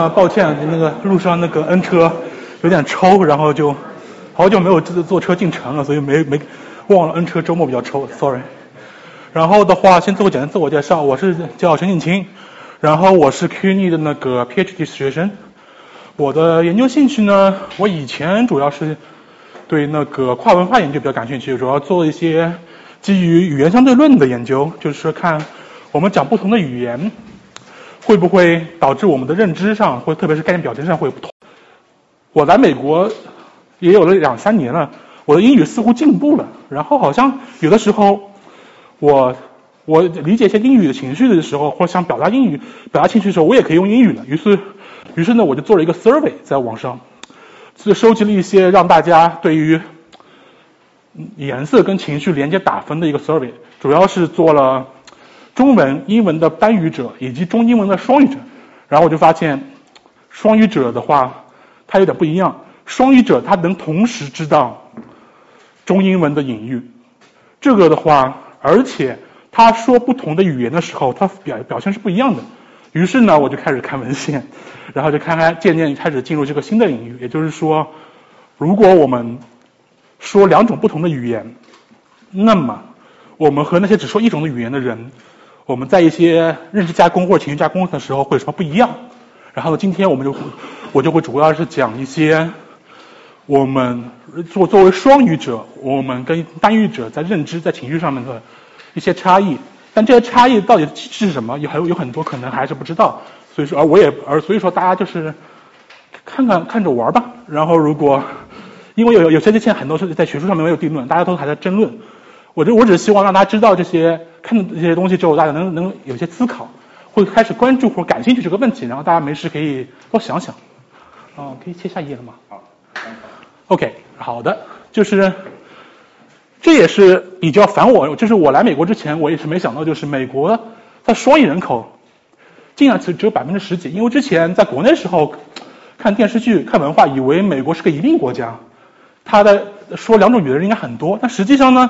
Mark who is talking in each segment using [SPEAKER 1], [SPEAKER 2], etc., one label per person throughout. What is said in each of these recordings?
[SPEAKER 1] 啊，抱歉，那个路上那个 N 车有点抽，然后就好久没有坐坐车进城了，所以没没忘了 N 车周末比较抽，sorry。然后的话，先做个简单自我介绍，我是叫陈景清，然后我是 CUNY 的那个 PhD 学生。我的研究兴趣呢，我以前主要是对那个跨文化研究比较感兴趣，主要做一些基于语言相对论的研究，就是看我们讲不同的语言会不会导致我们的认知上，或特别是概念表征上会有不同。我来美国也有了两三年了，我的英语似乎进步了，然后好像有的时候。我我理解一些英语的情绪的时候，或者想表达英语表达情绪的时候，我也可以用英语了。于是，于是呢，我就做了一个 survey 在网上，就收集了一些让大家对于颜色跟情绪连接打分的一个 survey，主要是做了中文、英文的单语者以及中英文的双语者。然后我就发现，双语者的话，它有点不一样。双语者他能同时知道中英文的隐喻，这个的话。而且他说不同的语言的时候，他表表现是不一样的。于是呢，我就开始看文献，然后就看看渐渐开始进入这个新的领域。也就是说，如果我们说两种不同的语言，那么我们和那些只说一种的语言的人，我们在一些认知加工或者情绪加工的时候会有什么不一样？然后今天我们就我就会主要是讲一些我们作作为双语者，我们跟单语者在认知在情绪上面的。一些差异，但这些差异到底是什么？有还有很多可能还是不知道。所以说，而我也而所以说，大家就是看看看着玩吧。然后如果因为有有些之前很多是在学术上面没有定论，大家都还在争论。我这我只是希望让大家知道这些看到这些东西之后，大家能能有些思考，会开始关注或感兴趣这个问题。然后大家没事可以多想想。哦，可以切下一页了吗？好。OK，好的，就是。这也是比较烦我，就是我来美国之前，我也是没想到，就是美国它双语人口竟然只只有百分之十几。因为之前在国内时候看电视剧、看文化，以为美国是个移民国家，它的说两种语言的人应该很多。但实际上呢，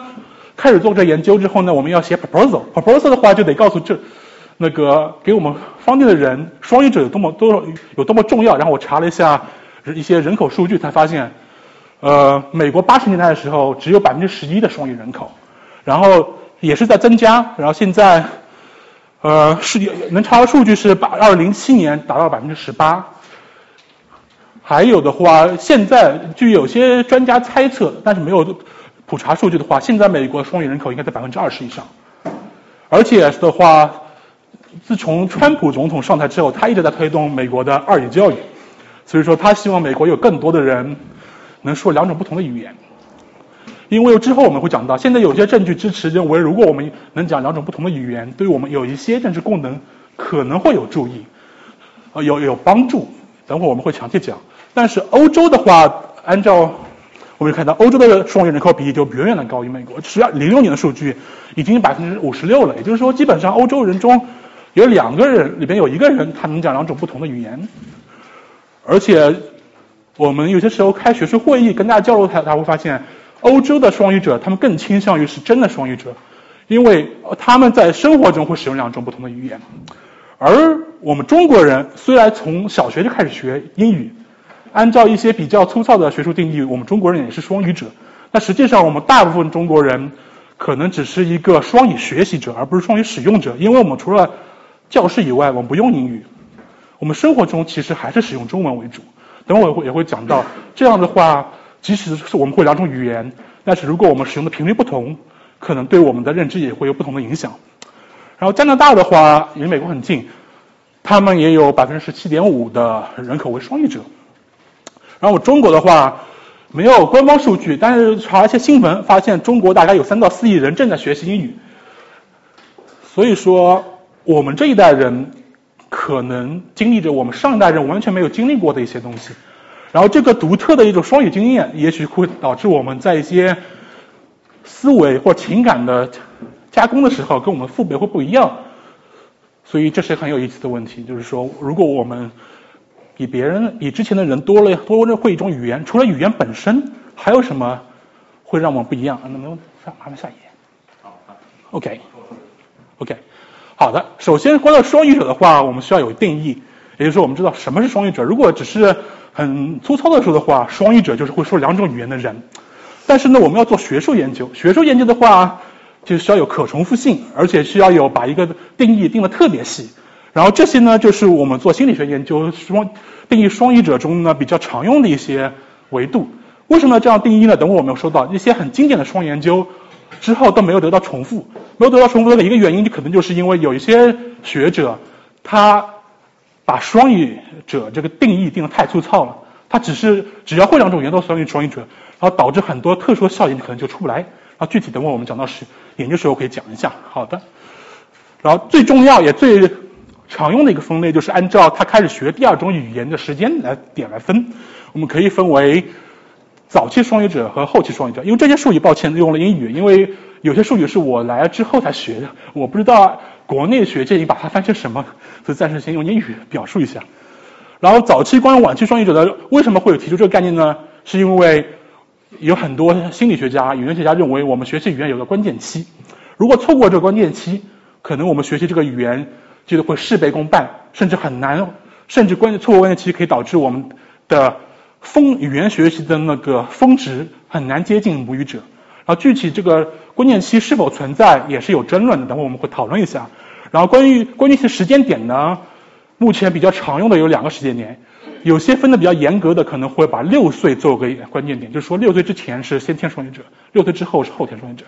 [SPEAKER 1] 开始做这研究之后呢，我们要写 proposal，proposal 的话就得告诉这那个给我们方面的人，双语者有多么多有多么重要。然后我查了一下一些人口数据，才发现。呃，美国八十年代的时候只有百分之十一的双语人口，然后也是在增加，然后现在，呃，是能查到数据是八二零零七年达到百分之十八，还有的话，现在据有些专家猜测，但是没有普查数据的话，现在美国双语人口应该在百分之二十以上，而且的话，自从川普总统上台之后，他一直在推动美国的二语教育，所以说他希望美国有更多的人。能说两种不同的语言，因为之后我们会讲到，现在有些证据支持认为，如果我们能讲两种不同的语言，对我们有一些政治功能可能会有注意，呃，有有帮助。等会我们会详细讲。但是欧洲的话，按照我们看到，欧洲的双语人口比例就远远的高于美国。只要零六年的数据已经百分之五十六了，也就是说，基本上欧洲人中有两个人里边有一个人他能讲两种不同的语言，而且。我们有些时候开学术会议跟大家交流，他他会发现，欧洲的双语者他们更倾向于是真的双语者，因为他们在生活中会使用两种不同的语言，而我们中国人虽然从小学就开始学英语，按照一些比较粗糙的学术定义，我们中国人也是双语者，但实际上我们大部分中国人可能只是一个双语学习者，而不是双语使用者，因为我们除了教室以外，我们不用英语，我们生活中其实还是使用中文为主。等会会也会讲到，这样的话，即使是我们会两种语言，但是如果我们使用的频率不同，可能对我们的认知也会有不同的影响。然后加拿大的话，离美国很近，他们也有百分之十七点五的人口为双语者。然后中国的话，没有官方数据，但是查一些新闻，发现中国大概有三到四亿人正在学习英语。所以说，我们这一代人。可能经历着我们上一代人完全没有经历过的一些东西，然后这个独特的一种双语经验，也许会导致我们在一些思维或情感的加工的时候，跟我们父辈会不一样。所以这是很有意思的问题，就是说，如果我们比别人、比之前的人多了多了会一种语言，除了语言本身，还有什么会让我们不一样？能不能上麻烦下一页？好，OK，OK。好的，首先关于双语者的话，我们需要有定义，也就是说，我们知道什么是双语者。如果只是很粗糙的说的话，双语者就是会说两种语言的人。但是呢，我们要做学术研究，学术研究的话，就需要有可重复性，而且需要有把一个定义定的特别细。然后这些呢，就是我们做心理学研究双定义双语者中呢比较常用的一些维度。为什么这样定义呢？等会我们要说到一些很经典的双研究之后都没有得到重复，没有得到重复的一个原因，就可能就是因为有一些学者他把双语者这个定义定的太粗糙了，他只是只要会两种语言都双语双语者，然后导致很多特殊效应可能就出不来。然后具体等会我们讲到是研究时候可以讲一下。好的，然后最重要也最常用的一个分类就是按照他开始学第二种语言的时间来点来分，我们可以分为。早期双语者和后期双语者，因为这些术语，抱歉用了英语，因为有些术语是我来了之后才学的，我不知道国内学界已把它翻成什么，所以暂时先用英语表述一下。然后早期关于晚期双语者的为什么会有提出这个概念呢？是因为有很多心理学家、语言学家认为，我们学习语言有个关键期，如果错过这个关键期，可能我们学习这个语言就会事倍功半，甚至很难，甚至关键错误关键期可以导致我们的。峰语言学习的那个峰值很难接近母语者，然后具体这个关键期是否存在也是有争论的，等会我们会讨论一下。然后关于关键期时间点呢，目前比较常用的有两个时间点，有些分的比较严格的可能会把六岁作为关键点，就是说六岁之前是先天双语者，六岁之后是后天双语者。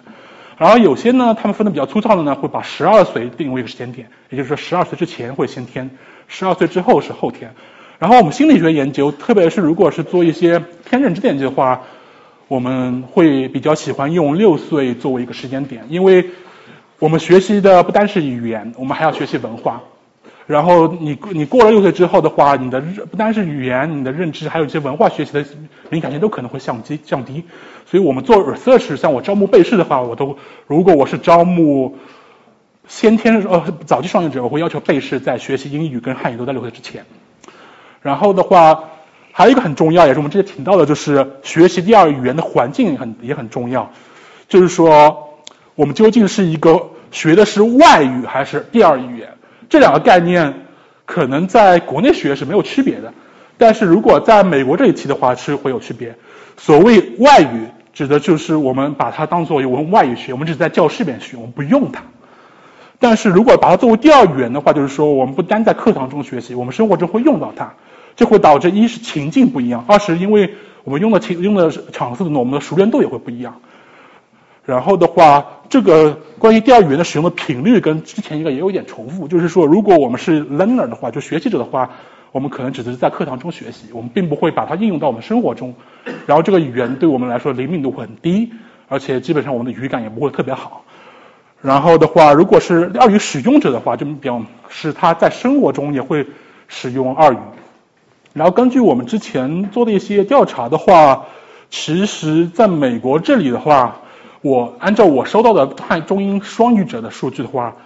[SPEAKER 1] 然后有些呢，他们分的比较粗糙的呢，会把十二岁定为一个时间点，也就是说十二岁之前会先天，十二岁之后是后天。然后我们心理学研究，特别是如果是做一些偏认知的研究的话，我们会比较喜欢用六岁作为一个时间点，因为我们学习的不单是语言，我们还要学习文化。然后你你过了六岁之后的话，你的不单是语言，你的认知还有一些文化学习的敏感性都可能会降低降低。所以我们做 research，像我招募被试的话，我都如果我是招募先天呃早期双语者，我会要求被试在学习英语跟汉语都在六岁之前。然后的话，还有一个很重要，也是我们之前提到的，就是学习第二语言的环境很也很重要。就是说，我们究竟是一个学的是外语还是第二语言？这两个概念可能在国内学是没有区别的，但是如果在美国这一期的话是会有区别。所谓外语，指的就是我们把它当做一门外语学，我们只在教室里面学，我们不用它。但是如果把它作为第二语言的话，就是说我们不单在课堂中学习，我们生活中会用到它。这会导致一是情境不一样，二是因为我们用的情用的场次的我们的熟练度也会不一样。然后的话，这个关于第二语言的使用的频率跟之前一个也有一点重复，就是说如果我们是 learner 的话，就学习者的话，我们可能只是在课堂中学习，我们并不会把它应用到我们生活中。然后这个语言对我们来说灵敏度很低，而且基本上我们的语感也不会特别好。然后的话，如果是二语使用者的话，就表示他在生活中也会使用二语。然后根据我们之前做的一些调查的话，其实在美国这里的话，我按照我收到的汉中英双语者的数据的话，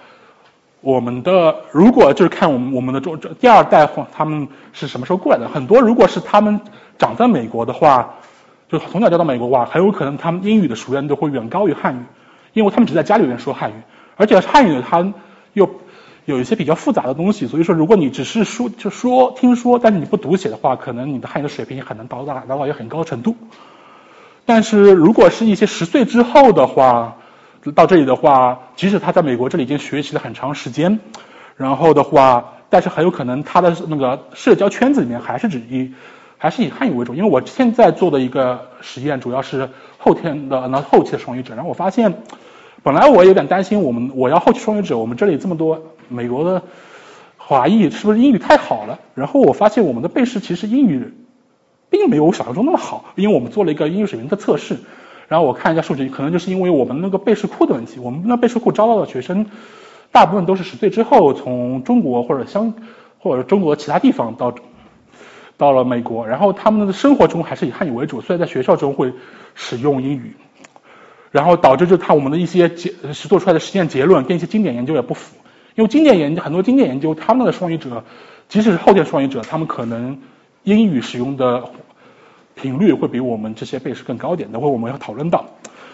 [SPEAKER 1] 我们的如果就是看我们我们的中第二代话，他们是什么时候过来的？很多如果是他们长在美国的话，就从小教到美国的话，很有可能他们英语的熟练度会远高于汉语，因为他们只在家里面说汉语，而且汉语它又。有一些比较复杂的东西，所以说如果你只是说就说听说，但是你不读写的话，可能你的汉语的水平也很难达到达到一个很高的程度。但是如果是一些十岁之后的话，到这里的话，即使他在美国这里已经学习了很长时间，然后的话，但是很有可能他的那个社交圈子里面还是只以还是以汉语为主。因为我现在做的一个实验主要是后天的那后期的双语者，然后我发现，本来我有点担心我们我要后期双语者，我们这里这么多。美国的华裔是不是英语太好了？然后我发现我们的背试其实英语并没有我想象中那么好，因为我们做了一个英语水平的测试。然后我看一下数据，可能就是因为我们那个背试库的问题。我们那背试库招到的学生大部分都是十岁之后从中国或者相或者中国其他地方到到了美国，然后他们的生活中还是以汉语为主，所以在学校中会使用英语，然后导致就他我们的一些结做出来的实验结论跟一些经典研究也不符。因为经典研究很多经典研究，他们的双语者，即使是后天双语者，他们可能英语使用的频率会比我们这些背试更高点。等会我们要讨论到。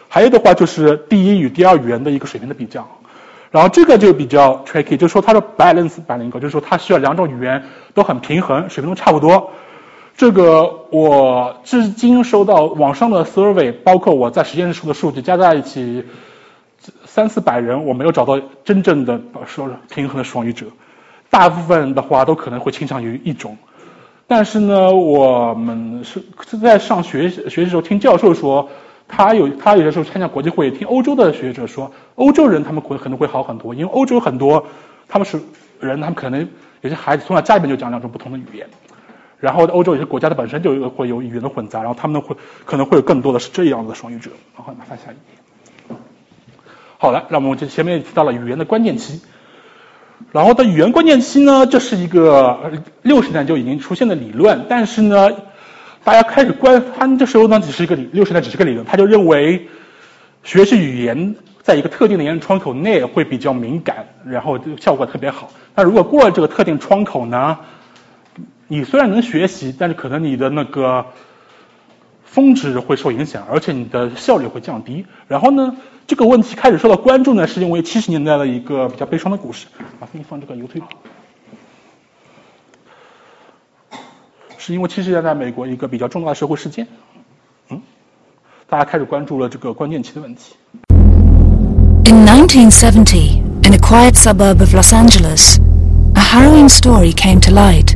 [SPEAKER 1] 还有的话就是第一与第二语言的一个水平的比较。然后这个就比较 tricky，就是说它的 balance bilingual，就是说它需要两种语言都很平衡，水平都差不多。这个我至今收到网上的 survey，包括我在实验室的数据加在一起三四百人，我没有找到真正的说平衡的双语者。大部分的话都可能会倾向于一种。但是呢，我们是是在上学学习时候听教授说。他有，他有的时候参加国际会议，听欧洲的学者说，欧洲人他们会可能会好很多，因为欧洲很多他们是人，他们可能有些孩子从小家里面就讲两种不同的语言，然后欧洲有些国家的本身就会有语言的混杂，然后他们会可能会有更多的是这样的双语者。然后麻烦下一页。好了，那么我就前面提到了语言的关键期，然后的语言关键期呢，这是一个六十年就已经出现的理论，但是呢。大家开始关，他这时候呢只是一个理，六十年只是个理论，他就认为学习语言在一个特定的言语窗口内会比较敏感，然后效果特别好。那如果过了这个特定窗口呢，你虽然能学习，但是可能你的那个峰值会受影响，而且你的效率会降低。然后呢，这个问题开始受到关注呢，是因为七十年代的一个比较悲伤的故事。麻烦你放这个油推。是因为七十年代美国一个比较重大的社会事件，嗯，大家开始关注了这个关键期的问题。
[SPEAKER 2] In 1970, in a quiet suburb of Los Angeles, a harrowing story came to light.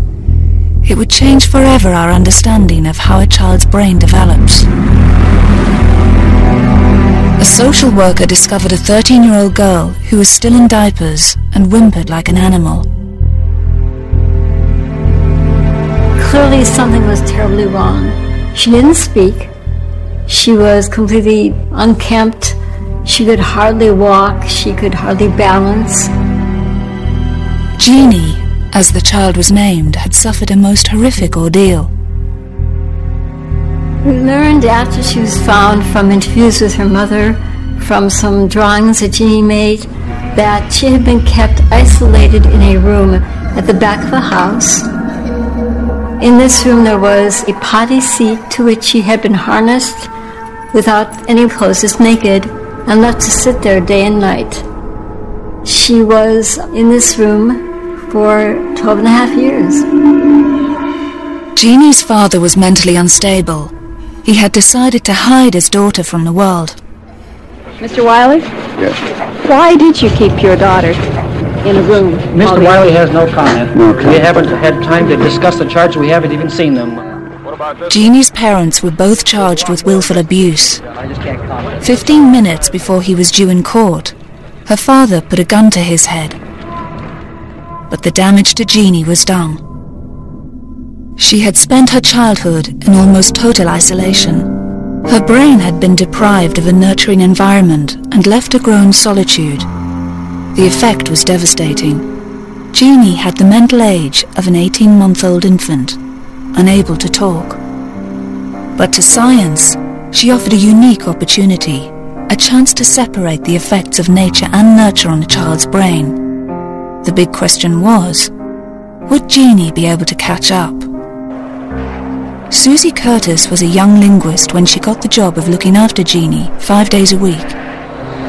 [SPEAKER 2] It would change forever our understanding of how a child's brain develops. A social worker discovered a 13 year old girl who was still in diapers and whimpered like an animal.
[SPEAKER 3] clearly something was terribly wrong. She didn't speak. She was completely unkempt. She could hardly walk. She could hardly balance.
[SPEAKER 2] Jeannie, as the child was named, had suffered a most horrific ordeal.
[SPEAKER 3] We learned after she was found from interviews with her mother, from some drawings that Jeannie made, that she had been kept isolated in a room at the back of a house in this room, there was a potty seat to which she had been harnessed without any clothes, naked, and left to sit there day and night. She was in this room for 12 and a half years.
[SPEAKER 2] Jeannie's father was mentally unstable. He had decided to hide his daughter from the world.
[SPEAKER 4] Mr. Wiley?
[SPEAKER 5] Yes.
[SPEAKER 4] Why did you keep your daughter in a room.
[SPEAKER 5] Mr. Wiley has no comment. No comment. We haven't had time to discuss the charges. We haven't even seen them.
[SPEAKER 2] Jeannie's parents were both charged with willful abuse. Fifteen minutes before he was due in court, her father put a gun to his head. But the damage to Jeannie was done. She had spent her childhood in almost total isolation. Her brain had been deprived of a nurturing environment and left to grow in solitude. The effect was devastating. Jeannie had the mental age of an 18-month-old infant, unable to talk. But to science, she offered a unique opportunity, a chance to separate the effects of nature and nurture on a child's brain. The big question was, would Jeannie be able to catch up? Susie Curtis was a young linguist when she got the job of looking after Jeannie five days a week.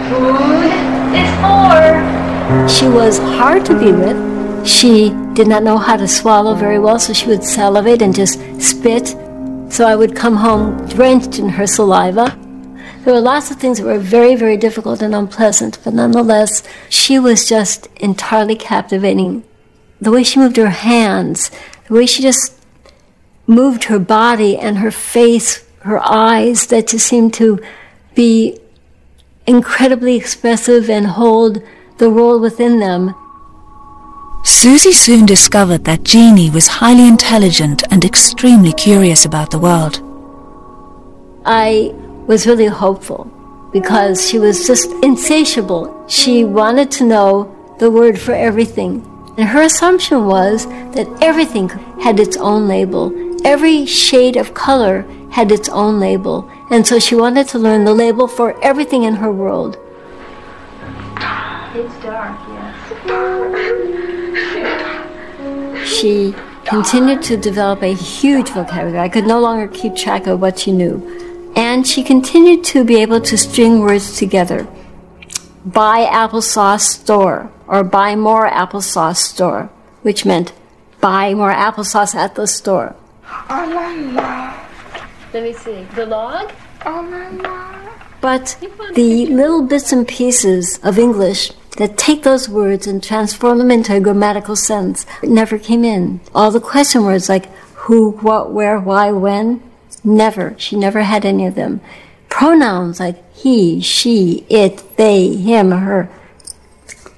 [SPEAKER 3] Food is for she was hard to be with. She did not know how to swallow very well, so she would salivate and just spit. So I would come home drenched in her saliva. There were lots of things that were very, very difficult and unpleasant, but nonetheless, she was just entirely captivating. The way she moved her hands, the way she just moved her body and her face, her eyes, that just seemed to be incredibly expressive and hold the role within them.
[SPEAKER 2] Susie soon discovered that Jeannie was highly intelligent and extremely curious about the world.
[SPEAKER 3] I was really hopeful because she was just insatiable. She wanted to know the word for everything. And her assumption was that everything had its own label. Every shade of color had its own label. And so she wanted to learn the label for everything in her world.
[SPEAKER 6] It's dark, yes.
[SPEAKER 3] she continued to develop a huge vocabulary. I could no longer keep track of what she knew. And she continued to be able to string words together. buy applesauce store or buy more applesauce store, which meant buy more applesauce at the store. Let me see. The log? But the little bits and pieces of English that take those words and transform them into a grammatical sense never came in. All the question words like who, what, where, why, when, never. She never had any of them. Pronouns like he, she, it, they, him, her,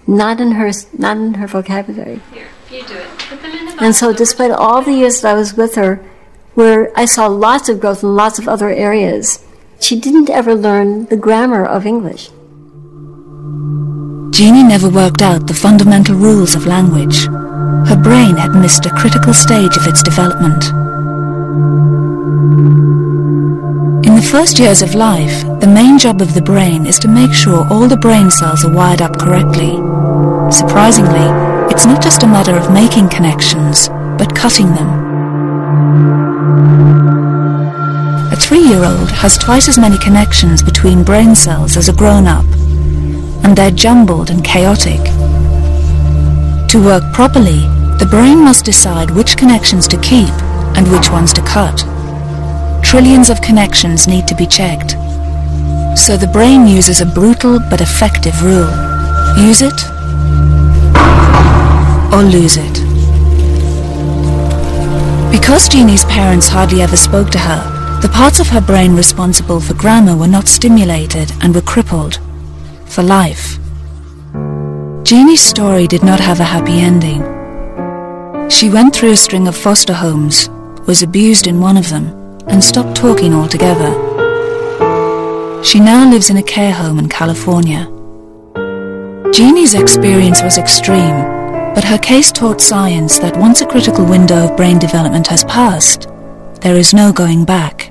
[SPEAKER 3] not in her, not in her vocabulary.
[SPEAKER 6] Here, you do it.
[SPEAKER 3] And so, despite all the years that I was with her, where I saw lots of growth in lots of other areas, she didn't ever learn the grammar of English.
[SPEAKER 2] Jeannie never worked out the fundamental rules of language. Her brain had missed a critical stage of its development. In the first years of life, the main job of the brain is to make sure all the brain cells are wired up correctly. Surprisingly, it's not just a matter of making connections, but cutting them. A three-year-old has twice as many connections between brain cells as a grown-up, and they're jumbled and chaotic. To work properly, the brain must decide which connections to keep and which ones to cut. Trillions of connections need to be checked. So the brain uses a brutal but effective rule. Use it or lose it. Because Jeannie's parents hardly ever spoke to her, the parts of her brain responsible for grammar were not stimulated and were crippled for life. Jeannie's story did not have a happy ending. She went through a string of foster homes, was abused in one of them, and stopped talking altogether. She now lives in a care home in California. Jeannie's experience was extreme, but her case taught science that once a critical window of brain development has passed, there is no going back.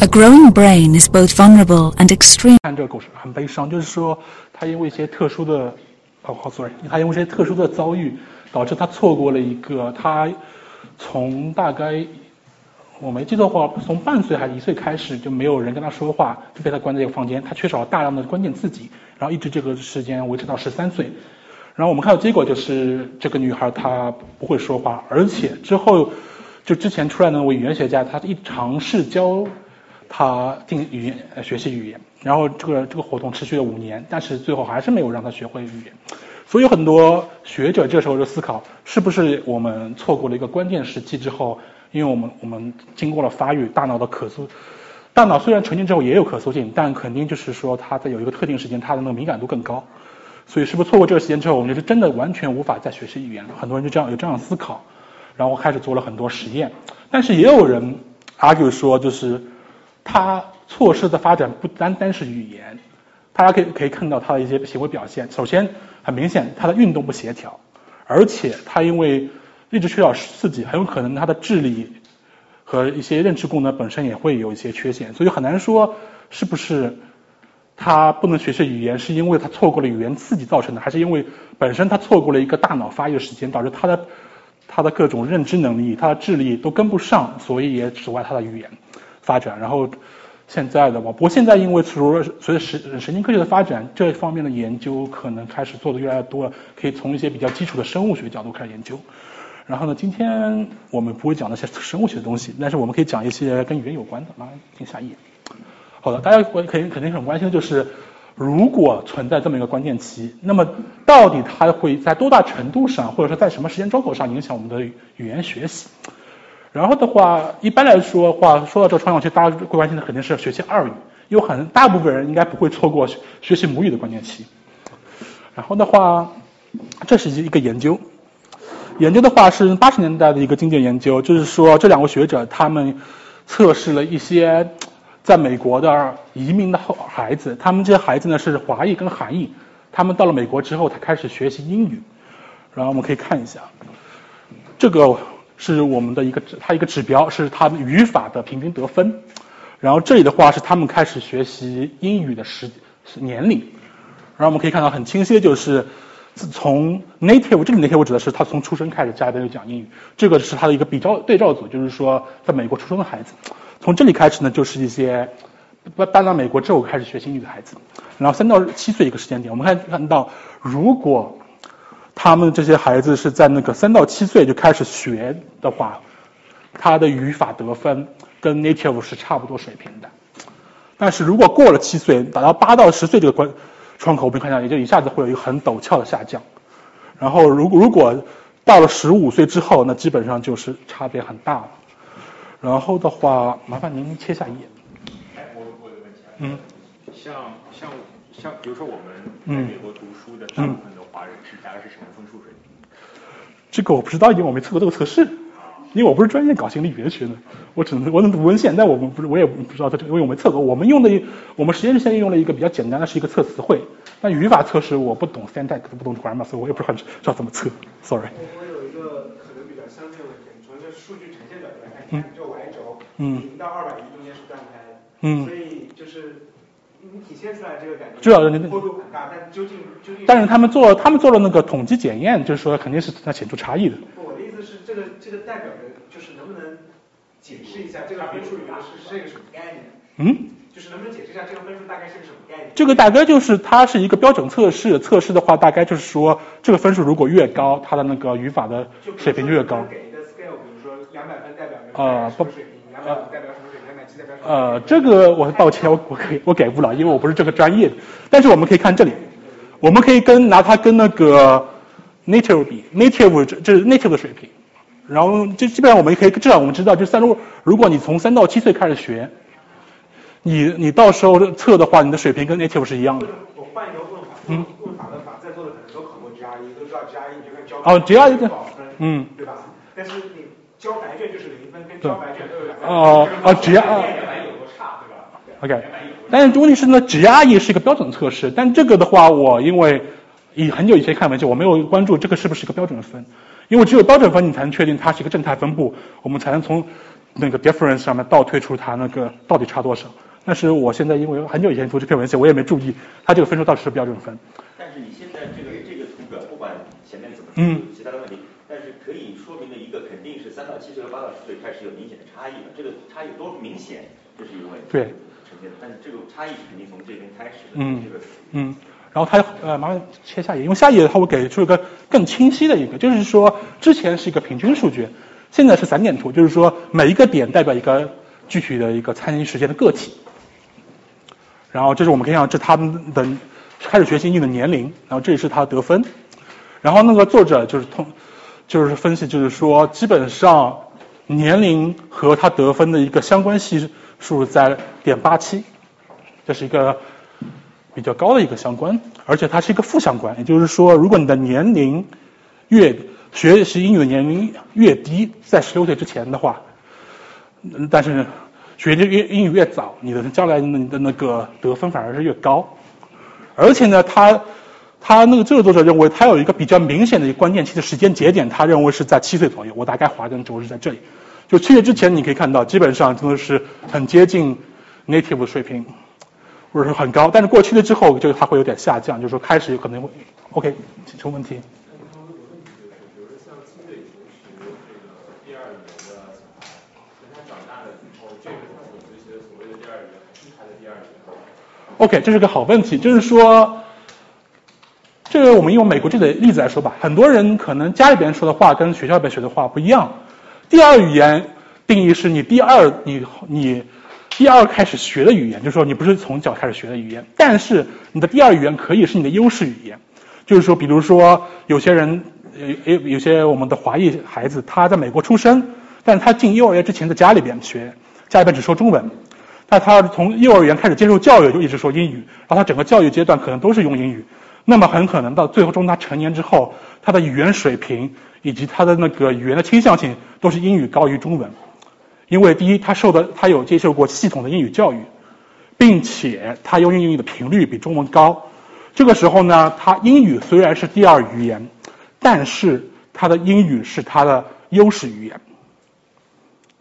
[SPEAKER 2] A growing brain is both vulnerable and extreme.
[SPEAKER 1] 看这个故事很悲伤，就是说他因为一些特殊的，哦好 sorry，他因为一些特殊的遭遇，导致他错过了一个他从大概我没记错的话，从半岁还是一岁开始就没有人跟他说话，就被他关在一个房间，他缺少大量的关键刺激， 然后一直这个时间维持到十三岁，然后我们看到结果就是这个女孩她不会说话，而且之后就之前出来那位语言学家，他一尝试教她进语言学习语言，然后这个这个活动持续了五年，但是最后还是没有让她学会语言。所以有很多学者这时候就思考，是不是我们错过了一个关键时期之后，因为我们我们经过了发育，大脑的可塑，大脑虽然成年之后也有可塑性，但肯定就是说它在有一个特定时间，它的那个敏感度更高。所以是不是错过这个时间之后，我们就是真的完全无法再学习语言？很多人就这样有这样思考，然后开始做了很多实验。但是也有人 argue 说，就是他错失的发展不单单是语言，大家可以可以看到他的一些行为表现。首先，很明显他的运动不协调，而且他因为一直缺少刺激，很有可能他的智力和一些认知功能本身也会有一些缺陷，所以很难说是不是他不能学习语言是因为他错过了语言刺激造成的，还是因为本身他错过了一个大脑发育的时间，导致他的 他的各种认知能力、他的智力都跟不上，所以也阻碍他的语言发展。然后现在的话，不过现在因为除了随着神神经科学的发展，这方面的研究可能开始做的越来越多了，可以从一些比较基础的生物学角度开始研究。然后呢，今天我们不会讲那些生物学的东西，但是我们可以讲一些跟语言有关的。来，听下一页。好的，大家肯定肯定很关心的就是，如果存在这么一个关键期，那么到底它会在多大程度上，或者说在什么时间窗口上影响我们的语言学习？然后的话，一般来说的话，说到这个窗口期，大家会关心的肯定是学习二语，因为很大部分人应该不会错过学习母语的关键期。然后的话，这是一一个研究，研究的话是八十年代的一个经典研究，就是说这两位学者他们测试了一些在美国的移民的后孩子，他们这些孩子呢是华裔跟韩裔，他们到了美国之后，他开始学习英语。然后我们可以看一下，这个是我们的一个指它一个指标，是他们语法的平均得分。然后这里的话是他们开始学习英语的时年龄。然后我们可以看到很清晰的就是，自从 native 这里 native 指的是他从出生开始家里边就讲英语，这个是他的一个比较对照组，就是说在美国出生的孩子。从这里开始呢，就是一些搬到美国之后开始学英语的孩子，然后三到七岁一个时间点，我们看看到，如果他们这些孩子是在那个三到七岁就开始学的话，他的语法得分跟 native 是差不多水平的。但是如果过了七岁，达到八到十岁这个关窗口，我们看到也就一下子会有一个很陡峭的下降。然后如果如果到了十五岁之后，那基本上就是差别很大了。然后的话，麻烦您切下一页。
[SPEAKER 7] 哎，我我有个问题啊。
[SPEAKER 1] 嗯。
[SPEAKER 7] 像像像，比如说我们在美国读书的大部分的华人是大概是什么分数水平？
[SPEAKER 1] 这个我不知道，因为我没测过这个测试。因为我不是专业搞心理语言学的，我只能我能读文献，但我们不是我也不知道它这，因为我没测过。我们用的我们实验室现在用了一个比较简单的，是一个测词汇。那语法测试我不懂 syntax，不懂 grammar，所以我也不是很知道怎么测。Sorry。
[SPEAKER 8] 我有一个可能比较相近的问题，从这数据呈现角度来看，你看这 y 轴，零到二百一中间是断开的，嗯，所以就是你体现出来这个感觉，坡度很大，但究竟究竟，
[SPEAKER 1] 但是他们做他们做了那个统计检验，就是说肯定是在显著差异的。
[SPEAKER 8] 这个这个代表的。就是能不能解释一下这个分数里面是是一个什么概念？嗯，就是能不能解释一下这个分数大概是个什么概念？
[SPEAKER 1] 这个大概就是它是一个标准测试，测试的话大概就是说这个分数如果越高，它的那个语法的水平就越高。
[SPEAKER 8] 给一个 scale，比如说两百分代表什么水平，两百代表什么水平，两百七代表什么？
[SPEAKER 1] 呃，这个我抱歉，我我可以我给不了，因为我不是这个专业的。但是我们可以看这里，我们可以跟拿它跟那个 native 比，native 这这是 native 的水平。然后就基本上我们可以至少我们知道，就三如如果你从三到七岁开始学，你你到时候测的话，你的水平跟 native 是一样的。
[SPEAKER 8] 我换一个问法，嗯，问法问法，在座的可能都考过 GRE，都知道 GRE 你就跟交哦 GRE 多少分，嗯，对吧？但是你交白卷就是零分，跟交白卷都有两分。哦哦 GRE 有多差，对吧？OK，
[SPEAKER 1] 但是问题是呢，GRE 是一个标准测试，但这个的话，我因为以很久以前看文献，我没有关注这个是不是一个标准的分。因为只有标准分，你才能确定它是一个正态分布，我们才能从那个 difference 上面倒推出它那个到底差多少。但是我现在因为很久以前读这篇文献，我也没注意它这个分数到底是标准分。
[SPEAKER 9] 但是你现在这个这个图表，不管前面怎么嗯其他的问题，但是可以说明的一个肯定是三到七岁和八到十岁开始有明显的差异了。这个差异多明显，这是一个问题。
[SPEAKER 1] 对。
[SPEAKER 9] 呈现的，但是这个差异肯定从这边开始的。
[SPEAKER 1] 嗯。嗯。然后它呃，麻烦切下一页，因为下一页它会给出一个更清晰的一个，就是说之前是一个平均数据，现在是散点图，就是说每一个点代表一个具体的一个参与时间的个体。然后这是我们可以看到，这他们的开始学习英语的年龄，然后这里是他得分。然后那个作者就是通，就是分析，就是说基本上年龄和他得分的一个相关系数在点八七，这是一个。比较高的一个相关，而且它是一个负相关，也就是说，如果你的年龄越学习英语的年龄越低，在十六岁之前的话，但是学的越英语越早，你的将来你的那个得分反而是越高。而且呢，他他那个这个作者认为，他有一个比较明显的一个关键期的时间节点，他认为是在七岁左右。我大概划的轴是在这里，就七岁之前，你可以看到，基本上真的是很接近 native 的水平。或者是很高，但是过去了之后，就是它会有点下降，就是说开始有可能会，OK，请出问题。OK，这是个好问题，就是说，这个我们用美国这个例子来说吧，很多人可能家里边说的话跟学校里边学的话不一样。第二语言定义是你第二，你你。第二开始学的语言，就是说你不是从小开始学的语言，但是你的第二语言可以是你的优势语言。就是说，比如说有些人，呃，有有些我们的华裔孩子，他在美国出生，但是他进幼儿园之前在家里边学，家里边只说中文，那他从幼儿园开始接受教育就一直说英语，然后他整个教育阶段可能都是用英语，那么很可能到最后中他成年之后，他的语言水平以及他的那个语言的倾向性都是英语高于中文。因为第一，他受的他有接受过系统的英语教育，并且他用英语的频率比中文高。这个时候呢，他英语虽然是第二语言，但是他的英语是他的优势语言。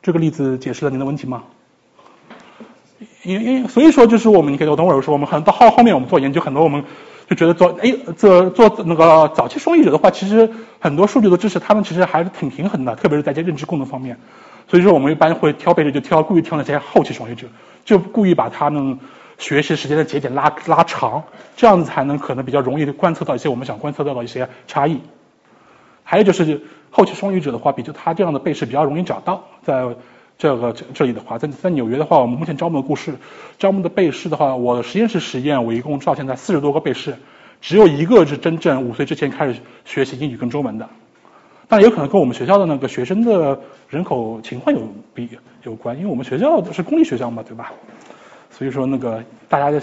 [SPEAKER 1] 这个例子解释了您的问题吗？因因所以说就是我们，你可以我等会儿说，我们很到后后面我们做研究，很多我们就觉得做哎做做那个早期双语者的话，其实很多数据都支持他们其实还是挺平衡的，特别是在一些认知功能方面。所以说我们一般会挑贝氏，就挑故意挑那些后期双语者，就故意把他们学习时间的节点拉拉长，这样子才能可能比较容易观测到一些我们想观测到的一些差异。还有就是后期双语者的话，比就他这样的背试比较容易找到，在这个这里的话，在在纽约的话，我们目前招募的故事，招募的背试的话，我的实验室实验我一共到现在四十多个背试，只有一个是真正五岁之前开始学习英语跟中文的，但有可能跟我们学校的那个学生的人口情况有比有关，因为我们学校都是公立学校嘛，对吧？所以说那个大家的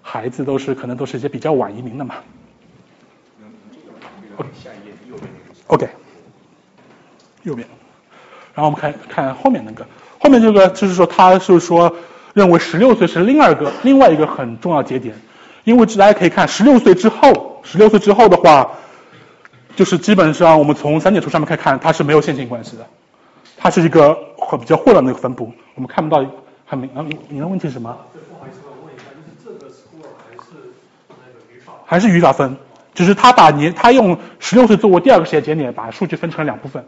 [SPEAKER 1] 孩子都是可能都是一些比较晚移民的嘛。OK，右边，然后我们看看后面那个，后面这个就是说，他是说认为十六岁是另二个另外一个很重要节点，因为大家可以看十六岁之后，十六岁之后的话，就是基本上我们从三点图上面可以看，它是没有线性关系的，它是一个比较混乱的一个分布，我们看不到很明。啊，你的问题是什么？不好意思，我问一下，就是这个 score 还是？还是语法分？就是他把年，他用十六岁作为第二个时间节点，把数据分成了两部分，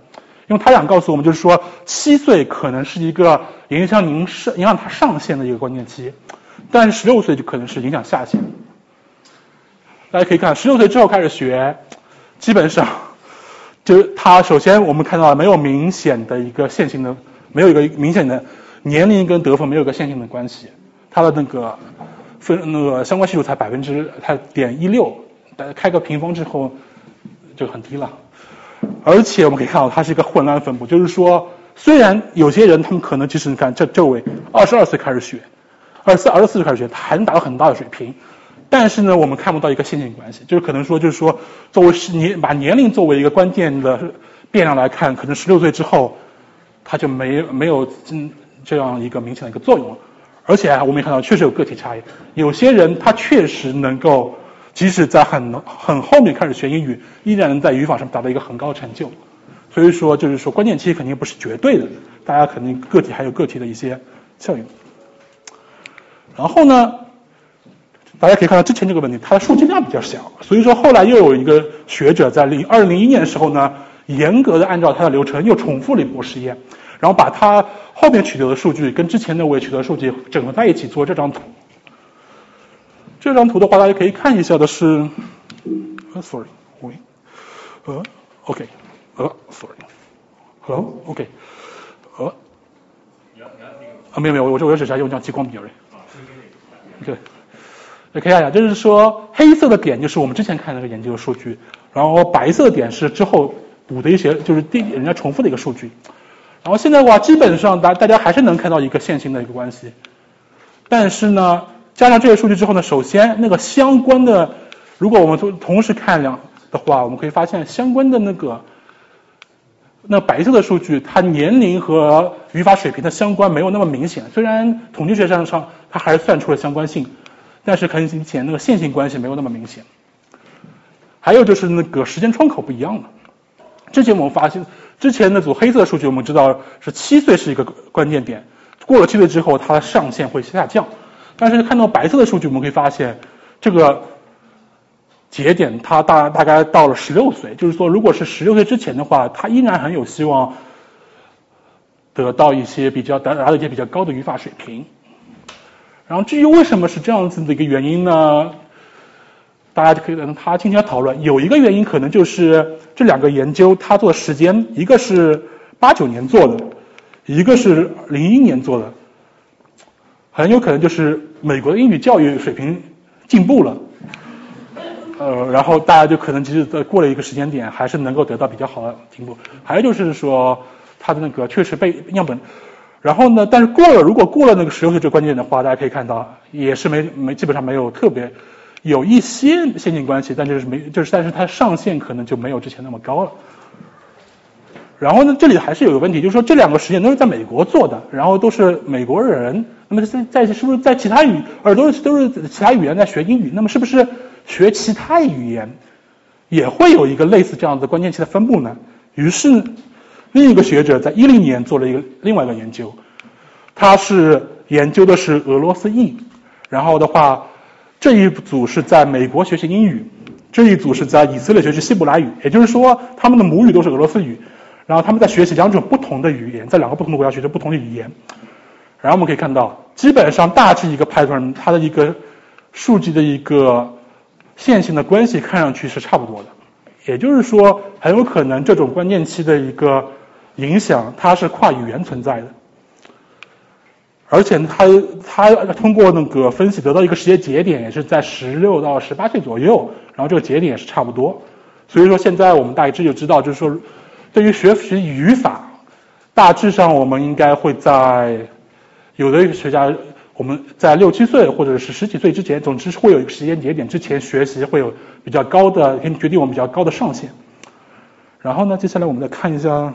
[SPEAKER 1] 因为他想告诉我们，就是说七岁可能是一个影响您上影响他上限的一个关键期，但是十六岁就可能是影响下限。大家可以看，十六岁之后开始学，基本上就是他首先我们看到没有明显的一个线性的，没有一个明显的年龄跟得分没有一个线性的关系，他的那个分那个相关系数才百分之它点一六。开个平方之后就很低了，而且我们可以看到它是一个混乱分布，就是说虽然有些人他们可能即使你看这这位二十二岁开始学，二十四二十四岁开始学，他还能达到很大的水平，但是呢我们看不到一个线性关系，就是可能说就是说作为是年把年龄作为一个关键的变量来看，可能十六岁之后他就没没有嗯这样一个明显的一个作用了，而且我们也看到确实有个体差异，有些人他确实能够。即使在很很后面开始学英语，依然能在语法上达到一个很高的成就。所以说，就是说关键期肯定不是绝对的，大家肯定个体还有个体的一些效应。然后呢，大家可以看到之前这个问题，它的数据量比较小，所以说后来又有一个学者在零二零零一年的时候呢，严格的按照他的流程又重复了一波实验，然后把他后面取得的数据跟之前那位取得数据整合在一起做这张图。这张图的话，大家可以看一下的是，呃，sorry，喂，呃，OK，呃，sorry，hello，OK，呃，啊，没有没有，我这我只是用这样激光笔而已。对，可以看一下，就是说黑色的点就是我们之前看那个研究的数据，然后白色点是之后补的一些，就是第人家重复的一个数据。然后现在的话，基本上大大家还是能看到一个线性的一个关系，但是呢。加上这些数据之后呢，首先那个相关的，如果我们同同时看两的话，我们可以发现相关的那个，那白色的数据，它年龄和语法水平的相关没有那么明显。虽然统计学上上它还是算出了相关性，但是很明显那个线性关系没有那么明显。还有就是那个时间窗口不一样了。之前我们发现，之前那组黑色数据我们知道是七岁是一个关键点，过了七岁之后，它的上限会下降。但是看到白色的数据，我们可以发现，这个节点它大大概到了十六岁，就是说，如果是十六岁之前的话，它依然很有希望得到一些比较达达到一些比较高的语法水平。然后至于为什么是这样子的一个原因呢？大家就可以跟他进行讨论。有一个原因可能就是这两个研究他做时间，一个是八九年做的，一个是零一年做的。很有可能就是美国的英语教育水平进步了，呃，然后大家就可能其实在过了一个时间点，还是能够得到比较好的进步。还有就是说，他的那个确实被样本，然后呢，但是过了如果过了那个十六岁这个关键的话，大家可以看到也是没没基本上没有特别有一些线性关系，但就是没就是但是它上限可能就没有之前那么高了。然后呢，这里还是有个问题，就是说这两个实验都是在美国做的，然后都是美国人。那么在在是不是在其他语耳朵都是其他语言在学英语？那么是不是学其他语言也会有一个类似这样的关键期的分布呢？于是另一个学者在一零年做了一个另外一个研究，他是研究的是俄罗斯裔，然后的话这一组是在美国学习英语，这一组是在以色列学习希伯来语，也就是说他们的母语都是俄罗斯语，然后他们在学习两种不同的语言，在两个不同的国家学习不同的语言。然后我们可以看到，基本上大致一个 Python 它的一个数据的一个线性的关系看上去是差不多的，也就是说很有可能这种关键期的一个影响它是跨语言存在的。而且他他通过那个分析得到一个时间节点，也是在十六到十八岁左右，然后这个节点也是差不多。所以说现在我们大致就知道，就是说对于学习语法，大致上我们应该会在有的学家我们在六七岁或者是十几岁之前，总之是会有一个时间节点之前学习会有比较高的，可以决定我们比较高的上限。然后呢，接下来我们再看一下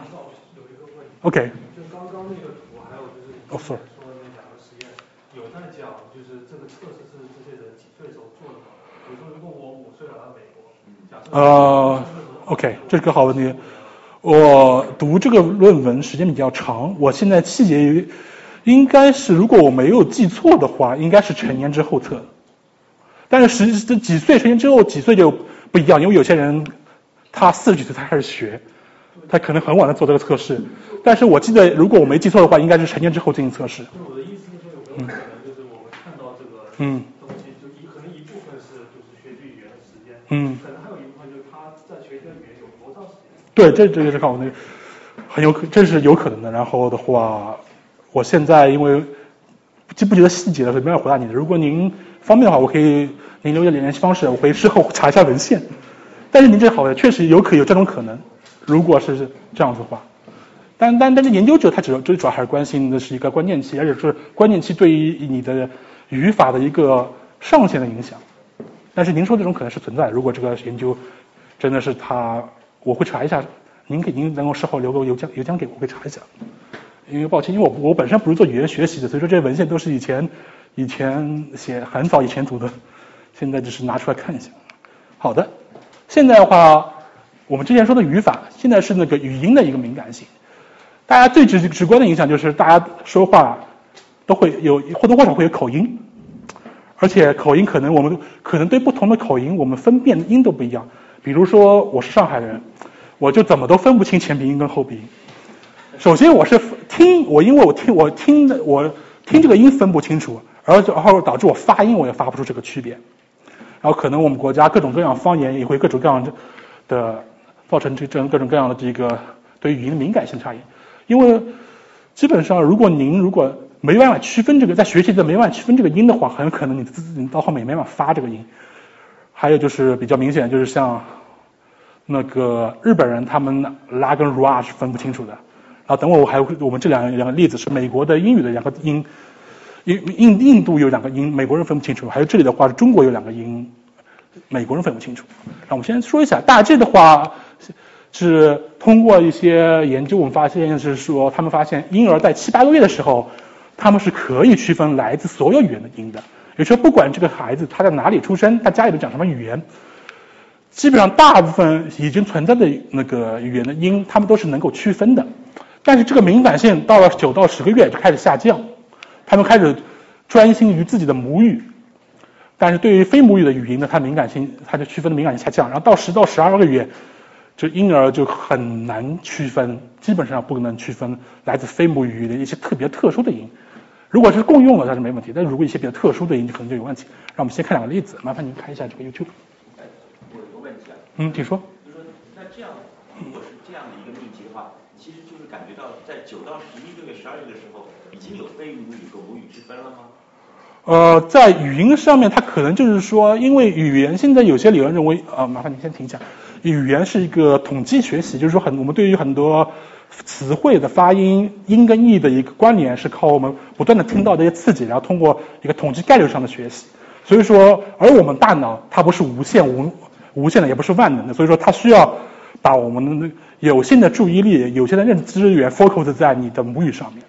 [SPEAKER 1] ，OK。
[SPEAKER 8] 就刚刚那个图，还有就是
[SPEAKER 1] 哦，sorry。呃，OK，这是个好问题。我读这个论文时间比较长，我现在细节应该是，如果我没有记错的话，应该是成年之后测的。但是实际几岁成年之后几岁就不一样，因为有些人他四十几岁才开始学，他可能很晚才做这个测试。但是我记得，如果我没记错的话，应该是成年之后进行测试。
[SPEAKER 8] 我的意思是说，有没有可能就是我们看到这个嗯东西，就一可能一部分是就是学习语言的时间，嗯。
[SPEAKER 1] 对，这这个是考那个很有可，这是有可能的。然后的话，我现在因为记不记得细节了，所以没法回答你。如果您方便的话，我可以您留下联系方式，我可以事后查一下文献。但是您这好的，确实有可有这种可能。如果是这样子的话，但但但是研究者他主要最主要还是关心的是一个关键期，而且是关键期对于你的语法的一个上限的影响。但是您说这种可能是存在。如果这个研究真的是他。我会查一下，您给您能够事后留个邮箱邮箱给我，会查一下。因为抱歉，因为我我本身不是做语言学习的，所以说这些文献都是以前以前写很早以前读的，现在只是拿出来看一下。好的，现在的话，我们之前说的语法，现在是那个语音的一个敏感性。大家最直直观的影响就是大家说话都会有或多或少会有口音，而且口音可能我们可能对不同的口音，我们分辨的音都不一样。比如说我是上海人，我就怎么都分不清前鼻音跟后鼻音。首先我是听我，因为我听我听的我听这个音分不清楚，而然后导致我发音我也发不出这个区别。然后可能我们国家各种各样方言也会各种各样的造成这这各种各样的这个对语音的敏感性差异。因为基本上如果您如果没办法区分这个在学习的没办法区分这个音的话，很有可能你自己到后面也没办法发这个音。还有就是比较明显，就是像。那个日本人他们拉跟 ra 是分不清楚的，然后等会我还会我们这两两个例子是美国的英语的两个音，印印印度有两个音，美国人分不清楚，还有这里的话是中国有两个音，美国人分不清楚。那我们先说一下，大致的话是通过一些研究，我们发现是说他们发现婴儿在七八个月的时候，他们是可以区分来自所有语言的音的，也就是说不管这个孩子他在哪里出生，他家里头讲什么语言。基本上大部分已经存在的那个语言的音，他们都是能够区分的，但是这个敏感性到了九到十个月就开始下降，他们开始专心于自己的母语，但是对于非母语的语音呢，它敏感性，它的区分的敏感性下降，然后到十到十二个月，这婴儿就很难区分，基本上不能区分来自非母语的一些特别特殊的音，如果是共用的那是没问题，但如果一些比较特殊的音可能就有问题。让我们先看两个例子，麻烦您看一下这个 YouTube。嗯，你说。
[SPEAKER 9] 就说那这样，如果是这样的一个命题的话，其实就是感觉到在九到十一个月、十二月的时候，已经有非母语和母语之分了吗？
[SPEAKER 1] 呃，在语音上面，它可能就是说，因为语言现在有些理论认为，呃，麻烦你先停一下。语言是一个统计学习，就是说很我们对于很多词汇的发音音跟义的一个关联，是靠我们不断的听到这些刺激，然后通过一个统计概率上的学习。所以说，而我们大脑它不是无限无。无限的也不是万能的，所以说它需要把我们的有限的注意力、有限的认知资源 focus 在你的母语上面。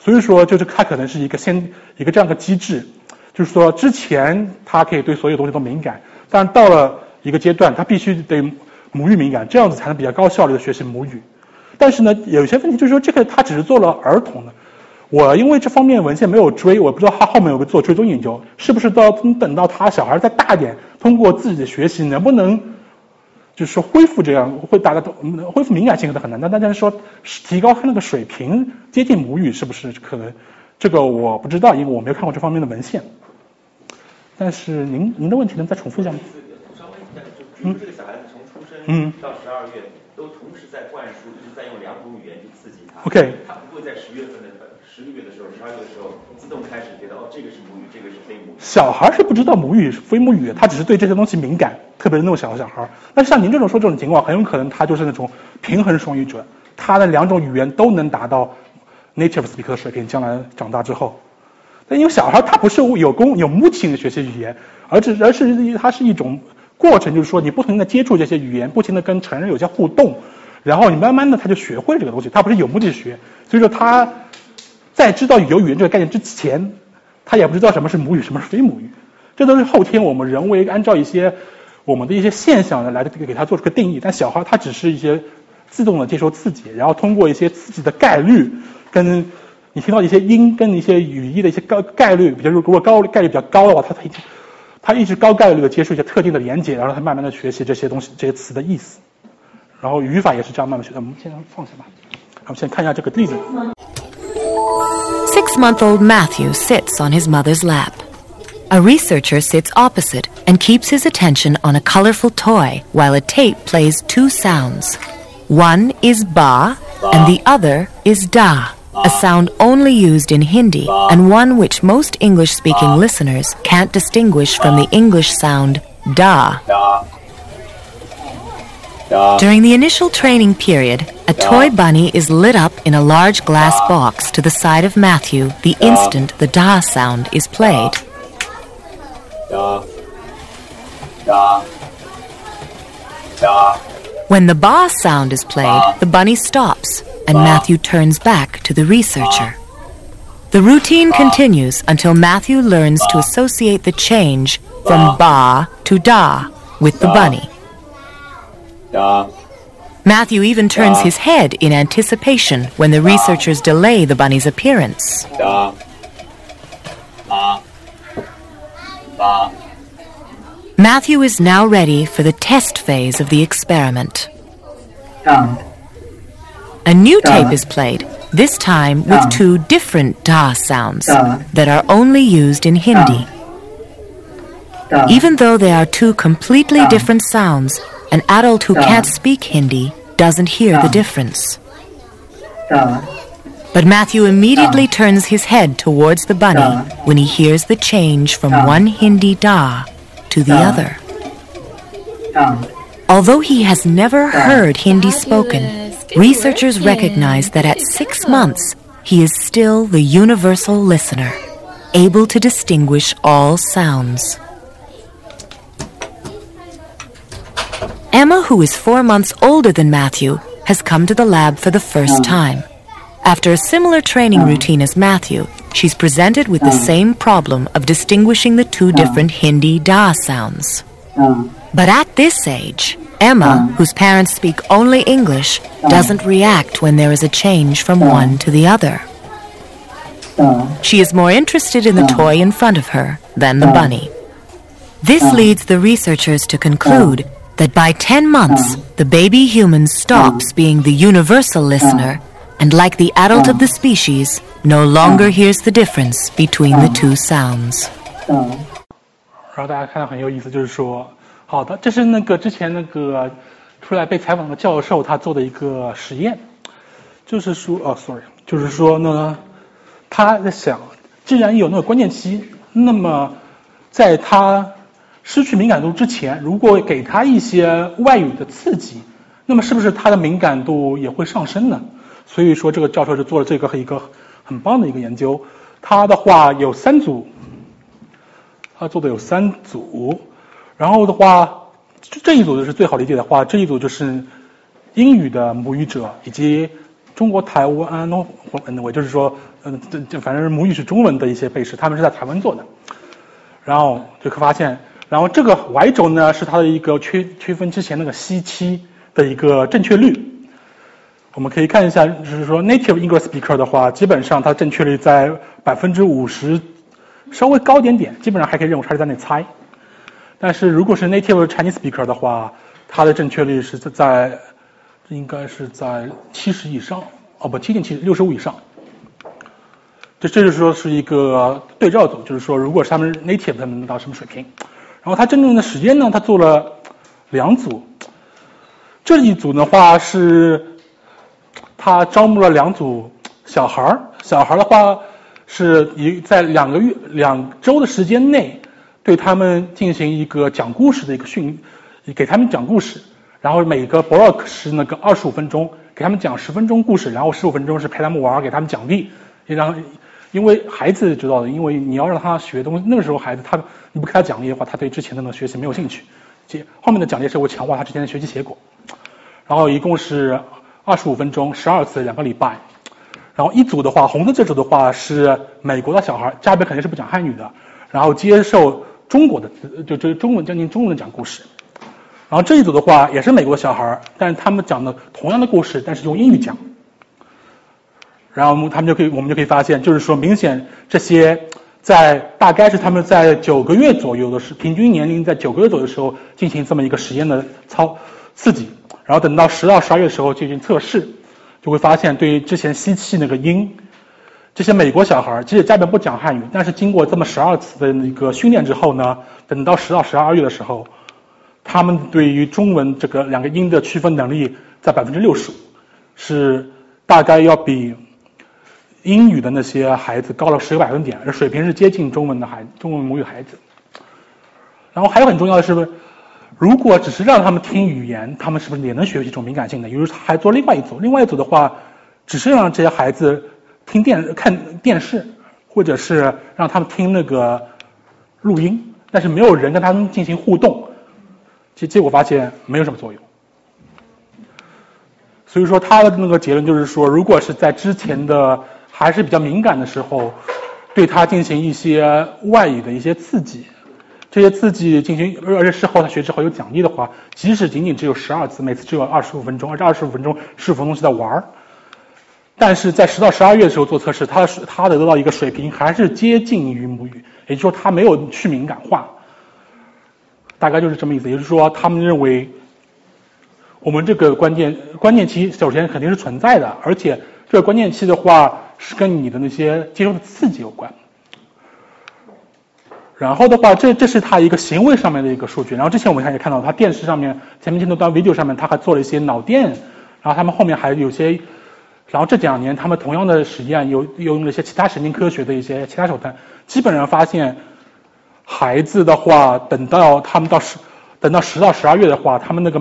[SPEAKER 1] 所以说，就是它可能是一个先一个这样的机制，就是说之前它可以对所有东西都敏感，但到了一个阶段，它必须得母语敏感，这样子才能比较高效率的学习母语。但是呢，有些问题就是说，这个它只是做了儿童的，我因为这方面文献没有追，我不知道他后面有没有做追踪研究，是不是到等到他小孩再大一点，通过自己的学习能不能，就是说恢复这样会达到恢复敏感性可能很难，但但是说提高他那个水平接近母语是不是可能？这个我不知道，因为我没有看过这方面的文献。但是您您的问题能再重复一下吗？
[SPEAKER 9] 稍微一下，就这个小孩子从出生到十二月都同时在灌输，一直在用两种语言去刺激他。
[SPEAKER 1] OK。
[SPEAKER 9] 他不会在十月份的。十个月的时候，十二月的时候，自动开始觉得哦，这个是母语，这个是非母语。
[SPEAKER 1] 小孩是不知道母语是非母语，他只是对这些东西敏感，特别是那种小的小孩。那像您这种说这种情况，很有可能他就是那种平衡双语者，他的两种语言都能达到 native speaker 水平。将来长大之后，但因为小孩他不是有功有目的的学习语言，而是而是它是一种过程，就是说你不停的接触这些语言，不停的跟成人有些互动，然后你慢慢的他就学会这个东西，他不是有目的学，所以说他。在知道有语言这个概念之前，他也不知道什么是母语，什么是非母语，这都是后天我们人为按照一些我们的一些现象来给他做出个定义。但小孩他只是一些自动的接受刺激，然后通过一些刺激的概率，跟你听到一些音跟一些语义的一些高概率，比如说如果高概率比较高的话，他他他一直高概率的接受一些特定的连接，然后他慢慢的学习这些东西这些词的意思，然后语法也是这样慢慢学的。我们先放下吧，我们先看一下这个例子。
[SPEAKER 10] Six month old Matthew sits on his mother's lap. A researcher sits opposite and keeps his attention on a colorful toy while a tape plays two sounds. One is ba, and the other is da, a sound only used in Hindi and one which most English speaking listeners can't distinguish from the English sound da. During the initial training period, a toy bunny is lit up in a large glass box to the side of Matthew the instant the da sound is played. When the ba sound is played, the bunny stops and Matthew turns back to the researcher. The routine continues until Matthew learns to associate the change from ba to da with the bunny. Matthew even turns his head in anticipation when the researchers delay the bunny's appearance. Matthew is now ready for the test phase of the experiment. A new tape is played, this time with two different da sounds that are only used in Hindi. Even though they are two completely different sounds, an adult who can't speak Hindi doesn't hear the difference. But Matthew immediately turns his head towards the bunny when he hears the change from one Hindi da to the other. Although he has never heard Hindi spoken, researchers recognize that at six months he is still the universal listener, able to distinguish all sounds. Emma, who is four months older than Matthew, has come to the lab for the first oh. time. After a similar training oh. routine as Matthew, she's presented with the oh. same problem of distinguishing the two different Hindi da sounds. But at this age, Emma, whose parents speak only English, doesn't react when there is a change from one to the other. She is more interested in the toy in front of her than the bunny. This leads the researchers to conclude that by 10 months, the baby human stops being the universal listener and, like the adult of the species, no longer hears the difference between the two sounds.
[SPEAKER 1] 然后大家看到很有意思，就是说，好的，这是那个之前那个出来被采访的教授他做的一个实验，就是说，哦，sorry，就是说呢，他在想，既然有那个关键期，那么在他 失去敏感度之前，如果给他一些外语的刺激，那么是不是他的敏感度也会上升呢？所以说，这个教授就做了这个和一个很棒的一个研究。他的话有三组，他做的有三组，然后的话，这一组就是最好理解的话，这一组就是英语的母语者以及中国台湾哦，我就是说，嗯，这这反正母语是中文的一些被试，他们是在台湾做的，然后就可发现。然后这个 Y 轴呢是它的一个区区分之前那个 C 七的一个正确率，我们可以看一下，就是说 native English speaker 的话，基本上它正确率在百分之五十，稍微高点点，基本上还可以认为它是在那猜。但是如果是 native Chinese speaker 的话，它的正确率是在应该是在七十以上，哦不，接近七六十五以上。这这就是说是一个对照组，就是说如果是他们 native 他们能到什么水平。然后他真正的时间呢，他做了两组。这一组的话是，他招募了两组小孩儿，小孩儿的话是一在两个月两周的时间内，对他们进行一个讲故事的一个训，给他们讲故事。然后每个 block 是那个二十五分钟，给他们讲十分钟故事，然后十五分钟是陪他们玩，给他们奖励。然后因为孩子知道的，因为你要让他学东西，那个时候孩子他你不给他奖励的话，他对之前的那个学习没有兴趣。接后面的奖励是会强化他之前的学习结果。然后一共是二十五分钟，十二次，两个礼拜。然后一组的话，红色这组的话是美国的小孩，家里边肯定是不讲汉语的，然后接受中国的就就中文将近中文讲故事。然后这一组的话也是美国小孩，但是他们讲的同样的故事，但是用英语讲。然后他们就可以，我们就可以发现，就是说明显这些在大概是他们在九个月左右的时，平均年龄在九个月左右的时候进行这么一个实验的操刺激，然后等到十到十二月的时候进行测试，就会发现对于之前吸气那个音，这些美国小孩即使家里面不讲汉语，但是经过这么十二次的那个训练之后呢，等到十到十二月的时候，他们对于中文这个两个音的区分能力在百分之六十五，是大概要比。英语的那些孩子高了十个百分点，这水平是接近中文的孩中文母语孩子。然后还有很重要的是，如果只是让他们听语言，他们是不是也能学习这种敏感性的？于是还做另外一组，另外一组的话，只是让这些孩子听电看电视，或者是让他们听那个录音，但是没有人跟他们进行互动，结结果发现没有什么作用。所以说他的那个结论就是说，如果是在之前的。还是比较敏感的时候，对他进行一些外语的一些刺激，这些刺激进行，而且事后他学之后有奖励的话，即使仅仅只有十二次，每次只有二十五分钟，而这二十五分钟是分钟是在玩儿，但是在十到十二月的时候做测试，他他得到一个水平还是接近于母语，也就是说他没有去敏感化，大概就是这么意思，也就是说他们认为我们这个关键关键期首先肯定是存在的，而且这个关键期的话。是跟你的那些接受的刺激有关。然后的话，这这是他一个行为上面的一个数据。然后之前我们看也看到，他电视上面前面镜头端 video 上面，他还做了一些脑电。然后他们后面还有些，然后这两年他们同样的实验，有又用了一些其他神经科学的一些其他手段，基本上发现，孩子的话，等到他们到十，等到十到十二月的话，他们那个，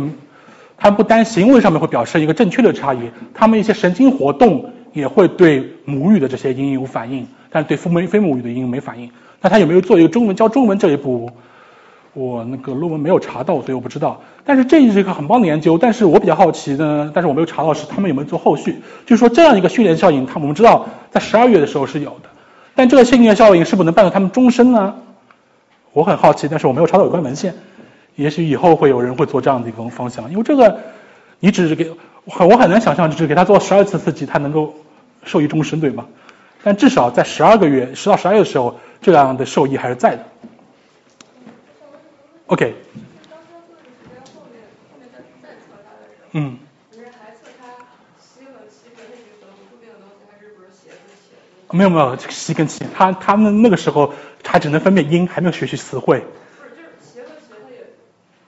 [SPEAKER 1] 他们不单行为上面会表示一个正确的差异，他们一些神经活动。也会对母语的这些音有反应，但对非非母语的音没反应。那他有没有做一个中文教中文这一步？我那个论文没有查到，所以我不知道。但是这是一个很棒的研究。但是我比较好奇呢，但是我没有查到是他们有没有做后续。就是说这样一个训练效应，他我们知道在十二月的时候是有的，但这个训练效应是否能伴随他们终身呢？我很好奇，但是我没有查到有关文献。也许以后会有人会做这样的一个方向，因为这个你只是给。我很难想象，就是给他做十二次刺激，他能够受益终身，对吗？但至少在十二个月，十到十二月的时候，这样的受益还是在的。OK。嗯。没有没有，吸跟气，他他们那个时候还只能分辨音，还没有学习词汇。
[SPEAKER 11] 不是，就是鞋和鞋，它也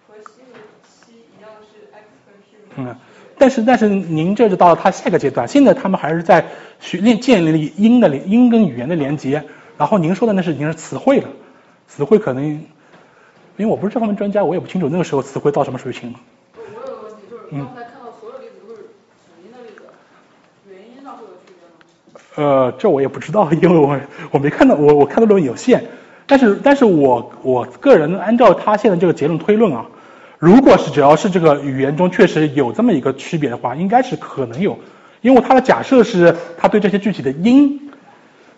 [SPEAKER 11] 和吸和吸一样是 X 跟
[SPEAKER 1] P 嗯。但是但是您这就到了他下一个阶段，现在他们还是在学练建立音的连音跟语言的连接，然后您说的那是已经是词汇了，词汇可能，因为我不是这方面专家，我也不清楚那个时候词汇到什么水平了。
[SPEAKER 11] 我有个问题，就是刚才看到所有例子都是辅音的例子，元音上会有区别吗？
[SPEAKER 1] 呃，这我也不知道，因为我我没看到，我我看的论文有限，但是但是我我个人按照他现在这个结论推论啊。如果是只要是这个语言中确实有这么一个区别的话，应该是可能有，因为他的假设是他对这些具体的音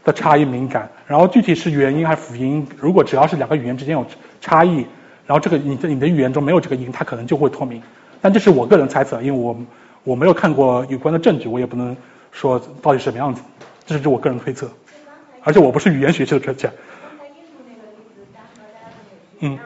[SPEAKER 1] 的差异敏感，然后具体是元音还是辅音，如果只要是两个语言之间有差异，然后这个你的你的语言中没有这个音，它可能就会脱敏。但这是我个人猜测，因为我我没有看过有关的证据，我也不能说到底什么样子，这是我个人推测。而且我不是语言学系的专家。嗯。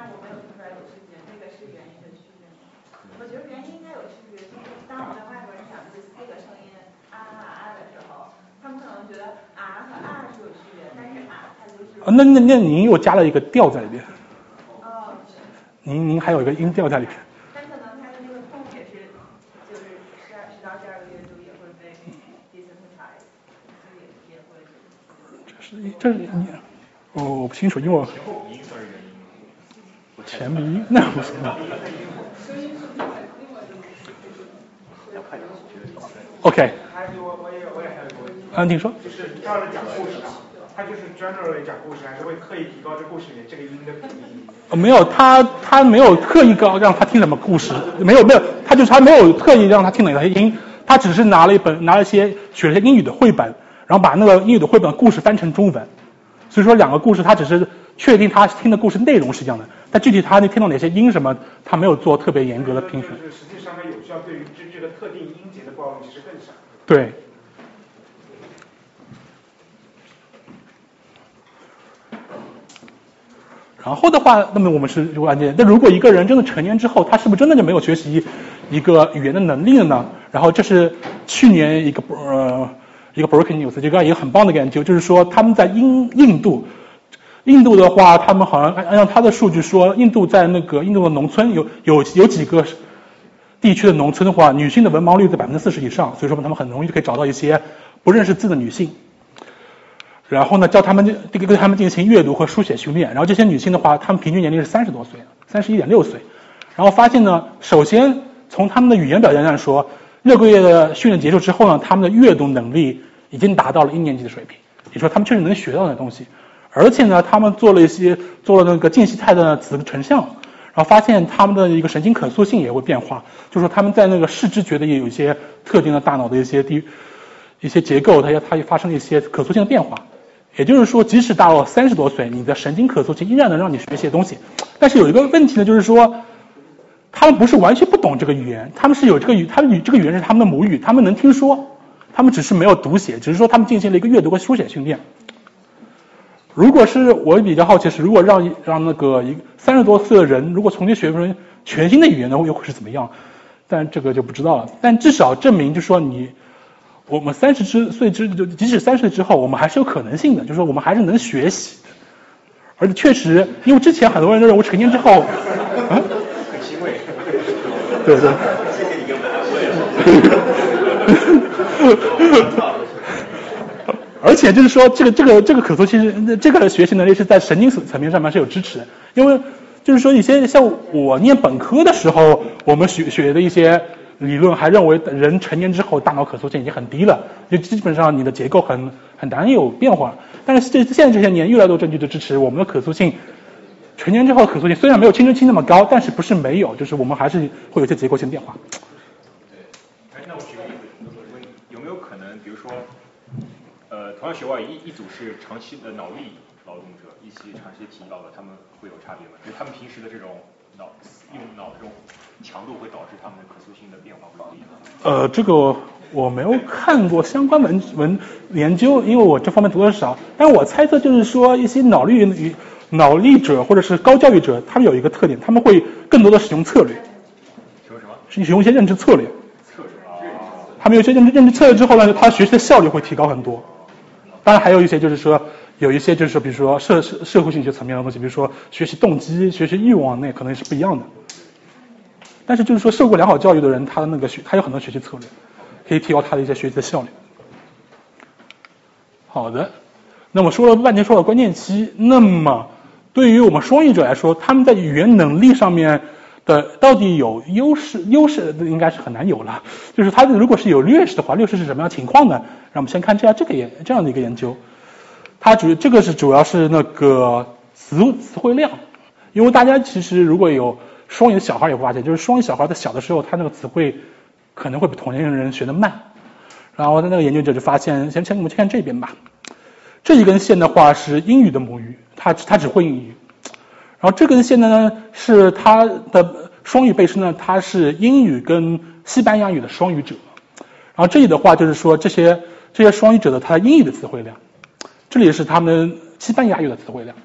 [SPEAKER 1] 那那那您又加了一个调在里边。哦。您您还有一个音调在里边。但可能他的那个痛也是，就是十二十到十二个月就也会被 desensitize，也也会。这是这是你，哦，我不清楚，因为我。前鼻音那不行。OK。啊，你说。
[SPEAKER 8] 就是照着讲故事啊。他就是 generally 讲故事，还是会刻意提高这故事里面这个音的比例？
[SPEAKER 1] 没有，他他没有特意高让他听什么故事，没有没有，他就是他没有特意让他听哪些音，他只是拿了一本拿了一些学了些英语的绘本，然后把那个英语的绘本故事翻成中文，所以说两个故事他只是确定他听的故事内容是一样的，但具体他能听到哪些音什么，他没有做特别严格的评选。
[SPEAKER 8] 就是实际上，它有效对于这这个特定音节的暴露其实更少。
[SPEAKER 1] 对。然后的话，那么我们是如果案件，那如果一个人真的成年之后，他是不是真的就没有学习一个语言的能力了呢？然后这是去年一个呃一个 Broken News 这个一个很棒的研究，就是说他们在印印度，印度的话，他们好像按按照他的数据说，印度在那个印度的农村有有有几个地区的农村的话，女性的文盲率在百分之四十以上，所以说他们很容易就可以找到一些不认识字的女性。然后呢，教他们这个对他们进行阅读和书写训练。然后这些女性的话，她们平均年龄是三十多岁，三十一点六岁。然后发现呢，首先从他们的语言表现上说，六个月的训练结束之后呢，他们的阅读能力已经达到了一年级的水平，也就说他们确实能学到的东西。而且呢，他们做了一些做了那个静息态的子成像，然后发现他们的一个神经可塑性也会变化，就说他们在那个视知觉的也有一些特定的大脑的一些地一些结构，它也它也发生了一些可塑性的变化。也就是说，即使到了三十多岁，你的神经可塑性依然能让你学习东西。但是有一个问题呢，就是说，他们不是完全不懂这个语言，他们是有这个语，他们语这个语言是他们的母语，他们能听说，他们只是没有读写，只是说他们进行了一个阅读和书写训练。如果是我比较好奇是，如果让让那个一三十多岁的人，如果重新学一门全新的语言呢，又会是怎么样？但这个就不知道了。但至少证明，就说你。我们三十之岁之就即使三十岁之后，我们还是有可能性的，就是说我们还是能学习的。而且确实，因为之前很多人都认为成年之后，
[SPEAKER 9] 嗯，很欣慰，
[SPEAKER 1] 对对。
[SPEAKER 9] 谢谢你给我们安慰。
[SPEAKER 1] 而且就是说，这个这个这个可塑性，这个学习能力是在神经层层面上面是有支持的。因为就是说，一些像我念本科的时候，我们学学的一些。理论还认为，人成年之后大脑可塑性已经很低了，就基本上你的结构很很难有变化。但是这现在这些年，越来越多证据的支持，我们的可塑性，成年之后可塑性虽然没有青春期那么高，但是不是没有，就是我们还是会有一些结构性变化。
[SPEAKER 7] 对，哎，那我举个例子，有没有可能，比如说，呃，同样学外语，一一组是长期的脑力劳动者，一起长期体力劳动，他们会有差别吗？就他们平时的这种脑用脑的这种。强度会导致他们的可塑性的变化不一样。
[SPEAKER 1] 呃，这个我没有看过相关文文研究，因为我这方面读的少。但我猜测就是说，一些脑力与脑力者或者是高教育者，他们有一个特点，他们会更多的使用策略。
[SPEAKER 7] 使用什么？
[SPEAKER 1] 使用一些认知策略。
[SPEAKER 7] 策略啊。
[SPEAKER 1] 他们有些认知认知策略之后呢，他学习的效率会提高很多。当然，还有一些就是说，有一些就是说比如说社社社会性一些层面的东西，比如说学习动机、学习欲望，那可能是不一样的。但是就是说，受过良好教育的人，他的那个学，他有很多学习策略，可以提高他的一些学习的效率。好的，那么说了半天，说到关键期，那么对于我们双语者来说，他们在语言能力上面的到底有优势？优势应该是很难有了。就是他如果是有劣势的话，劣势是什么样情况呢？让我们先看这样这个研这样的一个研究，它主这个是主要是那个词词汇量，因为大家其实如果有。双语的小孩也会发现，就是双语小孩在小的时候，他那个词汇可能会比同龄人学的慢。然后他那个研究者就发现，先先我们先看这边吧。这一根线的话是英语的母语，他他只会英语。然后这根线呢是他的双语背诗呢，他是英语跟西班牙语的双语者。然后这里的话就是说这些这些双语者的他英语的词汇量，这里是他们西班牙语的词汇量。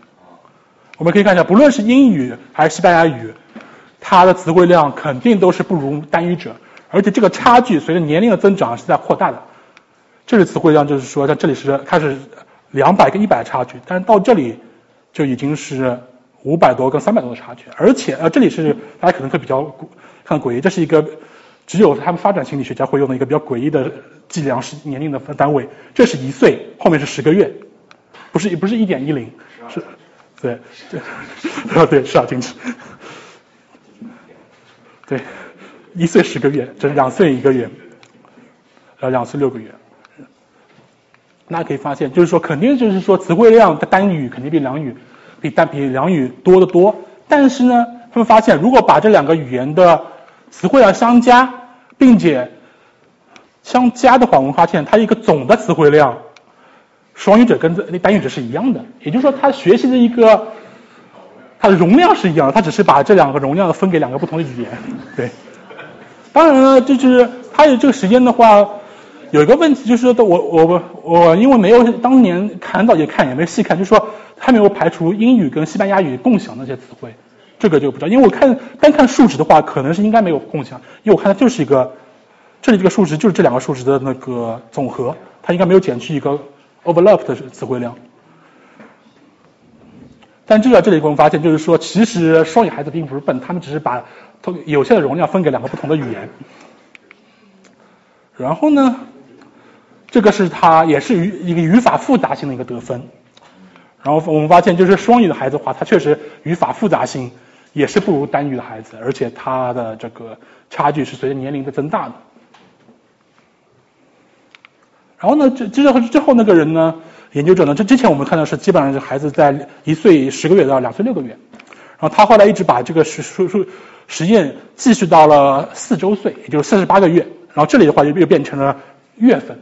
[SPEAKER 1] 我们可以看一下，不论是英语还是西班牙语，它的词汇量肯定都是不如单语者，而且这个差距随着年龄的增长是在扩大的。这里词汇量就是说，在这里是开始两百跟一百差距，但是到这里就已经是五百多跟三百多的差距，而且呃这里是大家可能会比较看诡异，这是一个只有他们发展心理学家会用的一个比较诡异的计量是年龄的单位，这是一岁，后面是十个月，不是不是一点一零，是。对，对，啊对，是啊，进去。对，一岁十个月，就是两岁一个月，呃，两岁六个月。大家可以发现，就是说，肯定就是说，词汇量的单语肯定比两语比单比两语多得多。但是呢，他们发现，如果把这两个语言的词汇量相加，并且相加的话，我们发现它一个总的词汇量。双语者跟这那单语者是一样的，也就是说，他学习的一个，它的容量是一样的，他只是把这两个容量分给两个不同的语言。对，当然了，就是它有这个时间的话，有一个问题就是，我我我我因为没有当年看到也看也没细看，就是说它没有排除英语跟西班牙语共享那些词汇，这个就不知道，因为我看单看数值的话，可能是应该没有共享，因为我看它就是一个，这里这个数值就是这两个数值的那个总和，它应该没有减去一个。overlap 的词汇量，但就在这里我们发现，就是说，其实双语孩子并不是笨，他们只是把有限的容量分给两个不同的语言。然后呢，这个是它也是语一个语法复杂性的一个得分。然后我们发现，就是双语的孩子的话，他确实语法复杂性也是不如单语的孩子，而且他的这个差距是随着年龄的增大的。然后呢，这之后之后那个人呢，研究者呢，这之前我们看到是基本上是孩子在一岁十个月到两岁六个月，然后他后来一直把这个实实实实验继续到了四周岁，也就是四十八个月，然后这里的话又又变成了月份，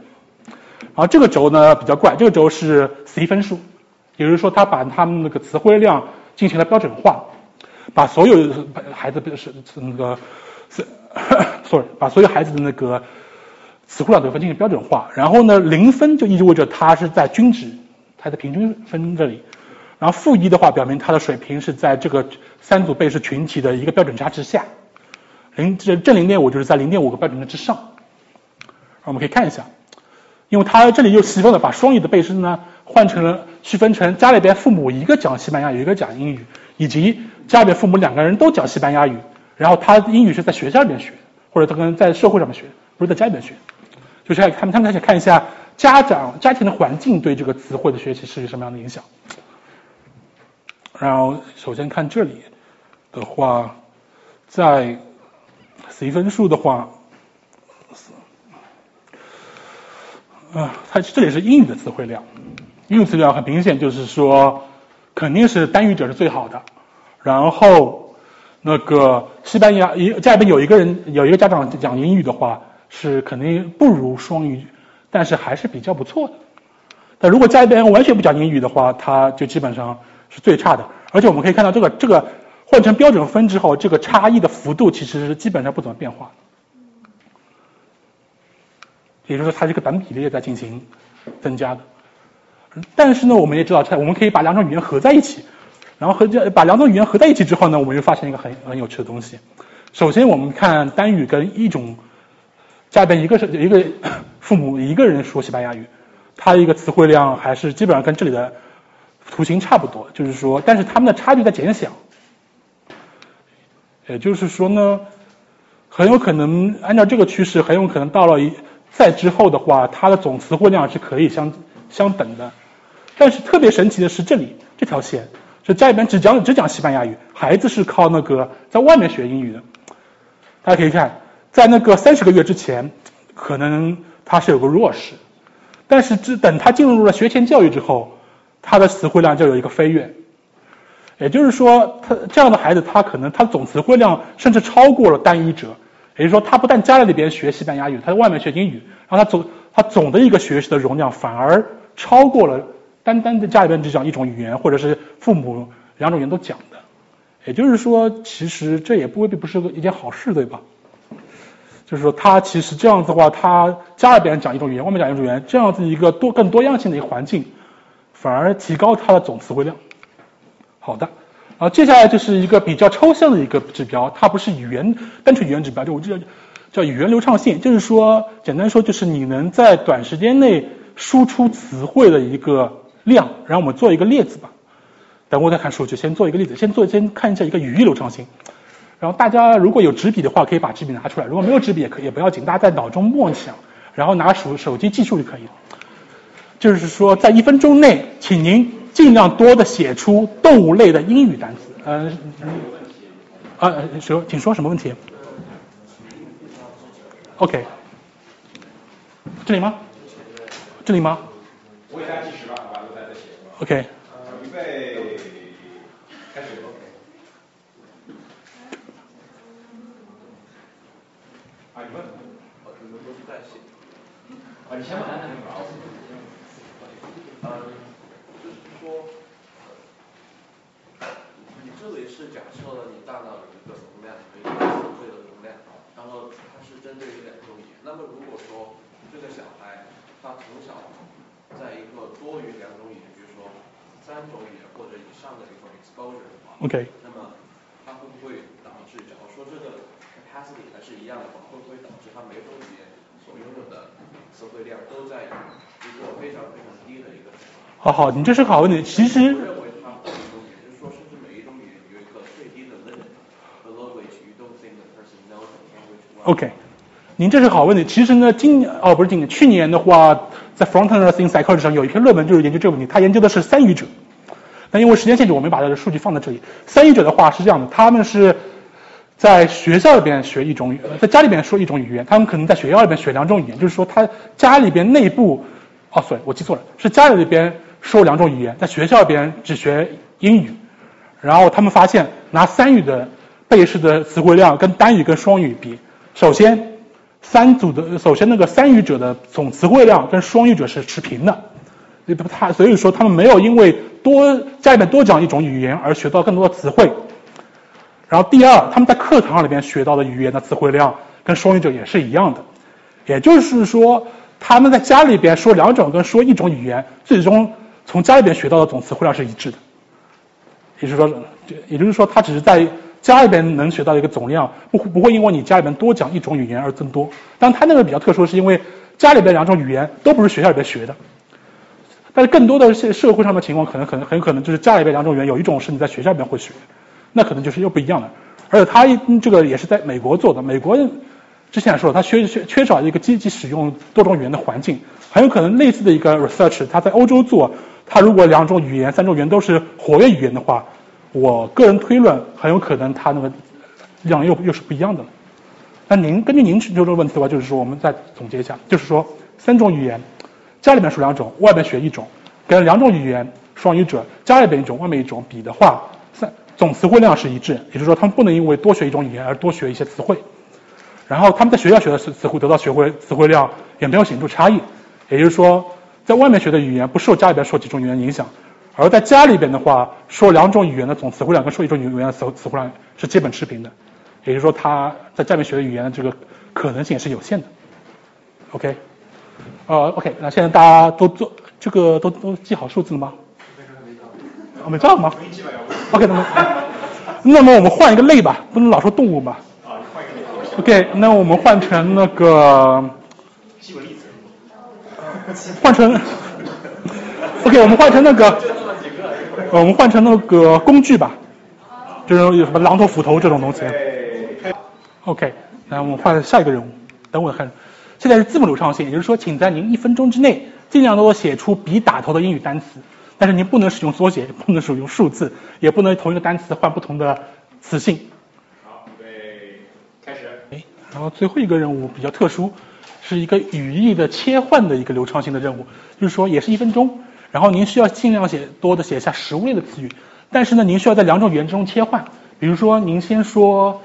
[SPEAKER 1] 然后这个轴呢比较怪，这个轴是 C 分数，也就是说他把他们那个词汇量进行了标准化，把所有孩子是那个是 sorry 把所有孩子的那个。词汇量得分进行标准化，然后呢，零分就意味着他是在均值，他的平均分这里，然后负一的话表明他的水平是在这个三组倍数群体的一个标准差之下，零这正零点五就是在零点五个标准差之上。我们可以看一下，因为他这里又细分了，把双语的倍数呢换成了区分成家里边父母一个讲西班牙语，一个讲英语，以及家里边父母两个人都讲西班牙语，然后他英语是在学校里面学，或者他可能在社会上面学，不是在家里面学。就是他们他们想看一下家长家庭的环境对这个词汇的学习是有什么样的影响。然后首先看这里的话，在随分数的话，啊，它这里是英语的词汇量，英语词汇量很明显就是说肯定是单语者是最好的。然后那个西班牙一家里边有一个人有一个家长讲英语的话。是肯定不如双语，但是还是比较不错的。但如果家里边完全不讲英语的话，它就基本上是最差的。而且我们可以看到，这个这个换成标准分之后，这个差异的幅度其实是基本上不怎么变化。也就是说，它这个百分比例在进行增加的。但是呢，我们也知道，我们可以把两种语言合在一起，然后合把两种语言合在一起之后呢，我们又发现一个很很有趣的东西。首先，我们看单语跟一种。家里边一个是一个 父母一个人说西班牙语，他一个词汇量还是基本上跟这里的图形差不多，就是说，但是他们的差距在减小，也就是说呢，很有可能按照这个趋势，很有可能到了一再之后的话，它的总词汇量是可以相相等的。但是特别神奇的是这里这条线，是家里边只讲只讲西班牙语，孩子是靠那个在外面学英语的，大家可以看。在那个三十个月之前，可能他是有个弱势，但是只等他进入了学前教育之后，他的词汇量就有一个飞跃。也就是说，他这样的孩子，他可能他总词汇量甚至超过了单一者。也就是说，他不但家里边学西班牙语，他在外面学英语，然后他总他总的一个学习的容量反而超过了单单的家里边只讲一种语言，或者是父母两种语言都讲的。也就是说，其实这也不未必不是一件好事，对吧？就是说，它其实这样子的话，它家里边讲一种语言，外面讲一种语言，这样子一个多更多样性的一个环境，反而提高它的总词汇量。好的，啊接下来就是一个比较抽象的一个指标，它不是语言单纯语言指标，就我这叫语言流畅性，就是说，简单说就是你能在短时间内输出词汇的一个量。然后我们做一个例子吧，等我再看数据，先做一个例子，先做先看一下一个语义流畅性。然后大家如果有纸笔的话，可以把纸笔拿出来；如果没有纸笔也可以，也不要紧，大家在脑中默想，然后拿手手机记数就可以了。就是说，在一分钟内，请您尽量多的写出动物类的英语单词。嗯，啊，说，请说什么问题？OK，这里吗？这里吗？
[SPEAKER 8] 我给大家计时吧，好吧，都在这写。
[SPEAKER 1] OK。
[SPEAKER 8] 预备，开始。啊，你问，我你们都是在写。啊，你先问。好。
[SPEAKER 12] 嗯，就是说，你这里是假设了你大脑有一个容量，有一个词汇的容量，然后它是针对于两种语言。那么如果说这个小孩他从小在一个多于两种语言，比如说三种语言或者以上的一种 exposure 的话
[SPEAKER 1] ，OK，
[SPEAKER 12] 那么他会不会导致，假如说这个 capacity 还是一样的话，会不会导致他每种语言所拥有的词汇量都在一个非常非常低的一个？
[SPEAKER 1] 好好，你这是个好问题。其实，
[SPEAKER 12] 认为它不是种语言，就是说，甚至每一种语言有.
[SPEAKER 1] OK，您这是好问题。其实呢，今哦不是今年，去年的话，在 Frontiers in Psychology 上有一篇论文就是研究这个问题。他研究的是三语者。那因为时间限制，我没把这个数据放在这里。三语者的话是这样的，他们是在学校里边学一种语，在家里边说一种语言，他们可能在学校里边学两种语言，就是说他家里边内部，哦，sorry，我记错了，是家里边说两种语言，在学校里边只学英语。然后他们发现，拿三语的背试的词汇量跟单语跟双语比，首先三组的，首先那个三语者的总词汇量跟双语者是持平的。他所以说他们没有因为多家里面多讲一种语言而学到更多的词汇。然后第二，他们在课堂里边学到的语言的词汇量跟双语者也是一样的。也就是说，他们在家里边说两种跟说一种语言，最终从家里边学到的总词汇量是一致的。也就是说，也就是说，他只是在家里边能学到一个总量，不不会因为你家里边多讲一种语言而增多。但他那个比较特殊，是因为家里边两种语言都不是学校里边学的。但是更多的社社会上的情况，可能可能很可能就是家里边两种语言，有一种是你在学校里边会学，那可能就是又不一样了。而且他这个也是在美国做的，美国之前也说了，他缺缺缺少一个积极使用多种语言的环境，很有可能类似的一个 research，他在欧洲做，他如果两种语言、三种语言都是活跃语言的话，我个人推论很有可能他那个量又又是不一样的。那您根据您提出这个问题的话，就是说我们再总结一下，就是说三种语言。家里面说两种，外面学一种，跟两种语言双语者家里边一种，外面一种比的话，总词汇量是一致，也就是说他们不能因为多学一种语言而多学一些词汇。然后他们在学校学的词词汇得到学会词汇量也没有显著差异，也就是说在外面学的语言不受家里边说几种语言影响，而在家里边的话说两种语言的总词汇量跟说一种语言的词词汇量是基本持平的，也就是说他在家里面学的语言的这个可能性也是有限的。OK。呃，OK，那现在大家都做这个都都记好数字了吗？啊，没照吗？OK，那么那么我们换一个类吧，不能老说动物吧？OK，那我们换成那个，换成 OK，我们换成那个，我们换成那个工具吧，就是有什么榔头、斧头这种东西。OK，那我们换下一个人物，等我看。现在是字母流畅性，也就是说，请在您一分钟之内尽量多写出笔打头的英语单词，但是您不能使用缩写，不能使用数字，也不能同一个单词换不同的词性。
[SPEAKER 8] 好，预备，开始。
[SPEAKER 1] 哎，然后最后一个任务比较特殊，是一个语义的切换的一个流畅性的任务，就是说也是一分钟，然后您需要尽量写多的写下食物类的词语，但是呢，您需要在两种语言之中切换，比如说您先说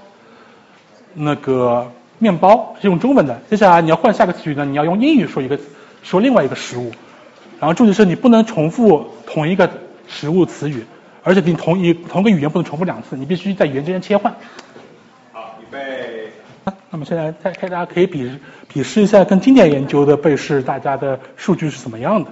[SPEAKER 1] 那个。面包是用中文的，接下来你要换下个词语呢，你要用英语说一个，说另外一个食物，然后注意是你不能重复同一个食物词语，而且你同一同个语言不能重复两次，你必须在语言之间切换。
[SPEAKER 8] 好，预备。
[SPEAKER 1] 那么现在再看大家可以比比试一下跟经典研究的背试，大家的数据是怎么样的。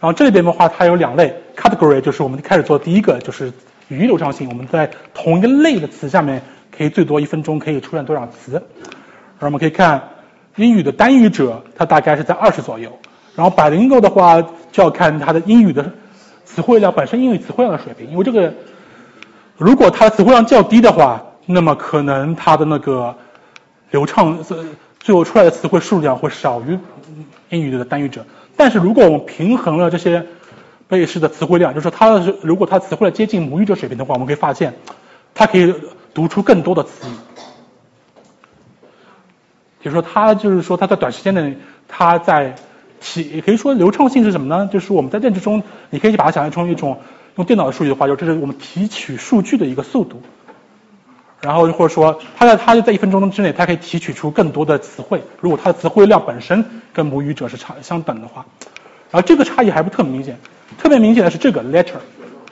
[SPEAKER 1] 然后这里边的话，它有两类 category，就是我们开始做第一个，就是语义流畅性。我们在同一个类的词下面，可以最多一分钟可以出现多少词。然后我们可以看英语的单语者，它大概是在二十左右。然后百灵狗的话，就要看它的英语的词汇量本身英语词汇量的水平，因为这个如果它的词汇量较低的话，那么可能它的那个流畅最后出来的词汇数量会少于英语的单语者。但是如果我们平衡了这些被试的词汇量，就是说它如果它词汇量接近母语者水平的话，我们可以发现，它可以读出更多的词语。就是说，它就是说，它在短时间内，它在提，也可以说流畅性是什么呢？就是我们在认知中，你可以把它想象成一种用电脑的数据的话，就这是我们提取数据的一个速度。然后或者说，它在它就在一分钟之内，它可以提取出更多的词汇。如果它的词汇量本身跟母语者是差相等的话，然后这个差异还不特别明显。特别明显的是这个 letter，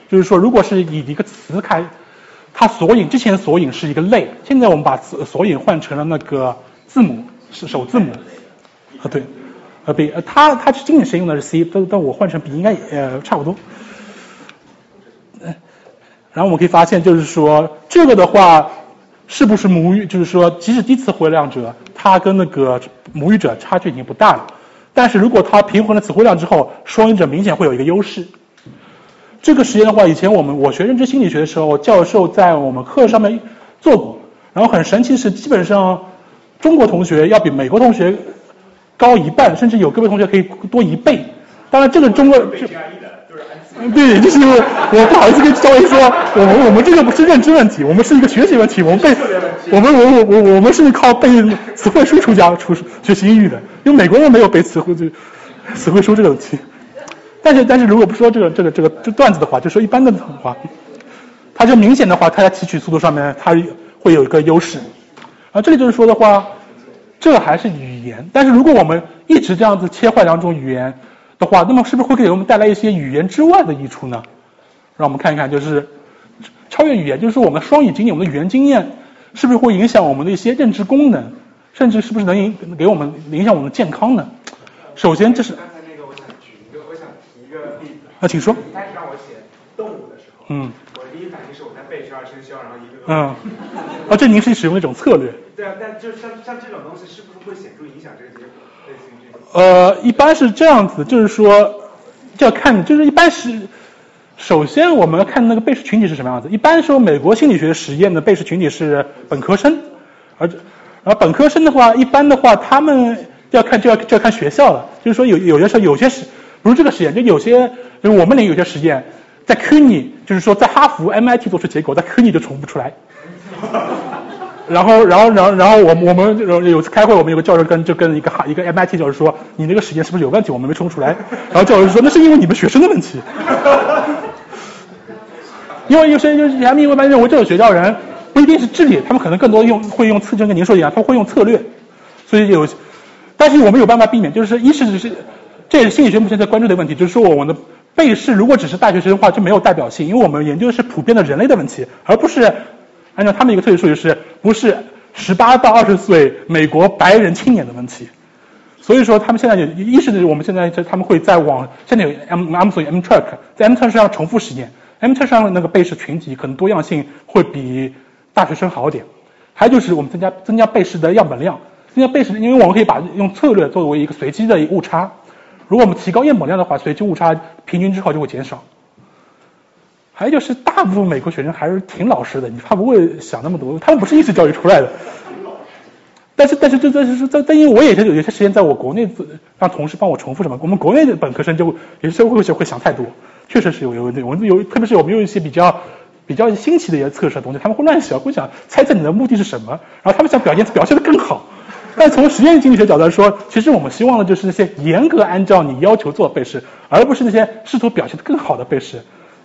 [SPEAKER 1] 就是说，如果是以一个词开，它索引之前索引是一个类，现在我们把词索引换成了那个字母是首字母啊对，呃 B，呃它它经典时用的是 C，但但我换成 B 应该呃差不多。然后我们可以发现，就是说这个的话。是不是母语？就是说，即使低词汇量者，他跟那个母语者差距已经不大了。但是如果他平衡了词汇量之后，双语者明显会有一个优势。这个实验的话，以前我们我学认知心理学的时候，教授在我们课上面做过。然后很神奇是，基本上中国同学要比美国同学高一半，甚至有个别同学可以多一倍。当然，这个中国。对，就是我不好意思跟赵毅说，我们我们这个不是认知问题，我们是一个学习问题。我们背，我们我我我我们是靠背词汇书出家出学习英语的，因为美国人没有背词汇就词汇书这个问题。但是但是如果不说这个这个这个这段子的话，就说一般的话，它就明显的话，它在提取速度上面它会有一个优势。啊，这里就是说的话，这还是语言，但是如果我们一直这样子切换两种语言。的话，那么是不是会给我们带来一些语言之外的益处呢？让我们看一看，就是超越语言，就是说我们的双语经验，我们的语言经验，是不是会影响我们的一些认知功能，甚至是不是能影给我们影响我们的健康呢？首先，这是
[SPEAKER 8] 刚才那个，我想举一个，我想提一个例子。
[SPEAKER 1] 啊请说。
[SPEAKER 8] 一开始让我写动物的时候，
[SPEAKER 1] 嗯，
[SPEAKER 8] 我第一反应是我在背十二生肖，然后一个个。
[SPEAKER 1] 嗯。哦，这您是使用一种策略。
[SPEAKER 8] 对啊，但就像像这种东西，是不是会显著影响这个结果？类似于这种。
[SPEAKER 1] 呃，一般是这样子，就是说，就要看，就是一般是，首先我们要看那个被试群体是什么样子。一般说，美国心理学实验的被试群体是本科生，而而本科生的话，一般的话，他们要看就要就要看学校了。就是说，有有些时候有些实，不是这个实验，就有些就是我们领有些实验，在 CUNY，就是说在哈佛、MIT 做出结果，在 CUNY 就重不出来。然后，然后，然后，然后，我我们有次开会，我们有个教授跟就跟一个哈一个 MIT 教授说，你那个实验是不是有问题？我们没冲出来。然后教授说，那是因为你们学生的问题。因为有些就是 M 因为认为这种学校人不一定是智力，他们可能更多用会用策，就跟您说一样，他们会用策略。所以有，但是我们有办法避免，就是一是是，这也是心理学目前在关注的问题，就是说我们的被试如果只是大学生的话就没有代表性，因为我们研究的是普遍的人类的问题，而不是。按照他们一个特殊数据是，不是十八到二十岁美国白人青年的问题，所以说他们现在就一是我们现在在他们会在网现在有 M M 所以 M track 在 M track 上重复实验，M track 上的那个被试群体可能多样性会比大学生好点，还有就是我们增加增加被试的样本量，增加被试，因为我们可以把用策略作为一个随机的误差，如果我们提高样本量的话，随机误差平均之后就会减少。还有就是，大部分美国学生还是挺老实的，你他不会想那么多，他们不是应试教育出来的。但是，但是，这这是在，但因为我也是有些时间在我国内让同事帮我重复什么，我们国内的本科生就有些会会会想太多，确实是有有有我们有，特别是我们有一些比较比较新奇的一些测试的东西，他们会乱想，会想猜测你的目的是什么，然后他们想表现表现的更好。但从实验经济学角度来说，其实我们希望的就是那些严格按照你要求做背试，而不是那些试图表现的更好的背试。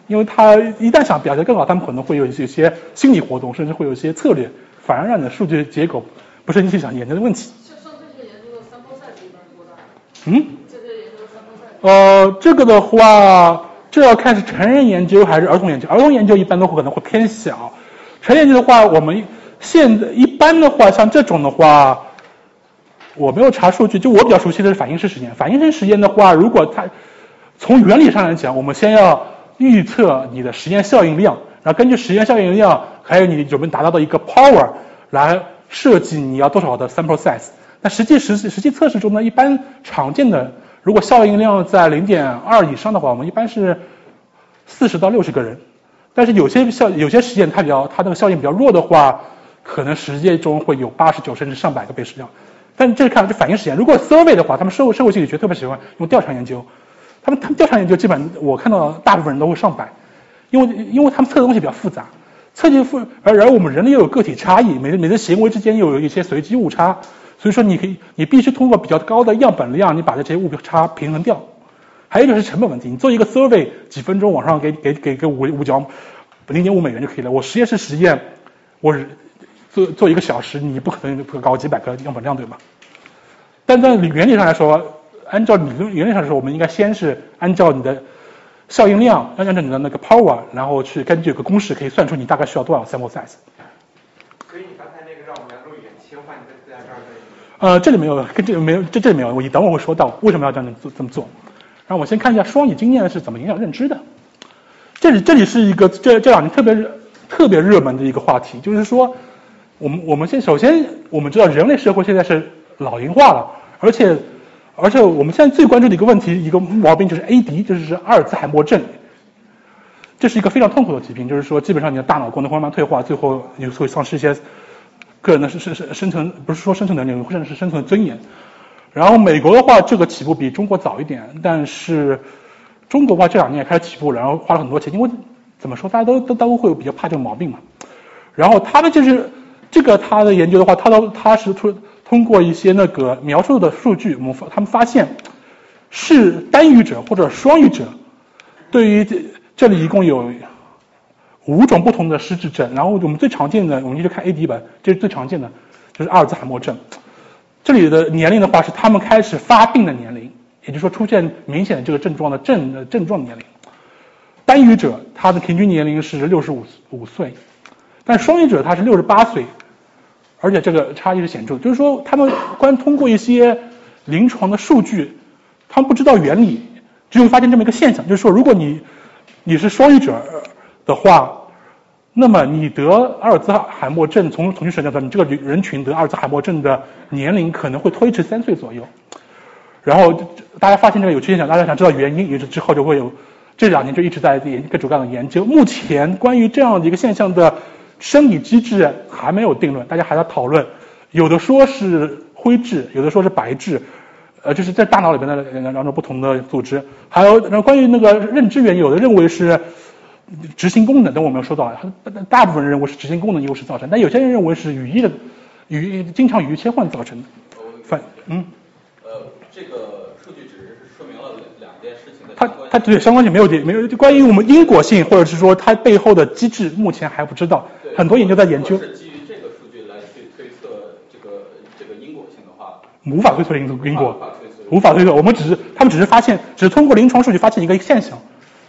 [SPEAKER 1] 因为他一旦想表现更好，他们可能会有一些些心理活动，甚至会有一些策略，反而让你的数据结果不是你想研究的问题。
[SPEAKER 11] 像这些研究的三波赛一般多大？
[SPEAKER 1] 嗯？
[SPEAKER 11] 这些研究的三波赛。
[SPEAKER 1] 呃，这个的话，这要看是成人研究还是儿童研究。儿童研究一般都会可能会偏小，成人研究的话，我们现一般的话，像这种的话，我没有查数据，就我比较熟悉的是反应式实验。反应式实验的话，如果它从原理上来讲，我们先要预测你的实验效应量，然后根据实验效应量，还有你有没有达到的一个 power 来设计你要多少的 sample size。那实际实实际测试中呢，一般常见的，如果效应量在零点二以上的话，我们一般是四十到六十个人。但是有些效有些实验它比较它那个效应比较弱的话，可能实践中会有八十九甚至上百个被试量。但这是看这反应实验。如果 survey 的话，他们社会社会心理学特别喜欢用调查研究，他们他们调查研究基本我看到大部分人都会上百，因为因为他们测的东西比较复杂，测计复而而我们人类又有个体差异，每每个行为之间又有一些随机误差，所以说你可以你必须通过比较高的样本量，你把这些误差平衡掉。还有就是成本问题，你做一个 survey 几分钟，往上给给给个五五角零点五美元就可以了。我实验室实验，我做做一个小时，你不可能搞几百个样本量对吧？但在原理上来说，按照理论原理上来说，我们应该先是按照你的效应量，按照你的那个 power，然后去根据有个公式可以算出你大概需要多少 sample size。
[SPEAKER 8] 所以你刚才那个让我们录一点切换，在在这儿
[SPEAKER 1] 呃，这里没有，跟这个没有，这这里没有，我等会会说到为什么要这样做这么做。然后我先看一下双语经验是怎么影响认知的。这里这里是一个这这两年特别特别热门的一个话题，就是说，我们我们先首先我们知道人类社会现在是老龄化了，而且而且我们现在最关注的一个问题一个毛病就是 AD，就是阿尔兹海默症。这是一个非常痛苦的疾病，就是说基本上你的大脑功能慢慢退化，最后你会丧失一些个人的生生生存，不是说生存能力，甚至是生存尊严。然后美国的话，这个起步比中国早一点，但是中国的话这两年也开始起步了，然后花了很多钱，因为怎么说，大家都都都会比较怕这个毛病嘛。然后他们就是这个他的研究的话，他都他是通通过一些那个描述的数据，我们发他们发现是单语者或者双语者，对于这这里一共有五种不同的失智症，然后我们最常见的，我们就看 AD 吧，这是最常见的，就是阿尔兹海默症。这里的年龄的话是他们开始发病的年龄，也就是说出现明显的这个症状的症症状年龄。单语者他的平均年龄是六十五五岁，但双语者他是六十八岁，而且这个差异是显著。就是说他们关通过一些临床的数据，他们不知道原理，只有发现这么一个现象，就是说如果你你是双语者的话。那么你得阿尔兹海默症，从统计学角度，你这个人群得阿尔兹海默症的年龄可能会推迟三岁左右。然后大家发现这个有趣现象，大家想知道原因，于是之后就会有这两年就一直在研各种各样的研究。目前关于这样的一个现象的生理机制还没有定论，大家还在讨论。有的说是灰质，有的说是白质，呃，就是在大脑里边的两种不同的组织。还有那关于那个认知原因，有的认为是。执行功能等我们有说到，大大部分人认为是执行功能优势造成，但有些人认为是语义的语经常语义切换造成的。反
[SPEAKER 12] 嗯，呃，这个数据只是说明了两件事情的。
[SPEAKER 1] 它它对相关性没有没有关于我们因果性或者是说它背后的机制，目前还不知道。很多研究在研究。
[SPEAKER 12] 是基于这个数据来去推测这个这个因果性的话，
[SPEAKER 1] 无法推测因因果，无法推测。我们只是他们只是发现，只是通过临床数据发现一个现象。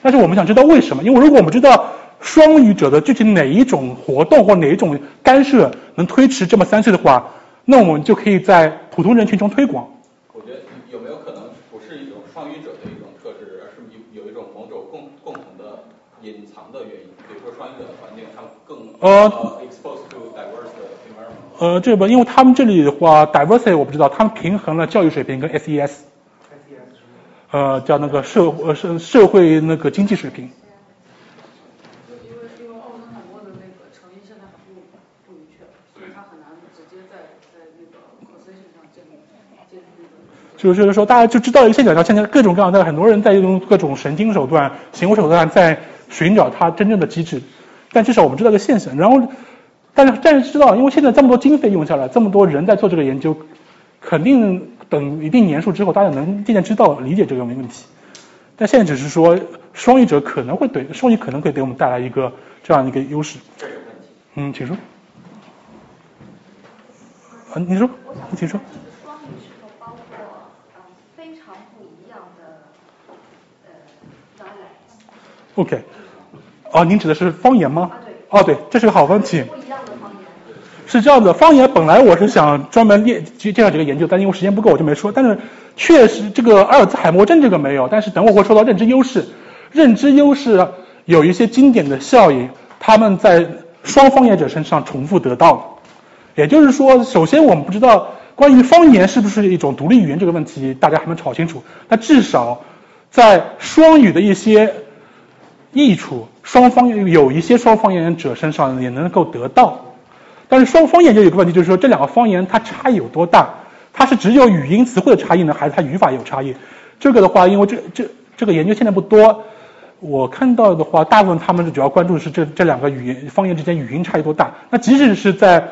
[SPEAKER 1] 但是我们想知道为什么？因为如果我们知道双语者的具体哪一种活动或哪一种干涉能推迟这么三岁的话，那我们就可以在普通人群中推广。
[SPEAKER 12] 我觉得有没有可能不是一种双语者的一种特质，而是有有一种某种共共同的隐藏的原因？比如说双语者的环境，他们更呃。
[SPEAKER 1] 呃，这个，因为他们这里的话，diversity 我不知道，他们平衡了教育水平跟 SES。呃，叫那个社呃社社会那个经济水平。
[SPEAKER 11] 因为因为奥森海默的那个成因现在还不不明确，所以他很难直接在在那个 causation 上建立建立。
[SPEAKER 1] 就是就是说，大家就知道一个现象，现在各种各样的很多人在用各种神经手段、行为手段在寻找它真正的机制，但至少我们知道个现象。然后，但是但是知道，因为现在这么多经费用下来，这么多人在做这个研究，肯定。等一定年数之后，大家能渐渐知道理解这个没问题。但现在只是说，双语者可能会对双语可能会给我们带来一个这样一个优势。嗯，请说。啊，你说，你请说。
[SPEAKER 13] 双语是否包括呃非常不一样的呃
[SPEAKER 1] OK。哦，您指的是方言吗？哦对，这是个好问题。
[SPEAKER 13] 不一样的方言。
[SPEAKER 1] 是这样的，方言本来我是想专门列介绍几个研究，但因为时间不够，我就没说。但是确实这个阿尔兹海默症这个没有，但是等我会说到认知优势，认知优势有一些经典的效应，他们在双方言者身上重复得到了。也就是说，首先我们不知道关于方言是不是一种独立语言这个问题，大家还没吵清楚。那至少在双语的一些益处，双方有一些双方言者身上也能够得到。但是双方言就有个问题，就是说这两个方言它差异有多大？它是只有语音词汇的差异呢，还是它语法有差异？这个的话，因为这这这个研究现在不多，我看到的话，大部分他们主要关注的是这这两个语言方言之间语音差异多大。那即使是在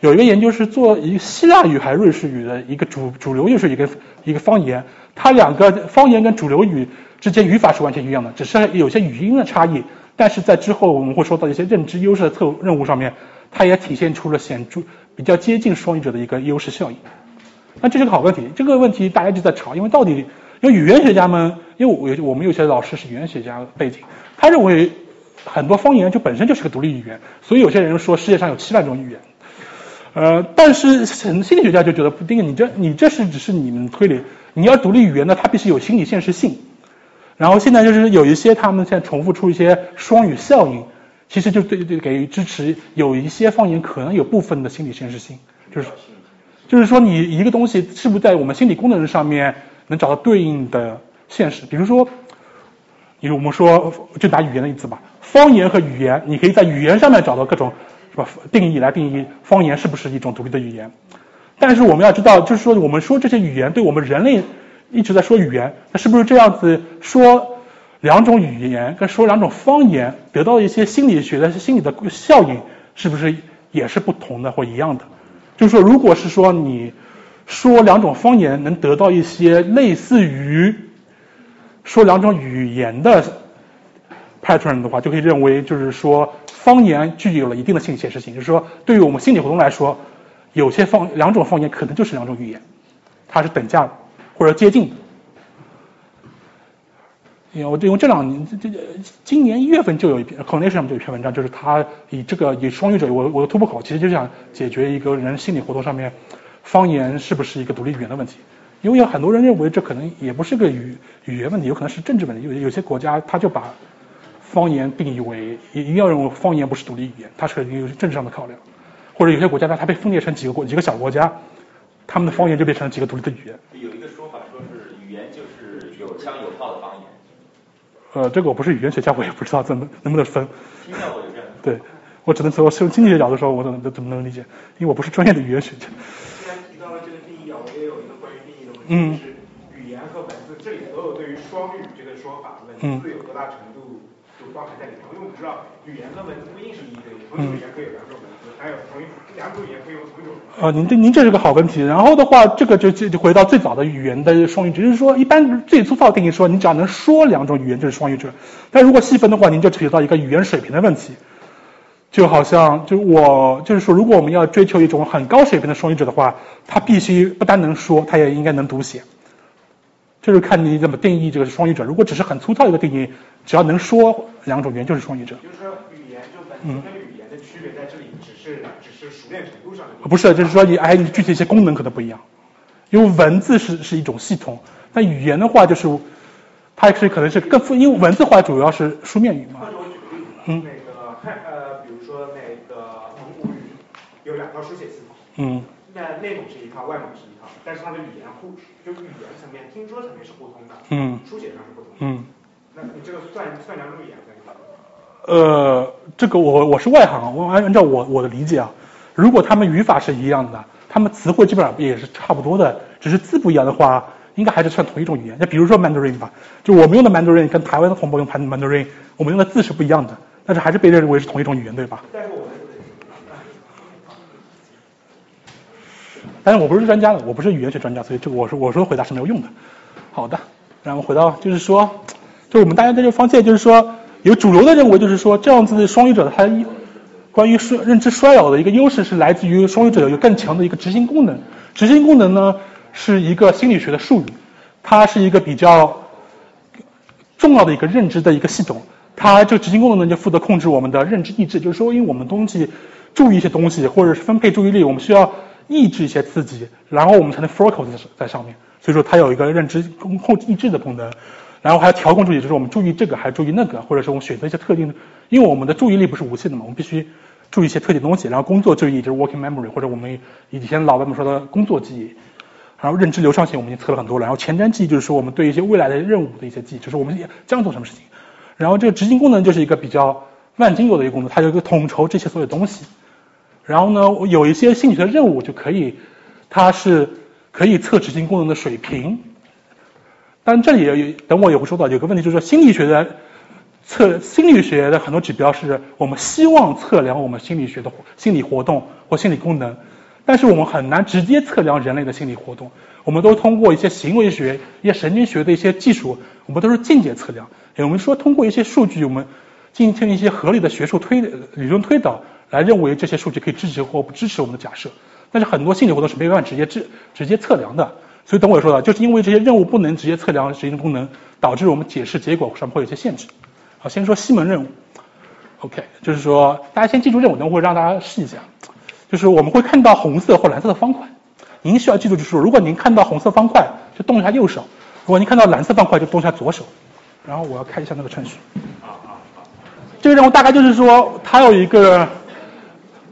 [SPEAKER 1] 有一个研究是做一希腊语还是瑞士语的一个主主流又是一个一个方言，它两个方言跟主流语之间语法是完全一样的，只是有些语音的差异。但是在之后我们会说到一些认知优势的特任务上面。它也体现出了显著比较接近双语者的一个优势效应。那这是个好问题，这个问题大家就在吵，因为到底，因为语言学家们，因为我我们有些老师是语言学家背景，他认为很多方言就本身就是个独立语言，所以有些人说世界上有七万种语言。呃，但是 心理学家就觉得不定，你这你这是只是你们推理，你要独立语言呢，它必须有心理现实性。然后现在就是有一些他们现在重复出一些双语效应。其实就对对给予支持，有一些方言可能有部分的心理现实性，就是就是说你一个东西是不是在我们心理功能上面能找到对应的现实？比如说，比如我们说就拿语言的例子吧，方言和语言，你可以在语言上面找到各种是吧定义来定义方言是不是一种独立的语言。但是我们要知道，就是说我们说这些语言对我们人类一直在说语言，那是不是这样子说？两种语言跟说两种方言得到一些心理学的心理的效应，是不是也是不同的或一样的？就是说，如果是说你说两种方言能得到一些类似于说两种语言的 pattern 的话，就可以认为就是说方言具有了一定的心理现实性。就是说，对于我们心理活动来说，有些方两种方言可能就是两种语言，它是等价的或者接近。因为我因为这两年这这今年一月份就有一篇 c o n n e c t i o n 上就有一篇文章，就是他以这个以双语者我我的突破口，其实就想解决一个人心理活动上面方言是不是一个独立语言的问题。因为有很多人认为这可能也不是个语语言问题，有可能是政治问题。有有些国家他就把方言定义为一定要认为方言不是独立语言，它是有政治上的考量。或者有些国家呢，它被分裂成几个国几个小国家，他们的方言就变成了几个独立的语言
[SPEAKER 9] 说法说是语言就是有枪有炮的方言。
[SPEAKER 1] 呃，这个我不是语言学家，我也不知道怎么能不能分。
[SPEAKER 9] 听到过有这样。
[SPEAKER 1] 对，我只能从从经济学角度说，我怎么怎么能理解？因为我不是专业的语言学家。
[SPEAKER 8] 既然提到了这个定义啊，我也有一个关于定义的问题，就是语言和文字，这里所有对于双语这个说法，文字有多大程度就包含在里面？因为我们知道语言跟文字不一定是一对一，同一语言可以有两种还有同一两种语言可以用同一种。
[SPEAKER 1] 呃，您这您这是个好问题。然后的话，这个就就就回到最早的语言的双语者，就是说，一般最粗糙定义说，你只要能说两种语言就是双语者。但如果细分的话，您就扯到一个语言水平的问题。就好像，就我就是说，如果我们要追求一种很高水平的双语者的话，他必须不单能说，他也应该能读写。就是看你怎么定义这个双语者。如果只是很粗糙一个定义，只要能说两种语言就是双语者。
[SPEAKER 8] 就是说，语言就本身跟语言的区别在这里，只是只是练程度上的。
[SPEAKER 1] 不是，就是说你哎，你具体一些功能可能不一样。因为文字是是一种系统，但语言的话就是，它是可能是更复，因为文字化主要是书面语嘛。
[SPEAKER 8] 嗯，那个汉呃，比如说那个蒙古语有两套书写系统，
[SPEAKER 1] 嗯，
[SPEAKER 8] 那内蒙是一套，外蒙是一套，但是它的语言互就语言层面、听说层面是互通的，
[SPEAKER 1] 嗯，
[SPEAKER 8] 书写上是不同的，
[SPEAKER 1] 嗯，
[SPEAKER 8] 那你这个算算两种语言可以吗？
[SPEAKER 1] 呃，这个我我是外行，我按按照我我的理解啊，如果他们语法是一样的，他们词汇基本上也是差不多的，只是字不一样的话，应该还是算同一种语言。那比如说 Mandarin 吧，就我们用的 Mandarin 跟台湾的同胞用 Mandarin，我们用的字是不一样的，但是还是被认为是同一种语言，对吧？
[SPEAKER 8] 但是我
[SPEAKER 1] 不是专家的，我不是语言学专家，所以这个我说我说的回答是没有用的。好的，然后回到就是说，就我们大家在这发现，就是说有主流的认为，就是说这样子的双语者，他关于衰认知衰老的一个优势是来自于双语者有更强的一个执行功能。执行功能呢是一个心理学的术语，它是一个比较重要的一个认知的一个系统。它这个执行功能呢就负责控制我们的认知意志，就是说因为我们东西。注意一些东西，或者是分配注意力，我们需要抑制一些刺激，然后我们才能 focus 在上面。所以说它有一个认知控控抑制的功能，然后还要调控注意，就是我们注意这个还注意那个，或者是我们选择一些特定的，因为我们的注意力不是无限的嘛，我们必须注意一些特定东西。然后工作注意就是 working memory，或者我们以前老外们说的工作记忆。然后认知流畅性我们已经测了很多了。然后前瞻记忆就是说我们对一些未来的任务的一些记忆，就是我们将做什么事情。然后这个执行功能就是一个比较万金油的一个功能，它有一个统筹这些所有东西。然后呢，有一些兴趣的任务就可以，它是可以测执行功能的水平。但这里有等我也会说到有个问题，就是说心理学的测心理学的很多指标是我们希望测量我们心理学的心理活动或心理功能，但是我们很难直接测量人类的心理活动。我们都通过一些行为学、一些神经学的一些技术，我们都是间接测量。我们说通过一些数据，我们进行一些合理的学术推理论推导。来认为这些数据可以支持或不支持我们的假设，但是很多心理活动是没办法直接直直接测量的，所以等我说的，就是因为这些任务不能直接测量执行功能，导致我们解释结果上会有一些限制。好，先说西门任务，OK，就是说大家先记住任务，等会让大家试一下，就是我们会看到红色或蓝色的方块，您需要记住就是，如果您看到红色方块，就动一下右手；如果您看到蓝色方块，就动一下左手。然后我要开一下那个程序。这个任务大概就是说，它有一个。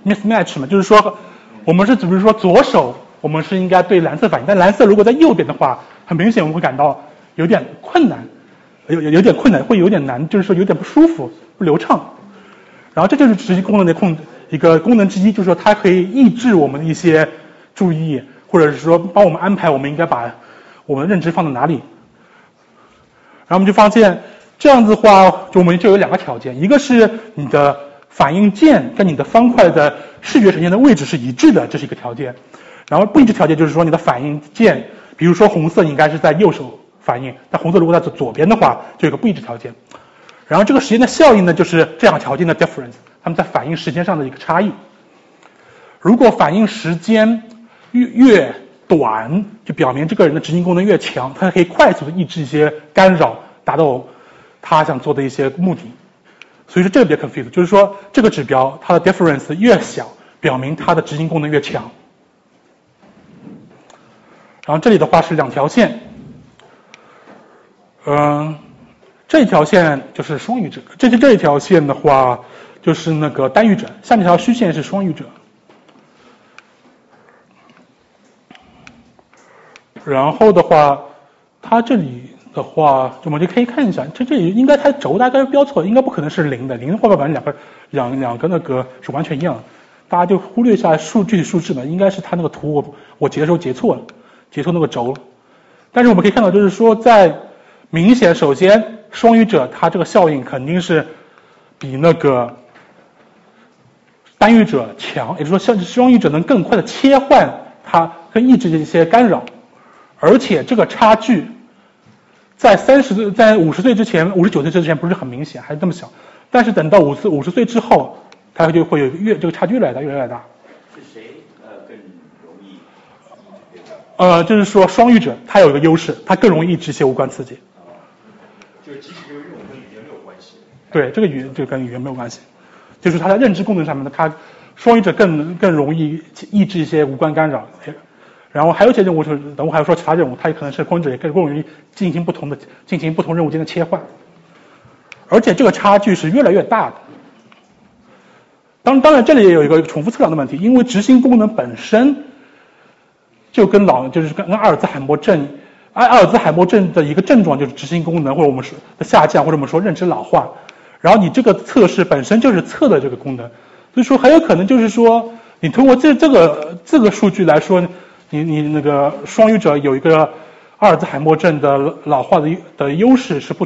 [SPEAKER 1] mismatch 嘛，就是说，我们是，比如说左手，我们是应该对蓝色反应，但蓝色如果在右边的话，很明显我们会感到有点困难，有有有点困难，会有点难，就是说有点不舒服、不流畅。然后这就是执行功能的控一个功能之一，就是说它可以抑制我们的一些注意，或者是说帮我们安排我们应该把我们的认知放在哪里。然后我们就发现这样子的话，就我们就有两个条件，一个是你的。反应键跟你的方块的视觉呈现的位置是一致的，这是一个条件。然后不一致条件就是说你的反应键，比如说红色应该是在右手反应，但红色如果在左左边的话，就有个不一致条件。然后这个时间的效应呢，就是这两个条件的 difference，它们在反应时间上的一个差异。如果反应时间越越短，就表明这个人的执行功能越强，他可以快速的抑制一些干扰，达到他想做的一些目的。所以说这个别 confuse，就是说这个指标它的 difference 越小，表明它的执行功能越强。然后这里的话是两条线，嗯，这条线就是双语者，这这这一条线的话就是那个单语者，下面条虚线是双语者。然后的话，它这里。的话，我们就可以看一下，这这里应该它轴大概标错了，应该不可能是零的，零的话反正两个两两个那个是完全一样的，大家就忽略一下数据数字嘛，应该是它那个图我我截的时候截错了，截错那个轴，但是我们可以看到就是说在明显首先双语者它这个效应肯定是比那个单语者强，也就是说像双语者能更快的切换它跟抑制这些干扰，而且这个差距。在三十岁、在五十岁之前、五十九岁之前不是很明显，还是这么小。但是等到五十五十岁之后，它就会有越这个差距越来越大，越来越大。
[SPEAKER 9] 是谁呃更容易？
[SPEAKER 1] 呃，就是说双语者他有一个优势，他更容易抑制一些无关刺激。
[SPEAKER 7] 就是即使这个任务跟语言没有关系。
[SPEAKER 1] 对，这个语就跟语言没有关系，就是他在认知功能上面的，他双语者更更容易抑制一些无关干扰。然后还有一些任务是，等会还要说其他任务，它也可能是光者也更容易进行不同的进行不同任务间的切换，而且这个差距是越来越大的。当当然这里也有一个重复测量的问题，因为执行功能本身就跟老就是跟阿尔兹海默症，阿阿尔兹海默症的一个症状就是执行功能或者我们说的下降或者我们说认知老化，然后你这个测试本身就是测的这个功能，所以说很有可能就是说你通过这这个这个数据来说。你你那个双语者有一个阿尔兹海默症的老化的的优势是不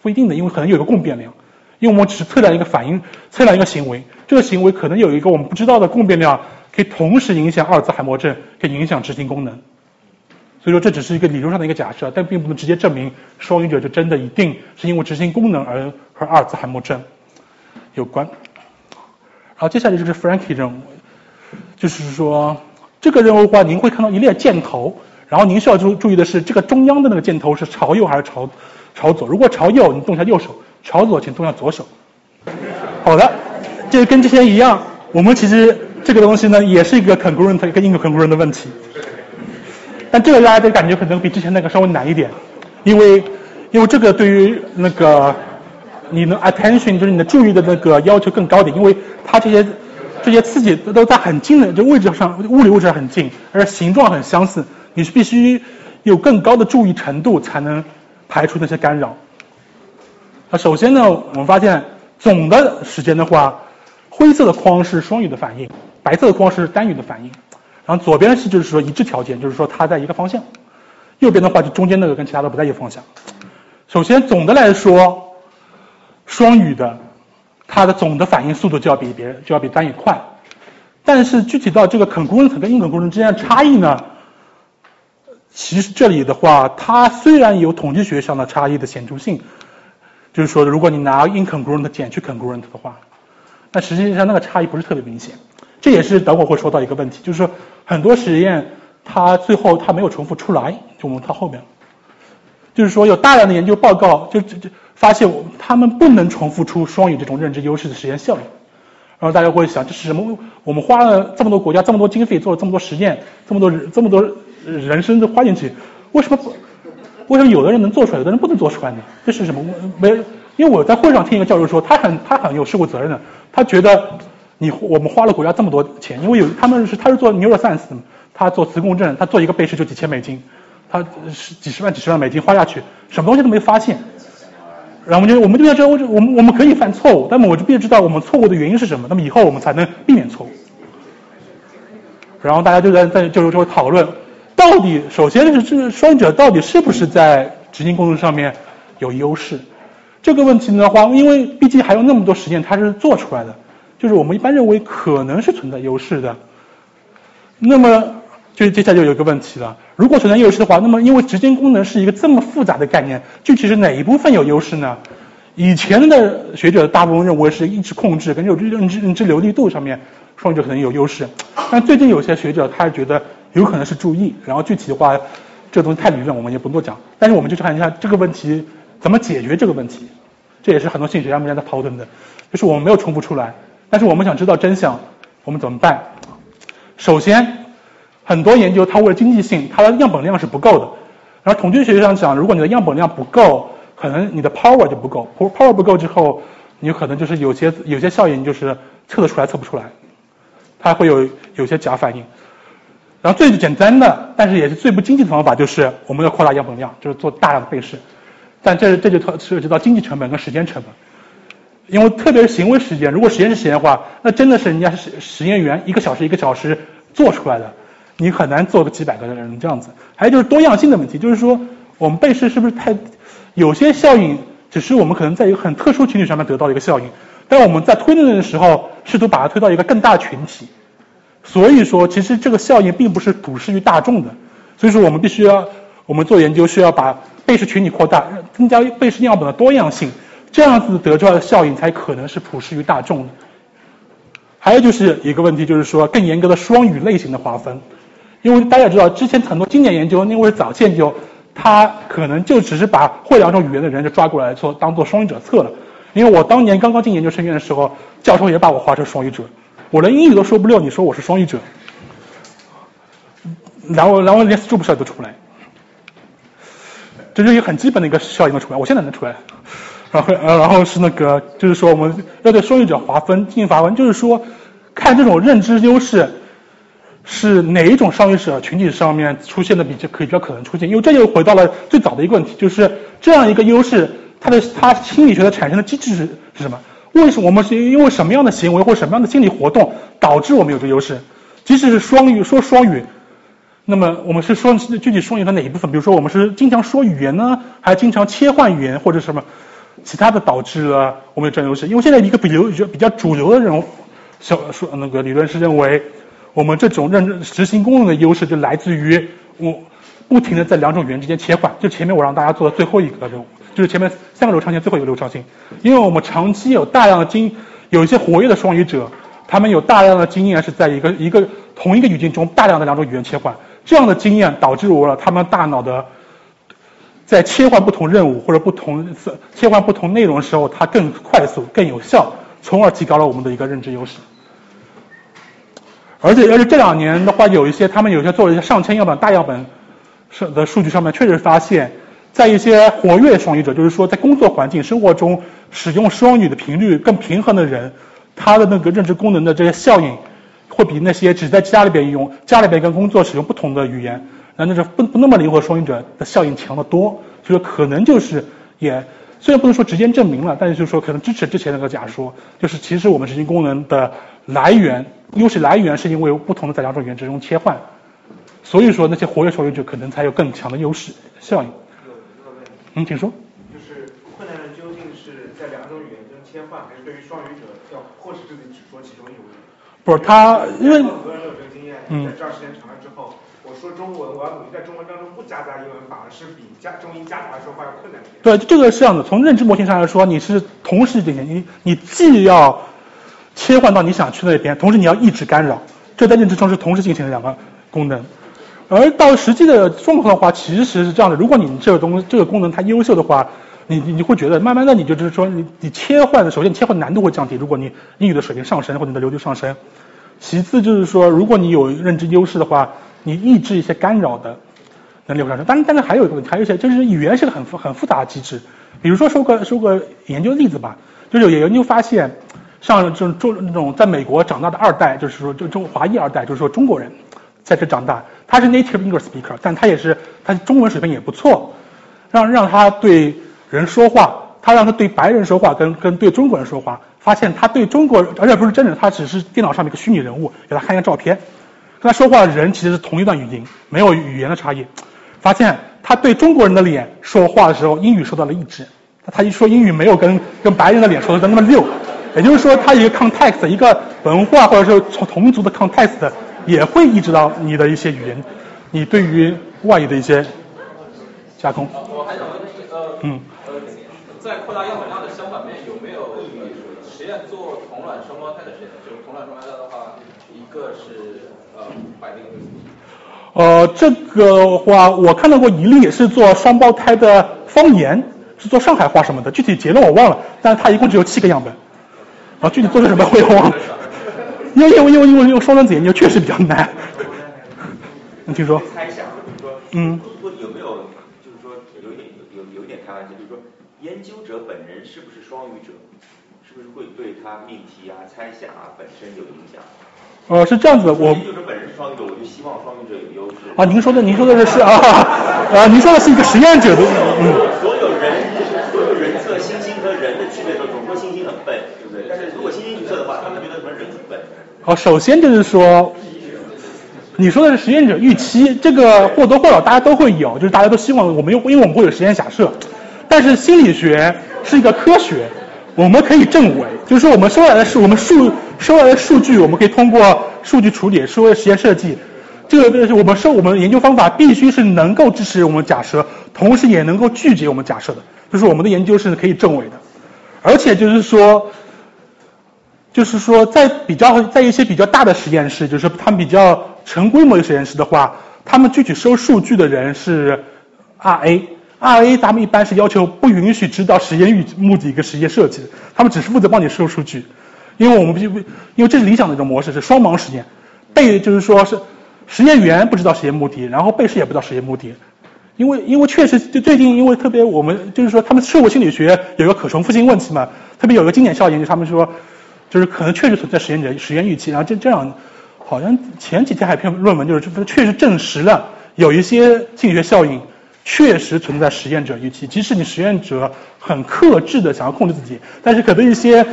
[SPEAKER 1] 不一定的，因为可能有个共变量，因为我们只是测量一个反应，测量一个行为，这个行为可能有一个我们不知道的共变量，可以同时影响阿尔兹海默症，可以影响执行功能。所以说这只是一个理论上的一个假设，但并不能直接证明双语者就真的一定是因为执行功能而和阿尔兹海默症有关。好，接下来就是 Frankie 任务，就是说。这个任务的话，您会看到一列箭头，然后您需要注注意的是，这个中央的那个箭头是朝右还是朝朝左？如果朝右，你动一下右手；朝左，请动下左手。好的，这跟之前一样，我们其实这个东西呢，也是一个 congruent 一个 incongruent 的问题。但这个大家的感觉可能比之前那个稍微难一点，因为因为这个对于那个你的 attention 就是你的注意的那个要求更高点，因为它这些这些刺激都在很近的这位置上，物理位置很近，而形状很相似，你是必须有更高的注意程度才能排除那些干扰。那首先呢，我们发现总的时间的话，灰色的框是双语的反应，白色的框是单语的反应。然后左边是就是说一致条件，就是说它在一个方向；右边的话就中间那个跟其他的不在一个方向。首先总的来说，双语的它的总的反应速度就要比别人就要比单语快。但是具体到这个 congruent 跟应肯工人之间的差异呢，其实这里的话，它虽然有统计学上的差异的显著性。就是说，如果你拿 incongruent 减去 congruent 的话，那实际上那个差异不是特别明显。这也是等会会说到一个问题，就是说很多实验它最后它没有重复出来，就我们到后面，就是说有大量的研究报告就就发现他们不能重复出双语这种认知优势的实验效应。然后大家会想，这是什么？我们花了这么多国家这么多经费做了这么多实验，这么多这么多人生都花进去，为什么不？为什么有的人能做出来，有的人不能做出来呢？这是什么？没，因为我在会上听一个教授说，他很他很有社会责任的，他觉得你我们花了国家这么多钱，因为有他们是他是做 neuroscience 的，他做磁共振，他做一个背试就几千美金，他是几十万几十万美金花下去，什么东西都没发现。然后我们就我们就要知道，我我们我们可以犯错误，那么我就必须知道我们错误的原因是什么，那么以后我们才能避免错误。然后大家就在在就就讨论。到底，首先是这个双者到底是不是在执行工作上面有优势？这个问题的话，因为毕竟还有那么多实验它是做出来的，就是我们一般认为可能是存在优势的。那么，就接下来就有一个问题了：如果存在优势的话，那么因为执行功能是一个这么复杂的概念，具体是哪一部分有优势呢？以前的学者大部分认为是意志控制跟认知认知认知流利度上面双者可能有优势，但最近有些学者他觉得。有可能是注意，然后具体的话，这个东西太理论，我们也不多讲。但是我们就去看一下这个问题怎么解决这个问题，这也是很多心理学家目前在讨论的。就是我们没有重复出来，但是我们想知道真相，我们怎么办？首先，很多研究它为了经济性，它的样本量是不够的。然后统计学上讲，如果你的样本量不够，可能你的 power 就不够。power 不够之后，你可能就是有些有些效应就是测得出来测不出来，它会有有些假反应。然后最简单的，但是也是最不经济的方法，就是我们要扩大样本量，就是做大量的背试。但这这就涉及到经济成本跟时间成本，因为特别是行为实验，如果实验室实验的话，那真的是人家是实验员一个小时一个小时做出来的，你很难做个几百个人这样子。还有就是多样性的问题，就是说我们背试是不是太有些效应，只是我们可能在一个很特殊群体上面得到一个效应，但我们在推论的时候，试图把它推到一个更大的群体。所以说，其实这个效应并不是普适于大众的。所以说，我们必须要，我们做研究需要把被试群体扩大，增加被试样本的多样性，这样子得出来的效应才可能是普适于大众的。还有就是一个问题，就是说更严格的双语类型的划分，因为大家知道，之前很多经典研究，因为是早期研究，它可能就只是把会两种语言的人就抓过来做当做双语者测了。因为我当年刚刚进研究生院的时候，教授也把我划成双语者。我连英语都说不溜，你说我是双语者，然后然后连 s t r 效应都出不来，这就是一个很基本的一个效应的出来，我现在能出来，然后呃然后是那个就是说我们要对双语者划分进行划分，就是说看这种认知优势是哪一种双语者群体上面出现的比较可以比较可能出现，因为这又回到了最早的一个问题，就是这样一个优势它的它心理学的产生的机制是是什么？为什么我们是因为什么样的行为或什么样的心理活动导致我们有这优势？即使是双语说双语，那么我们是说具体双语的哪一部分？比如说我们是经常说语言呢，还是经常切换语言或者什么其他的导致了我们有这优势？因为现在一个比流比较主流的这种小说那个理论是认为，我们这种认知执行功能的优势就来自于我不停的在两种语言之间切换。就前面我让大家做的最后一个任务。就是前面三个流畅性，最后一个流畅性，因为我们长期有大量的经，有一些活跃的双语者，他们有大量的经验是在一个一个同一个语境中大量的两种语言切换，这样的经验导致我了他们大脑的在切换不同任务或者不同切换不同内容的时候，它更快速、更有效，从而提高了我们的一个认知优势。而且而且这两年的话，有一些他们有些做了一些上千样本大样本是的数据上面，确实发现，在一些活跃双语者，就是说在工作环境生活中使用双语的频率更平衡的人，他的那个认知功能的这些效应，会比那些只在家里边用家里边跟工作使用不同的语言，那那是不不那么灵活双语者的效应强得多。所以可能就是也。虽然不能说直接证明了，但是就是说可能支持之前那个假说，就是其实我们执行功能的来源优势来源是因为不同的在两种语言之中切换，所以说那些活跃双语者可能才有更强的优势效应。嗯，请说。
[SPEAKER 8] 就是困难的究竟是在两种语言中切换，还是对于双语者要迫使自己只说其中一种语言？
[SPEAKER 1] 不是他，因为
[SPEAKER 8] 很多人都有这个经验，在这儿时间长了之后。我说中文，我要努力在中文当中不夹杂英文，反而是比加中英夹杂说话要困难一点。对，
[SPEAKER 1] 这个是这样的。从认知模型上来说，你是同时进行，你你既要切换到你想去那边，同时你要抑制干扰，这在认知中是同时进行的两个功能。而到实际的状况的话，其实是这样的。如果你这个东这个功能它优秀的话，你你会觉得慢慢的你就是说你你切换的，首先切换难度会降低。如果你英语的水平上升或者你的流利上升，其次就是说如果你有认知优势的话。你抑制一些干扰的能力会上升，但但是还有一个问题，还有一些就是语言是个很复很复杂的机制。比如说说个说个研究例子吧，就是有研究发现，像这种中那种在美国长大的二代，就是说就中华裔二代，就是说中国人在这长大，他是 native English speaker，但他也是他中文水平也不错，让让他对人说话，他让他对白人说话，跟跟对中国人说话，发现他对中国而且不是真人，他只是电脑上面一个虚拟人物，给他看一个照片。跟他说话的人其实是同一段语音，没有语言的差异。发现他对中国人的脸说话的时候，英语受到了抑制。他一说英语没有跟跟白人的脸说的那么溜，也就是说，他一个 context，一个文化或者是从同族的 context 也会抑制到你的一些语言，你对于外语的一些加工。
[SPEAKER 12] 我还想问呃，嗯，呃，在扩大样本量的相反面，有没有实验做同卵双胞胎的实验？就是同卵双胞胎的话，一个是。
[SPEAKER 1] 呃，这个话我看到过一例，是做双胞胎的方言，是做上海话什么的，具体结论我忘了，但是它一共只有七个样本，啊，具体做的什么我也忘了，因为因为因为因为用双卵子研究确实比较难。你听说？
[SPEAKER 9] 猜想，就是说，嗯，会有没有，就是说，有一点有有一点开玩笑，就是说，研究者本人是不是双语者，是不是会对他命题啊、猜想啊本身有影响？
[SPEAKER 1] 呃，是这样子，我
[SPEAKER 9] 研究者本人双语，我就希望双语者有优势。
[SPEAKER 1] 啊，您说的，您说的是啊，啊，您说的是一个实验者的，
[SPEAKER 9] 嗯。所有人，所有人测星星和人的区别的时候，总说猩猩很笨，对不对？但是如果猩猩去测的话，他们觉得什么人很笨。
[SPEAKER 1] 好，首先就是说，你说的是实验者预期，这个或多或少大家都会有，就是大家都希望我们，因为我们会有实验假设，但是心理学是一个科学。我们可以证伪，就是说我们收来的是我们数收来的数据，我们可以通过数据处理、收实验设计，这个我们收我们研究方法必须是能够支持我们假设，同时也能够拒绝我们假设的，就是我们的研究是可以证伪的，而且就是说，就是说在比较在一些比较大的实验室，就是他们比较成规模的实验室的话，他们具体收数据的人是 RA。RA 他们一般是要求不允许知道实验预目的一个实验设计，他们只是负责帮你收数据，因为我们必须，因为这是理想的一种模式，是双盲实验，被就是说是实验员不知道实验目的，然后被试也不知道实验目的，因为因为确实就最近因为特别我们就是说他们社会心理学有一个可重复性问题嘛，特别有个经典效应，就是他们说就是可能确实存在实验者实验预期，然后这这样好像前几天还篇论文就是确实证实了有一些心理学效应。确实存在实验者预期，即使你实验者很克制的想要控制自己，但是可能一些，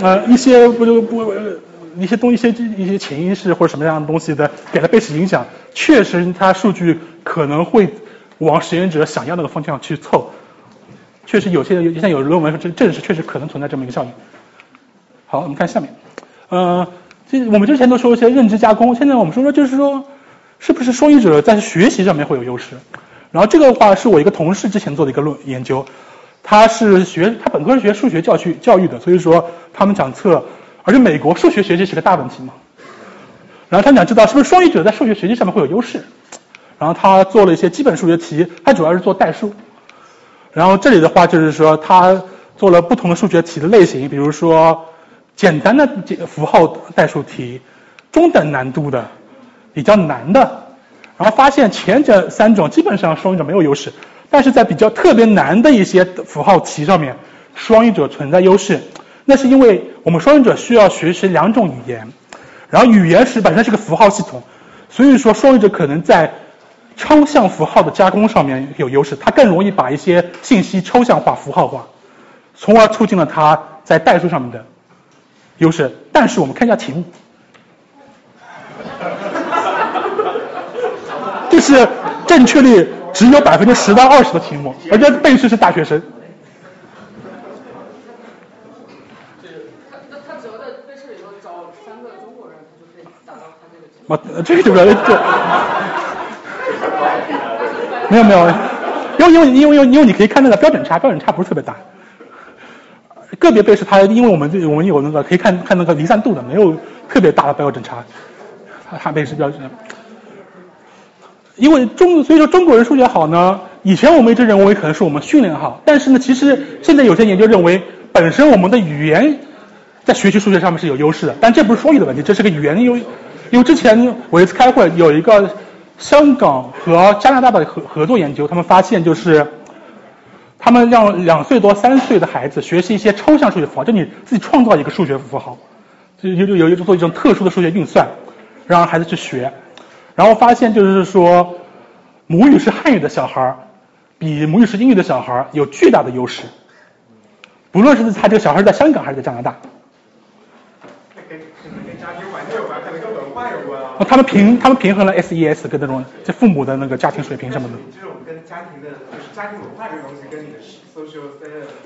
[SPEAKER 1] 呃，一些不就不一些东一些一些潜意识或者什么样的东西的给他被使影响，确实他数据可能会往实验者想要那个方向去凑，确实有些像有论文证证实确实可能存在这么一个效应。好，我们看下面，呃，这我们之前都说一些认知加工，现在我们说说就是说，是不是双语者在学习上面会有优势？然后这个的话是我一个同事之前做的一个论研究，他是学他本科是学数学教育教育的，所以说他们讲测，而且美国数学学习是个大问题嘛。然后他想知道是不是双语者在数学学习上面会有优势，然后他做了一些基本数学题，他主要是做代数。然后这里的话就是说他做了不同的数学题的类型，比如说简单的符号代数题，中等难度的、比较难的，然后发现前者三种基本上双语者没有优势，但是在比较特别难的一些符号题上面，双语者存在优势。那是因为我们双语者需要学习两种语言，然后语言是本身是个符号系统，所以说双语者可能在抽象符号的加工上面有优势，它更容易把一些信息抽象化、符号化，从而促进了它在代数上面的优势。但是我们看一下题目。这是正确率只有百分之十到二十的题目，而且背试是大学生。
[SPEAKER 11] 那他只要在背试里头找三个中国人，就可以达到他这个题
[SPEAKER 1] 目。啊，这个就不要这。没有没有，因为因为因为因为你可以看那个标准差，标准差不是特别大。个别背试它，因为我们这我们有那个可以看看那个离散度的，没有特别大的标准差。它它背试标准。因为中，所以说中国人数学好呢。以前我们一直认为可能是我们训练好，但是呢，其实现在有些研究认为，本身我们的语言在学习数学上面是有优势的。但这不是双语的问题，这是个语言优。因为之前我一次开会，有一个香港和加拿大的合合作研究，他们发现就是，他们让两岁多、三岁的孩子学习一些抽象数学符号，就你自己创造一个数学符号，就有有有做一种特殊的数学运算，让孩子去学。然后发现就是说，母语是汉语的小孩儿，比母语是英语的小孩儿有巨大的优势。不论是他这个小孩在香港还是在加拿大。
[SPEAKER 8] 跟跟家庭环境有关，可能跟文化有关
[SPEAKER 1] 啊。他们平他们平衡了 SES 跟那种这父母的那个家庭水平什么的。
[SPEAKER 8] 这种跟家庭的，文化这个东西，跟你的 social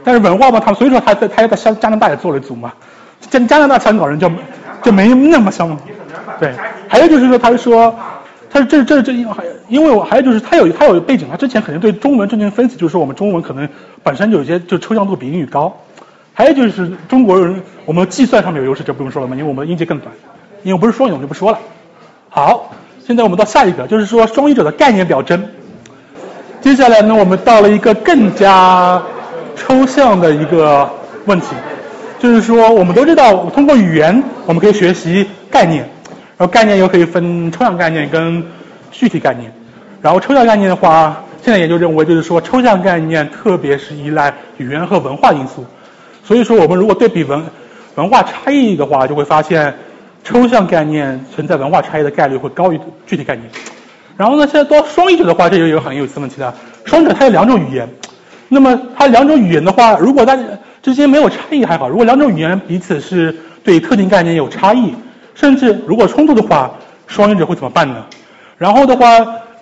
[SPEAKER 1] 但是文化嘛，他所以说他在他要在香加拿大也做了一组嘛，加加拿大香港人就就没那么像。对，还有就是说，他说，他这这这因为还因为我还有就是他有他有背景，他之前肯定对中文进行分析，就是说我们中文可能本身就有些就抽象度比英语高，还有就是中国人我们计算上面有优势，就不用说了嘛，因为我们音节更短，因为不是双语我就不说了。好，现在我们到下一个，就是说双语者的概念表征。接下来呢，我们到了一个更加抽象的一个问题，就是说我们都知道通过语言我们可以学习概念。然后概念又可以分抽象概念跟具体概念。然后抽象概念的话，现在研究认为就是说抽象概念特别是依赖语言和文化因素。所以说我们如果对比文文化差异的话，就会发现抽象概念存在文化差异的概率会高于具体概念。然后呢，现在到双语者的话，这就有很有意思问题了。双语者它有两种语言，那么它两种语言的话，如果大家之间没有差异还好，如果两种语言彼此是对特定概念有差异。甚至如果冲突的话，双语者会怎么办呢？然后的话，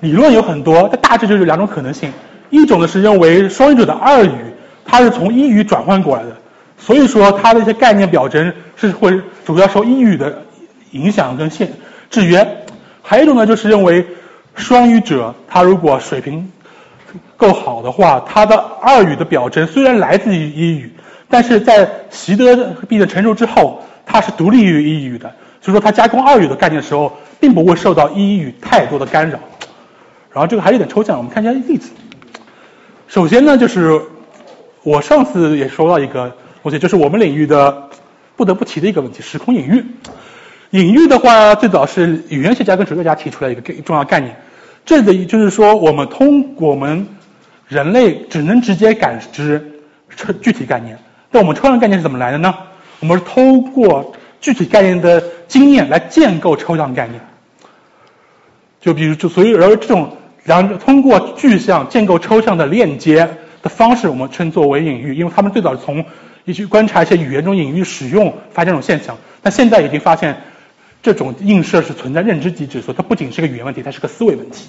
[SPEAKER 1] 理论有很多，但大致就是两种可能性。一种呢是认为双语者的二语它是从一语转换过来的，所以说它的一些概念表征是会主要受一语的影响跟限制约。还有一种呢就是认为双语者他如果水平够好的话，他的二语的表征虽然来自于一语，但是在习得毕的成熟之后，它是独立于一语的。所以说，他加工二语的概念的时候，并不会受到一语太多的干扰。然后这个还有点抽象，我们看一下例子。首先呢，就是我上次也说到一个东西，就是我们领域的不得不提的一个问题——时空隐喻。隐喻的话，最早是语言学家跟哲学家提出来一个重要概念。这个就是说，我们通过我们人类只能直接感知具体概念，那我们抽象概念是怎么来的呢？我们是通过具体概念的经验来建构抽象概念，就比如就所以而这种两通过具象建构抽象的链接的方式，我们称作为隐喻，因为他们最早是从一去观察一些语言中隐喻使用发现这种现象，但现在已经发现这种映射是存在认知机制，所以它不仅是个语言问题，它是个思维问题。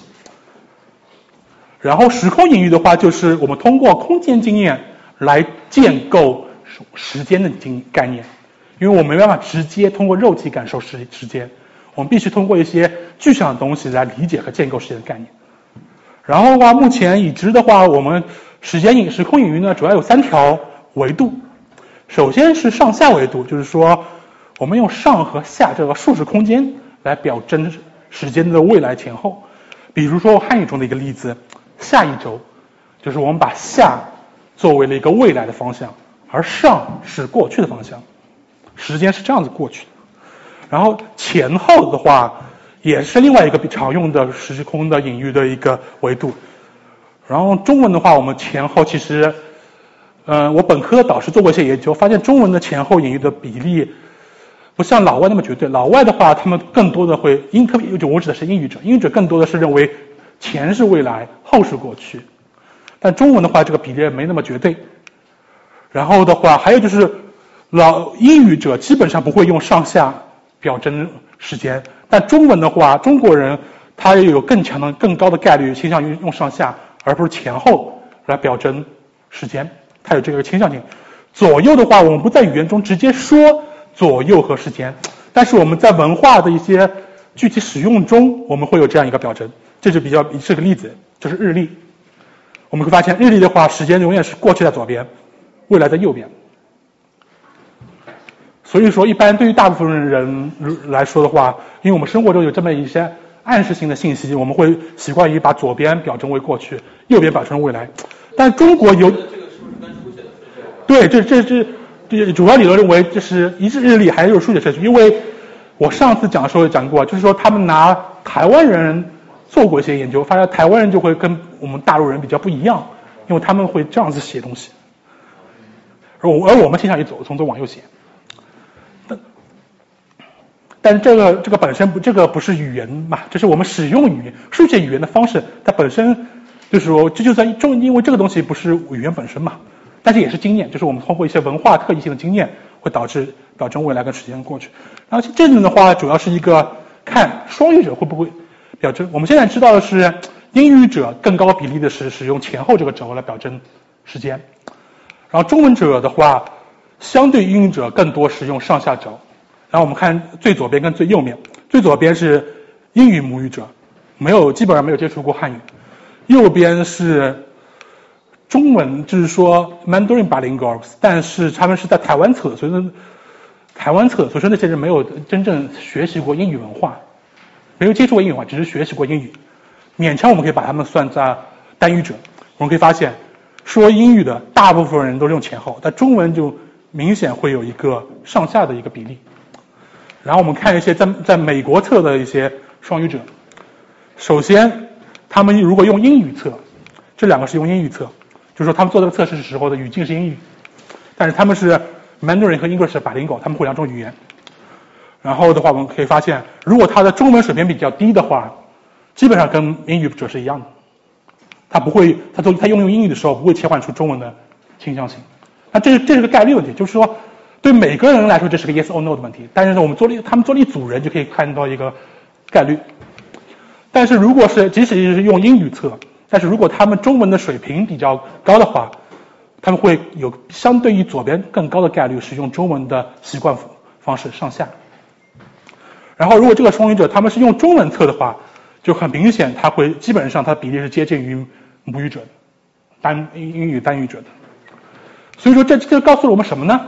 [SPEAKER 1] 然后时空隐喻的话，就是我们通过空间经验来建构时间的经概念。因为我没办法直接通过肉体感受时时间，我们必须通过一些具象的东西来理解和建构时间的概念。然后的话，目前已知的话，我们时间隐时空隐喻呢，主要有三条维度。首先是上下维度，就是说我们用上和下这个数值空间来表征时间的未来前后。比如说汉语中的一个例子，下一周，就是我们把下作为了一个未来的方向，而上是过去的方向。时间是这样子过去的，然后前后的话，也是另外一个比常用的时空的隐喻的一个维度。然后中文的话，我们前后其实，嗯，我本科导师做过一些研究，发现中文的前后隐喻的比例，不像老外那么绝对。老外的话，他们更多的会英，特别就我指的是英语者，英语者更多的是认为前是未来，后是过去。但中文的话，这个比例没那么绝对。然后的话，还有就是老英语者基本上不会用上下。表征时间，但中文的话，中国人他也有更强的、更高的概率倾向于用上下，而不是前后来表征时间，它有这个倾向性。左右的话，我们不在语言中直接说左右和时间，但是我们在文化的一些具体使用中，我们会有这样一个表征。这是比较是个例子，就是日历。我们会发现，日历的话，时间永远是过去在左边，未来在右边。所以说，一般对于大部分人来说的话，因为我们生活中有这么一些暗示性的信息，我们会习惯于把左边表征为过去，右边表征未来。但中国有，对，这这这这主要理论认为就是一致日历还是数学顺序？因为我上次讲的时候也讲过，就是说他们拿台湾人做过一些研究，发现台湾人就会跟我们大陆人比较不一样，因为他们会这样子写东西，而我而我们倾向于走从左往右写。但是这个这个本身不，这个不是语言嘛？这是我们使用语言、书写语言的方式。它本身就是说，这就在中，因为这个东西不是语言本身嘛。但是也是经验，就是我们通过一些文化特异性的经验，会导致表征未来跟时间过去。然后这里的话，主要是一个看双语者会不会表征。我们现在知道的是，英语者更高比例的是使用前后这个轴来表征时间。然后中文者的话，相对英语者更多使用上下轴。然后我们看最左边跟最右面，最左边是英语母语者，没有基本上没有接触过汉语，右边是中文，就是说 Mandarin bilinguals，但是他们是在台湾测，所以说台湾测，所以说那些人没有真正学习过英语文化，没有接触过英语文化，只是学习过英语，勉强我们可以把他们算在单语者。我们可以发现，说英语的大部分人都是用前后，但中文就明显会有一个上下的一个比例。然后我们看一些在在美国测的一些双语者，首先他们如果用英语测，这两个是用英语测，就是说他们做这个测试的时候的语境是英语，但是他们是 Mandarin 和 English 百灵狗他们会两种语言。然后的话我们可以发现，如果他的中文水平比较低的话，基本上跟英语者是一样的，他不会他做他用用英语的时候不会切换出中文的倾向性。那这是这是个概率问题，就是说。对每个人来说，这是个 yes or no 的问题。但是呢，我们做了他们做了一组人，就可以看到一个概率。但是如果是即使是用英语测，但是如果他们中文的水平比较高的话，他们会有相对于左边更高的概率使用中文的习惯方式上下。然后，如果这个双语者他们是用中文测的话，就很明显，他会基本上他比例是接近于母语者单英英语单语者的。所以说，这这告诉了我们什么呢？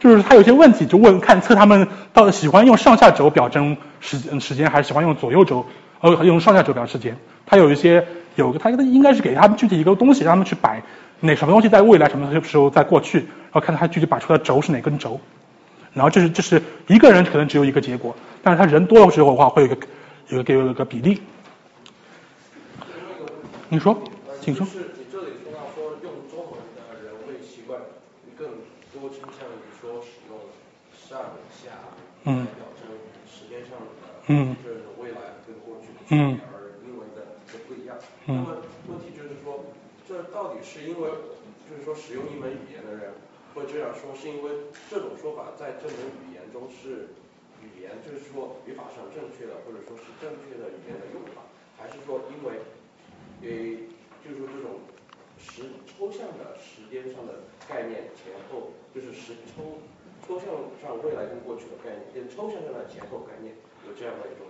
[SPEAKER 1] 就是他有些问题，就问看测他们到底喜欢用上下轴表征时时间，还是喜欢用左右轴呃用上下轴表时间。它有一些有个它应该是给他们具体一个东西，让他们去摆哪什么东西在未来，什么时候在过去，然后看他具体摆出的轴是哪根轴。然后这是这是一个人可能只有一个结果，但是他人多的时候的话会有一个有一个有一个比例。你说，请说。
[SPEAKER 12] 嗯，表征时间上的就是未来跟过去的区别，而英文的就不一样。那么问题就是说，这到底是因为就是说使用一门语言的人会这样说，是因为这种说法在这门语言中是语言，就是说语法上正确的，或者说是正确的语言的用法，还是说因为呃，就是说这种时抽象的时间上的概念前后就是时抽。抽象上未来跟过去的概念，跟抽象上的前后概念有这样的一种。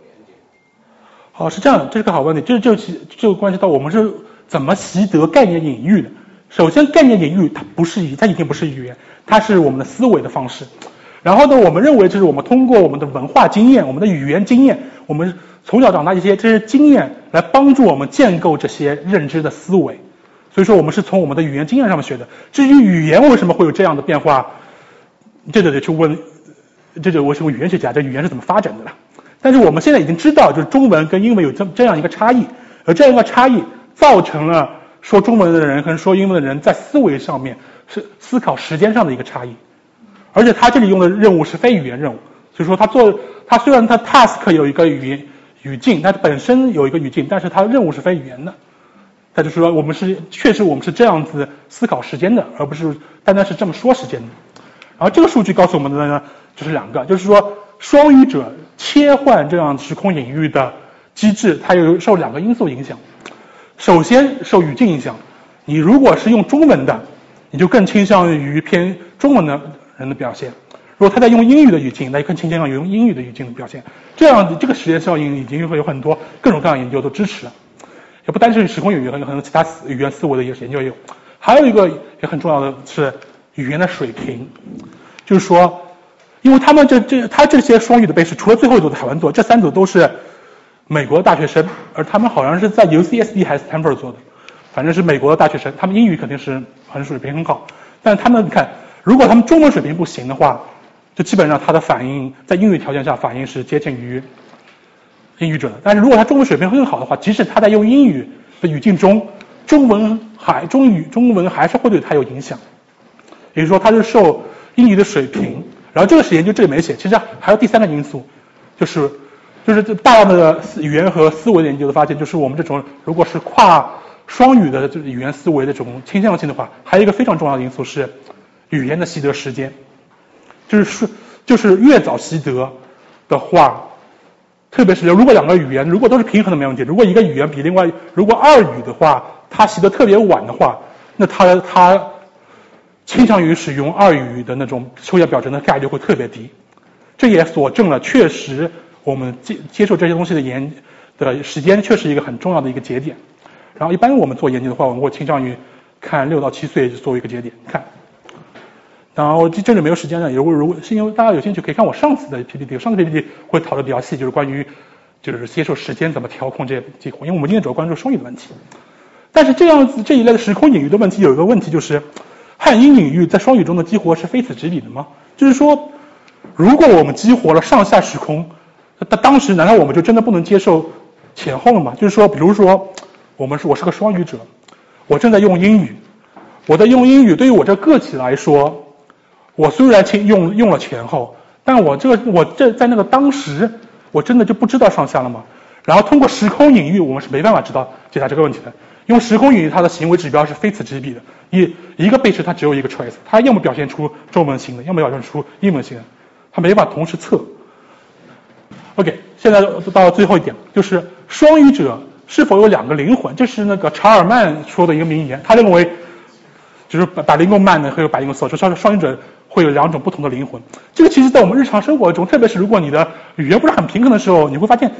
[SPEAKER 1] 好，是这样，这是个好问题，这就就关系到我们是怎么习得概念隐喻的。首先，概念隐喻它不是语，它已经不是语言，它是我们的思维的方式。然后呢，我们认为就是我们通过我们的文化经验、我们的语言经验，我们从小长大一些这些经验来帮助我们建构这些认知的思维。所以说，我们是从我们的语言经验上面学的。至于语言为什么会有这样的变化？这就得去问这就我是个语言学家，这语言是怎么发展的了。但是我们现在已经知道，就是中文跟英文有这这样一个差异，而这样一个差异造成了说中文的人和说英文的人在思维上面是思考时间上的一个差异。而且他这里用的任务是非语言任务，所以说他做他虽然他 task 有一个语言语境，它本身有一个语境，但是它任务是非语言的。他就是说我们是确实我们是这样子思考时间的，而不是单单是这么说时间的。然后这个数据告诉我们的呢，就是两个，就是说双语者切换这样时空隐喻的机制，它有受两个因素影响。首先受语境影响，你如果是用中文的，你就更倾向于偏中文的人的表现；如果他在用英语的语境，那就更倾向于用英语的语境的表现。这样这个实验效应已经会有很多各种各样研究都支持了。也不单是时空语言，有很多其他语言思维的一些研究也有。还有一个也很重要的是语言的水平，就是说，因为他们这这他这些双语的背试，除了最后一组的台湾做，这三组都是美国的大学生，而他们好像是在 UCSD 还是 Stanford 做的，反正是美国的大学生，他们英语肯定是很水平很好。但他们你看，如果他们中文水平不行的话，就基本上他的反应在英语条件下反应是接近于。英语者的，但是如果他中文水平更好的话，即使他在用英语的语境中，中文还中语中文还是会对他有影响。也就是说，他是受英语的水平。然后这个实验就这里没写，其实还有第三个因素，就是就是大量的语言和思维的研究的发现，就是我们这种如果是跨双语的就是语言思维的这种倾向性的话，还有一个非常重要的因素是语言的习得时间，就是是就是越早习得的话。特别是如果两个语言如果都是平衡的没问题，如果一个语言比另外如果二语的话，它习得特别晚的话，那它它倾向于使用二语的那种抽象表征的概率会特别低。这也佐证了确实我们接接受这些东西的研的时间确实一个很重要的一个节点。然后一般我们做研究的话，我们会倾向于看六到七岁作为一个节点看。然后这里没有时间了，如果如果是因为大家有兴趣可以看我上次的 PPT，上次 PPT 会讨论比较细，就是关于就是接受时间怎么调控这些激活，因为我们今天主要关注双语的问题。但是这样子这一类的时空隐喻的问题有一个问题就是，汉英领域在双语中的激活是非此即彼的吗？就是说，如果我们激活了上下时空，那当时难道我们就真的不能接受前后了吗？就是说，比如说我们是我是个双语者，我正在用英语，我在用英语，对于我这个体来说。我虽然前用用了前后，但我这个我这在那个当时，我真的就不知道上下了吗？然后通过时空隐喻，我们是没办法知道解答这个问题的。因为时空隐喻它的行为指标是非此即彼的，一一个背驰它只有一个 choice，它要么表现出中文型的，要么表现出英文型的，它没法同时测。OK，现在到了最后一点，就是双语者是否有两个灵魂？这是那个查尔曼说的一个名言，他认为就是百灵共曼呢和百灵共所说双双语者。会有两种不同的灵魂，这个其实，在我们日常生活中，特别是如果你的语言不是很平衡的时候，你会发现，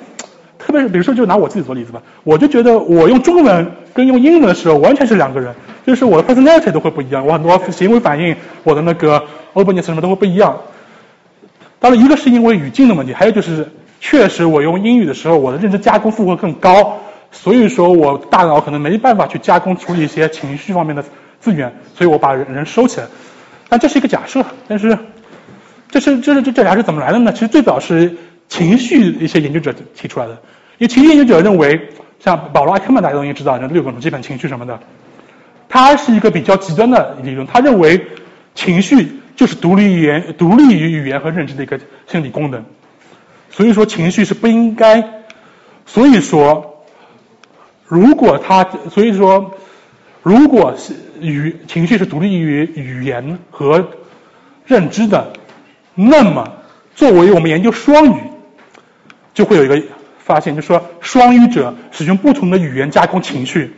[SPEAKER 1] 特别是比如说，就拿我自己做例子吧，我就觉得我用中文跟用英文的时候完全是两个人，就是我的 personality 都会不一样，我很多行为反应，我的那个 openness 什么都会不一样。当然，一个是因为语境的问题，还有就是确实我用英语的时候，我的认知加工负荷更高，所以说我大脑可能没办法去加工处理一些情绪方面的资源，所以我把人收起来。但这是一个假设，但是这是这是这这俩是怎么来的呢？其实最早是情绪一些研究者提出来的，因为情绪研究者认为，像保罗艾克曼大家都应该知道，那六种基本情绪什么的，他是一个比较极端的理论，他认为情绪就是独立语言、独立于语言和认知的一个心理功能，所以说情绪是不应该，所以说如果他所以说如果是。语情绪是独立于语言和认知的，那么作为我们研究双语，就会有一个发现，就说双语者使用不同的语言加工情绪，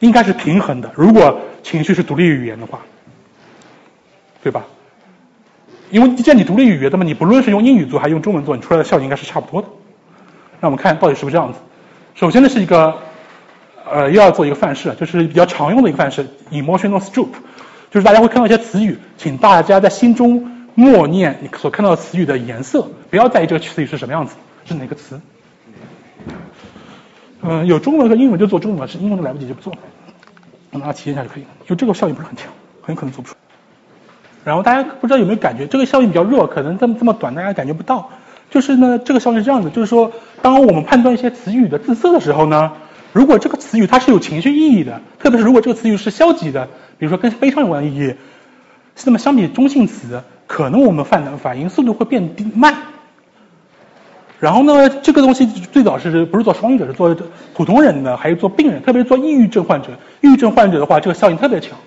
[SPEAKER 1] 应该是平衡的。如果情绪是独立语言的话，对吧？因为既然你独立语言，那么你不论是用英语做还是用中文做，你出来的效应应该是差不多的。那我们看到底是不是这样子？首先呢是一个。呃，又要做一个范式，就是比较常用的一个范式，emotional stroop，就是大家会看到一些词语，请大家在心中默念你所看到的词语的颜色，不要在意这个词语是什么样子，是哪个词。嗯，有中文和英文就做中文，是英文的来不及就不做。我拿它体验一下就可以了，就这个效应不是很强，很有可能做不出。然后大家不知道有没有感觉，这个效应比较弱，可能这么这么短，大家感觉不到。就是呢，这个效应是这样的，就是说，当我们判断一些词语的字色的时候呢，如果这个词语它是有情绪意义的，特别是如果这个词语是消极的，比如说跟悲伤有关的意义，那么相比中性词，可能我们反反应速度会变慢。然后呢，这个东西最早是不是做双语者，是做普通人的，还有做病人，特别是做抑郁症患者。抑郁症患者的话，这个效应特别强。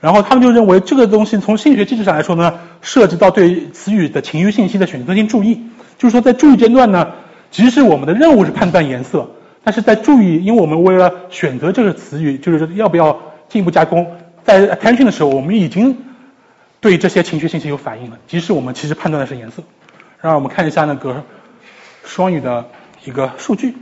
[SPEAKER 1] 然后他们就认为这个东西从心理学机制上来说呢，涉及到对词语的情绪信息的选择性注意。就是说，在注意阶段呢，即使我们的任务是判断颜色，但是在注意，因为我们为了选择这个词语，就是要不要进一步加工，在 attention 的时候，我们已经对这些情绪信息有反应了，即使我们其实判断的是颜色。让我们看一下那个。双语的一个数据，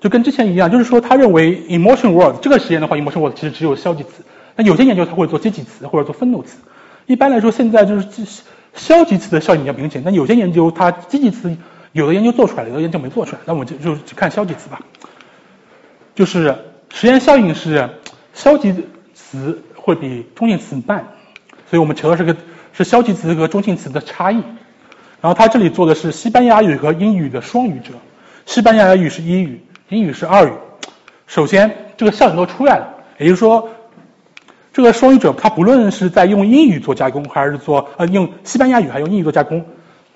[SPEAKER 1] 就跟之前一样，就是说他认为 emotion word 这个实验的话，emotion word 其实只有消极词。那有些研究他会做积极词或者做愤怒词。一般来说，现在就是消极词的效应比较明显。那有些研究它积极词，有的研究做出来了，有的研究没做出来。那我们就就只看消极词吧。就是实验效应是消极词会比中性词慢，所以我们求的是个是消极词和中性词的差异。然后他这里做的是西班牙语和英语的双语者，西班牙语是一语，英语是二语。首先，这个效应都出来了，也就是说，这个双语者他不论是在用英语做加工，还是做呃用西班牙语还用英语做加工，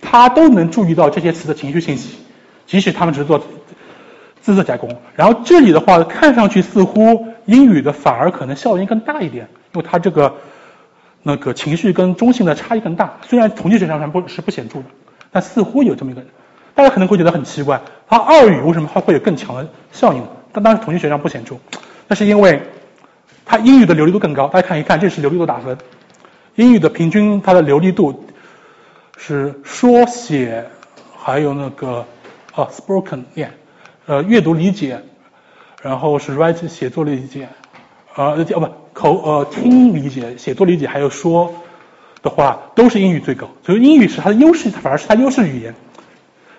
[SPEAKER 1] 他都能注意到这些词的情绪信息，即使他们只是做字色加工。然后这里的话，看上去似乎英语的反而可能效应更大一点，因为它这个。那个情绪跟中性的差异更大，虽然统计学上不是不显著的，但似乎有这么一个人，大家可能会觉得很奇怪，它二语为什么它会有更强的效应？但当然统计学上不显著，那是因为它英语的流利度更高。大家看一看，这是流利度打分，英语的平均它的流利度是说写，还有那个啊 spoken 念，呃阅读理解，然后是 write 写作理解。呃，哦不，口呃听理解、写作理解还有说的话，都是英语最高，所以英语是它的优势，反而是它优势语言。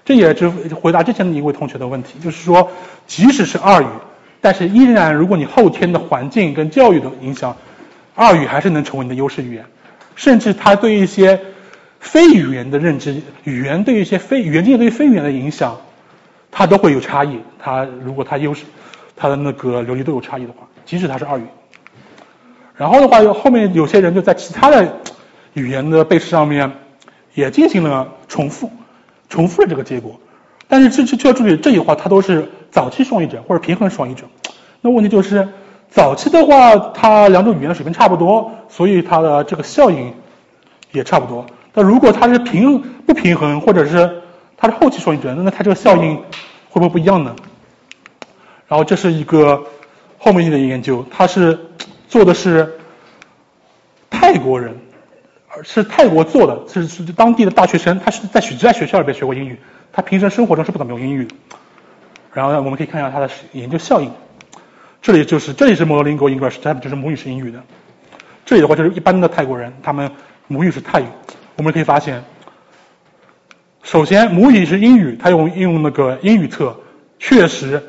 [SPEAKER 1] 这也是回答之前的一位同学的问题，就是说，即使是二语，但是依然如果你后天的环境跟教育的影响，二语还是能成为你的优势语言，甚至它对一些非语言的认知，语言对一些非语言经济对非语言的影响，它都会有差异。它如果它优势，它的那个流利度有差异的话。即使它是二语，然后的话，又后面有些人就在其他的语言的背试上面也进行了重复，重复了这个结果。但是这这就要注意，这句话它都是早期双语者或者平衡双语者。那问题就是，早期的话，它两种语言的水平差不多，所以它的这个效应也差不多。那如果它是平不平衡，或者是它是后期双语者，那它这个效应会不会不一样呢？然后这是一个。后面性的研究，它是做的是泰国人，是泰国做的，是是当地的大学生，他是在学在学校里边学过英语，他平时生活中是不怎么用英语的。然后呢，我们可以看一下他的研究效应。这里就是这里是 monolingual English，这就是母语是英语的。这里的话就是一般的泰国人，他们母语是泰语。我们可以发现，首先母语是英语，他用用那个英语测，确实。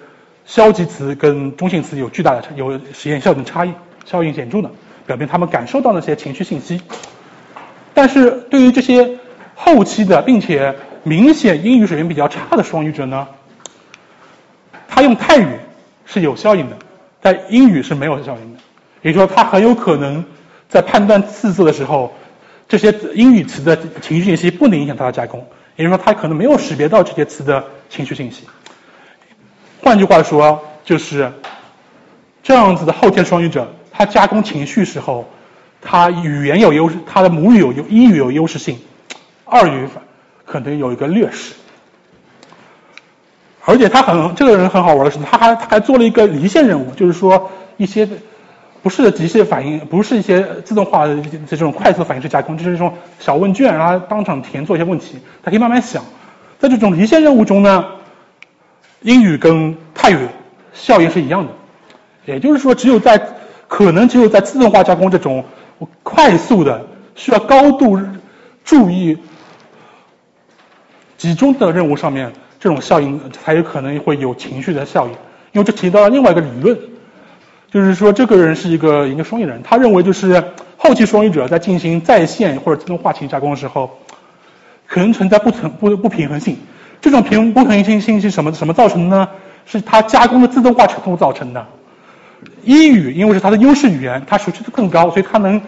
[SPEAKER 1] 消极词跟中性词有巨大的有实验效应差异，效应显著的，表明他们感受到那些情绪信息。但是对于这些后期的并且明显英语水平比较差的双语者呢，他用泰语是有效应的，但英语是没有效应的。也就是说，他很有可能在判断字色的时候，这些英语词的情绪信息不能影响他的加工。也就是说，他可能没有识别到这些词的情绪信息。换句话说，就是这样子的后天双语者，他加工情绪时候，他语言有优势，他的母语有优，英语有优势性，二语可能有一个劣势。而且他很这个人很好玩的是，他还他还做了一个离线任务，就是说一些不是机械反应，不是一些自动化的这种快速反应式加工，就是这种小问卷，然后当场填做一些问题，他可以慢慢想。在这种离线任务中呢。英语跟泰语效应是一样的，也就是说，只有在可能只有在自动化加工这种快速的、需要高度注意、集中的任务上面，这种效应才有可能会有情绪的效应。因为这提到了另外一个理论，就是说，这个人是一个研究双语人，他认为就是后。期双语者在进行在线或者自动化情绪加工的时候，可能存在不存不不平衡性。这种平不平衡性是什么什么造成的呢？是它加工的自动化程度造成的。英语因为是它的优势语言，它熟悉度更高，所以它能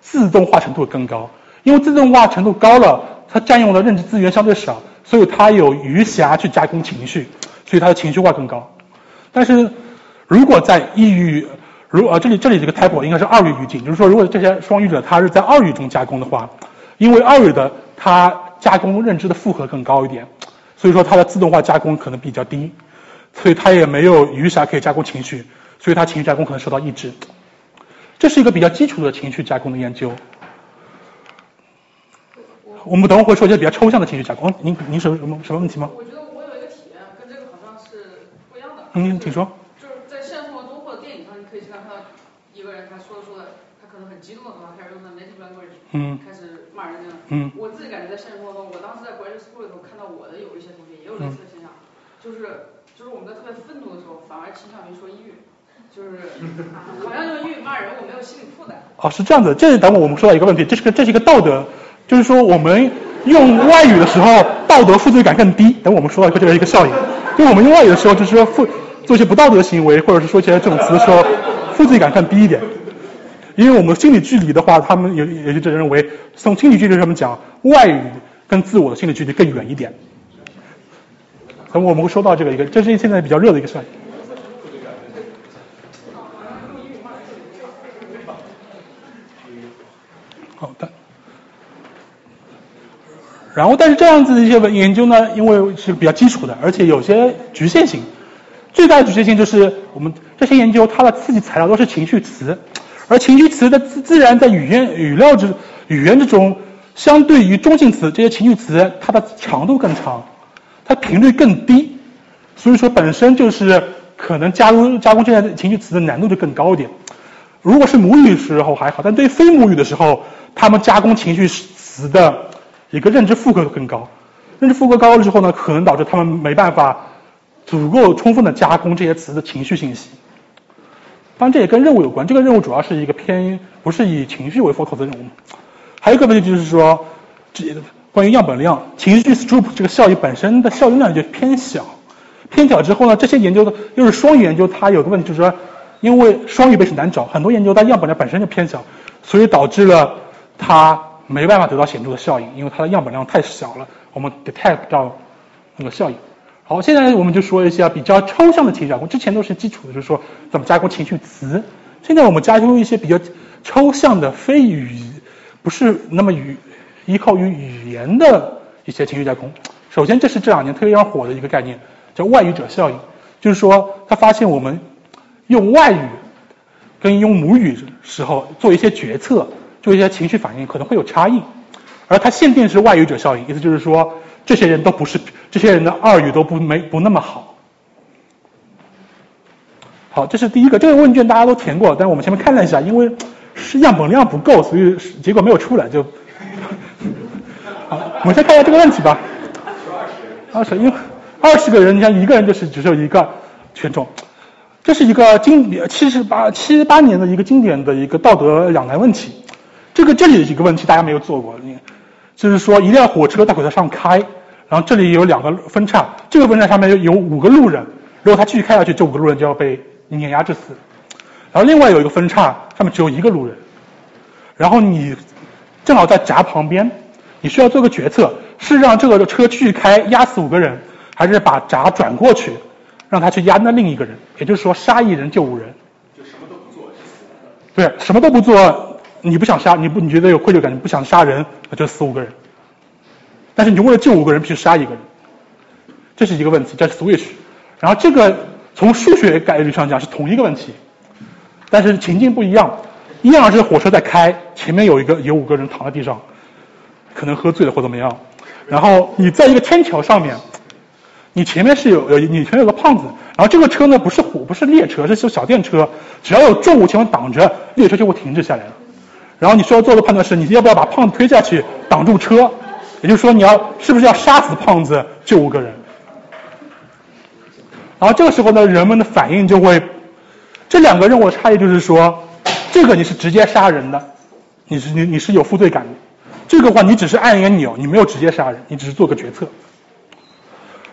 [SPEAKER 1] 自动化程度更高。因为自动化程度高了，它占用的认知资源相对少，所以它有余暇去加工情绪，所以它的情绪化更高。但是如果在抑郁，如呃这里这里这个 type 应该是二语语境，就是说如果这些双语者他是在二语中加工的话，因为二语的它加工认知的负荷更高一点，所以说它的自动化加工可能比较低，所以它也没有余暇可以加工情绪。所以他情绪加工可能受到抑制，这是一个比较基础的情绪加工的研究。我们等会会说一些比较抽象的情绪加工。您您是什么什么问题吗？
[SPEAKER 11] 我觉得我有一个体验，跟这个好像是不一样的。
[SPEAKER 1] 嗯，请说。
[SPEAKER 11] 就是在现实生活中或者电影上，你可以经常看到一个人他说着说着，他可能很激动的时候，开始用他 native language，嗯，开始骂人家。嗯。我自己感觉在现实生活中，我当时在 graduate school 里头看到我的有一些同学也有类似的现象，就是就是我们在特别愤怒的时候，反而倾向于说抑郁。就是好像用英语骂人，我没有心理负担。哦，
[SPEAKER 1] 是这样子。这等会我们说到一个问题，这是个这是一个道德，就是说我们用外语的时候，道德负罪感更低。等我们说到一个这个一个效应，就我们用外语的时候，就是说负做一些不道德的行为，或者是说一些这种词的时候，负罪感更低一点。因为我们心理距离的话，他们有有些人认为，从心理距离上面讲，外语跟自我的心理距离更远一点。等我们会说到这个一个，这是现在比较热的一个效应。好的，然后但是这样子的一些研究呢，因为是比较基础的，而且有些局限性。最大的局限性就是我们这些研究它的刺激材料都是情绪词，而情绪词的自自然在语言语料之语言之中，相对于中性词这些情绪词，它的长度更长，它频率更低，所以说本身就是可能加工加工这些情绪词的难度就更高一点。如果是母语时候还好，但对于非母语的时候，他们加工情绪词的一个认知负荷更高，认知负荷高了之后呢，可能导致他们没办法足够充分的加工这些词的情绪信息。当然，这也跟任务有关，这个任务主要是一个偏不是以情绪为 focus 的任务。还有一个问题就是说，这关于样本量，情绪 stroop 这个效益本身的效应量就偏小，偏小之后呢，这些研究的又是双语研究，它有个问题就是说，因为双语被是难找，很多研究它样本量本身就偏小，所以导致了。它没办法得到显著的效应，因为它的样本量太小了，我们 detect 不到那个效应。好，现在我们就说一下比较抽象的情绪加工，之前都是基础的，就是说怎么加工情绪词。现在我们加工一些比较抽象的非语，不是那么语依靠于语言的一些情绪加工。首先，这是这两年特别要火的一个概念，叫外语者效应，就是说他发现我们用外语跟用母语时候做一些决策。做一些情绪反应可能会有差异，而它限定是外语者效应，意思就是说这些人都不是这些人的二语都不没不那么好。好，这是第一个，这个问卷大家都填过，但是我们前面看了一下，因为是样本量不够，所以结果没有出来。就好，我们先看一下这个问题吧。二十，因为二十个人，你像一个人就是只有一个权重，这是一个经典七十八七八年的一个经典的一个道德两难问题。这个这里一个问题大家没有做过，就是说一辆火车在火车上开，然后这里有两个分叉，这个分叉上面有有五个路人，如果他继续开下去，这五个路人就要被碾压致死。然后另外有一个分叉上面只有一个路人，然后你正好在闸旁边，你需要做个决策，是让这个车继续开压死五个人，还是把闸转过去，让他去压那另一个人？也就是说杀一人救五人。
[SPEAKER 7] 就什么都不做，
[SPEAKER 1] 对，什么都不做。你不想杀，你不你觉得有愧疚感，你不想杀人，那就死五个人。但是你为了救五个人，必须杀一个人，这是一个问题，叫 switch。然后这个从数学概率上讲是同一个问题，但是情境不一样。一样是火车在开，前面有一个有五个人躺在地上，可能喝醉了或怎么样。然后你在一个天桥上面，你前面是有有你前面有个胖子，然后这个车呢不是火不是列车，是小电车，只要有重物前面挡着，列车就会停止下来了。然后你需要做的判断是，你要不要把胖子推下去挡住车？也就是说，你要是不是要杀死胖子救五个人？然后这个时候呢，人们的反应就会，这两个任务的差异就是说，这个你是直接杀人的，你是你你是有负罪感的。这个话你只是按一个钮，你没有直接杀人，你只是做个决策。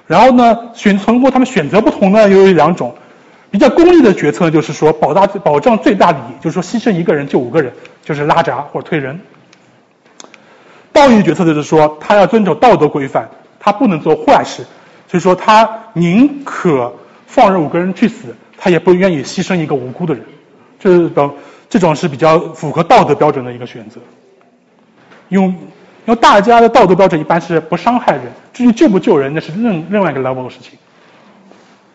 [SPEAKER 1] 然后呢，选通过他们选择不同呢，又有两种，比较功利的决策就是说保大保障最大利益，就是说牺牲一个人救五个人，就是拉闸或者推人。道义决策就是说他要遵守道德规范，他不能做坏事，所以说他宁可放任五个人去死，他也不愿意牺牲一个无辜的人，这种这种是比较符合道德标准的一个选择。用。因为大家的道德标准一般是不伤害人，至于救不救人，那是另另外一个 level 的事情。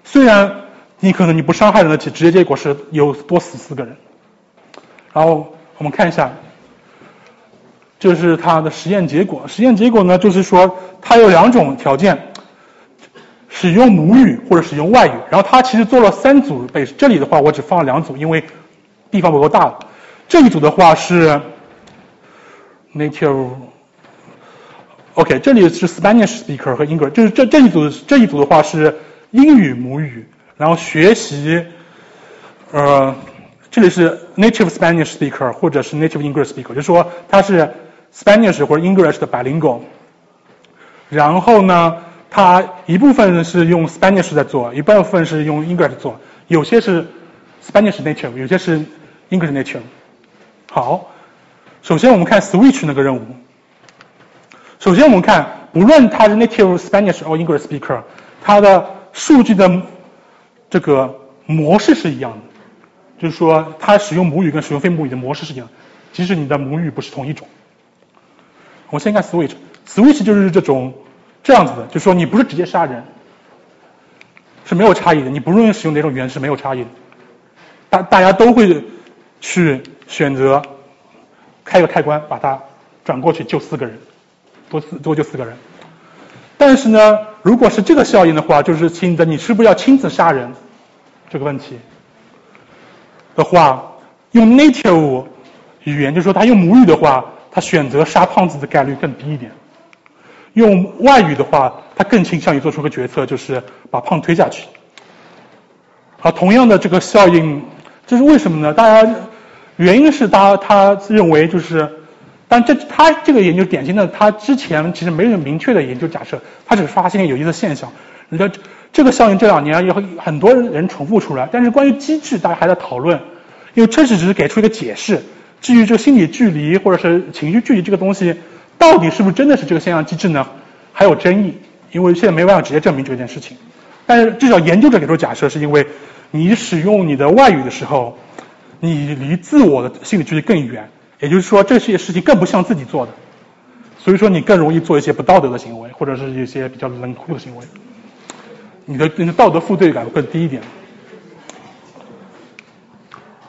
[SPEAKER 1] 虽然你可能你不伤害人的直接结果是有多死四个人。然后我们看一下，这是他的实验结果。实验结果呢，就是说他有两种条件：使用母语或者使用外语。然后他其实做了三组被，这里的话我只放了两组，因为地方不够大了。这一组的话是 native。OK，这里是 Spanish speaker 和 English，就是这这一组这一组的话是英语母语，然后学习，呃，这里是 native Spanish speaker 或者是 native English speaker，就是说他是 Spanish 或者 English 的 bilingual。然后呢，他一部分是用 Spanish 在做，一部分是用 English 做，有些是 Spanish native，有些是 English native。好，首先我们看 switch 那个任务。首先，我们看，不论他是 native Spanish or English speaker，他的数据的这个模式是一样的，就是说，他使用母语跟使用非母语的模式是一样，即使你的母语不是同一种。我先看 switch，switch 就是这种这样子的，就是说你不是直接杀人，是没有差异的，你不论使用哪种语言是没有差异的，大大家都会去选择开个开关把它转过去救四个人。多四多就四个人，但是呢，如果是这个效应的话，就是亲的，你是不是要亲自杀人？这个问题的话，用 native 语言，就是说他用母语的话，他选择杀胖子的概率更低一点；用外语的话，他更倾向于做出个决策，就是把胖推下去。好，同样的这个效应，这是为什么呢？大家原因是大家他认为就是。但这他这个研究典型的，他之前其实没有明确的研究假设，他只是发现有意思现象。你说这个效应这两年有很多人重复出来，但是关于机制大家还在讨论，因为这是只是给出一个解释。至于这个心理距离或者是情绪距离这个东西，到底是不是真的是这个现象机制呢？还有争议，因为现在没办法直接证明这件事情。但是至少研究者给出假设，是因为你使用你的外语的时候，你离自我的心理距离更远。也就是说，这些事情更不像自己做的，所以说你更容易做一些不道德的行为，或者是一些比较冷酷的行为，你的你的道德负罪感会低一点。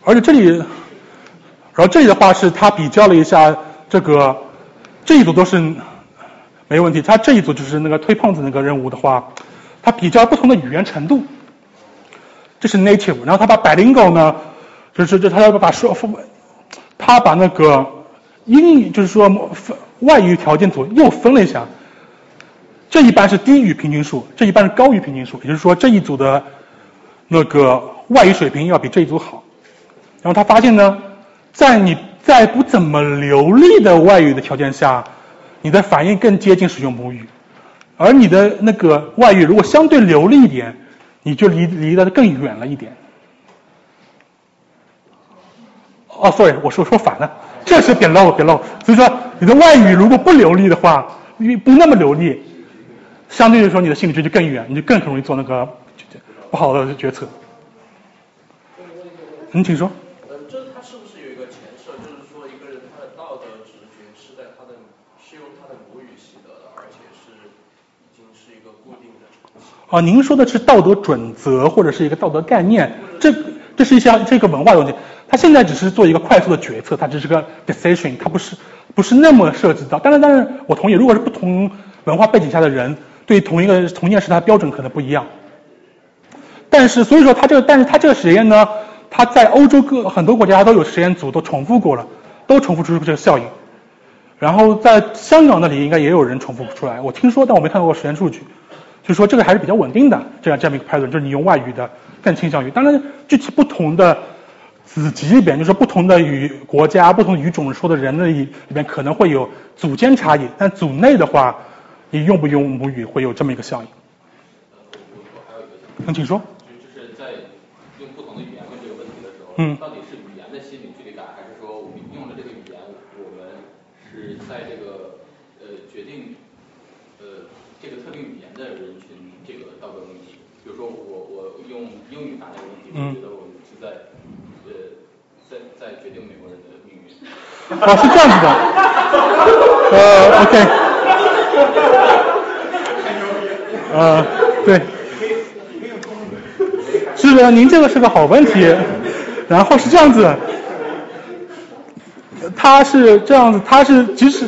[SPEAKER 1] 而且这里，然后这里的话是他比较了一下这个这一组都是没问题，他这一组就是那个推胖子那个任务的话，他比较不同的语言程度，这是 native，然后他把 bilingual 呢，就是这他要把说。他把那个英语，就是说分外语条件组又分了一下，这一般是低于平均数，这一般是高于平均数，也就是说这一组的那个外语水平要比这一组好。然后他发现呢，在你在不怎么流利的外语的条件下，你的反应更接近使用母语，而你的那个外语如果相对流利一点，你就离离得更远了一点。哦，sorry，我说说反了，这是别漏别漏。所以说，你的外语如果不流利的话，你不那么流利，相对来说你的心理距离更远，你就更容易做那个不好的决策。你请说。
[SPEAKER 12] 嗯，这他是不是有一个前设，就是说一个人他的道德直觉是在他的是用他的母语习得的，而且是已经是一个固定的。
[SPEAKER 1] 哦，您说的是道德准则或者是一个道德概念，这这是一项这个文化问题。他现在只是做一个快速的决策，它只是个 decision，它不是不是那么涉及到。但是，但是我同意，如果是不同文化背景下的人，对同一个同一件事，他的标准可能不一样。但是，所以说他这个，但是他这个实验呢，他在欧洲各很多国家都有实验组都重复过了，都重复出这个效应。然后在香港那里应该也有人重复不出来，我听说，但我没看到过实验数据，就说这个还是比较稳定的这样这样一个 pattern，，就是你用外语的更倾向于。当然，具体不同的。子集里边，就是不同的语国家、不同语种说的人的里里边可能会有组间差异，但组内的话，你用不用母语会有这么一个效应。那请说。
[SPEAKER 14] 就是在用不同的语言问这个问题的时候，嗯，到底是语言的心理距离感，还是说我们用了这个语言，我们是在这个呃决定呃这个特定语言的人群这个道德问题？比如说我我用英语答这个问题，我觉得我们是在呃。在在决定美国人的命运。哦，是这样子的。
[SPEAKER 1] 呃，OK。呃，对。是的，您这个是个好问题。然后是这样子，他是这样子，他是即使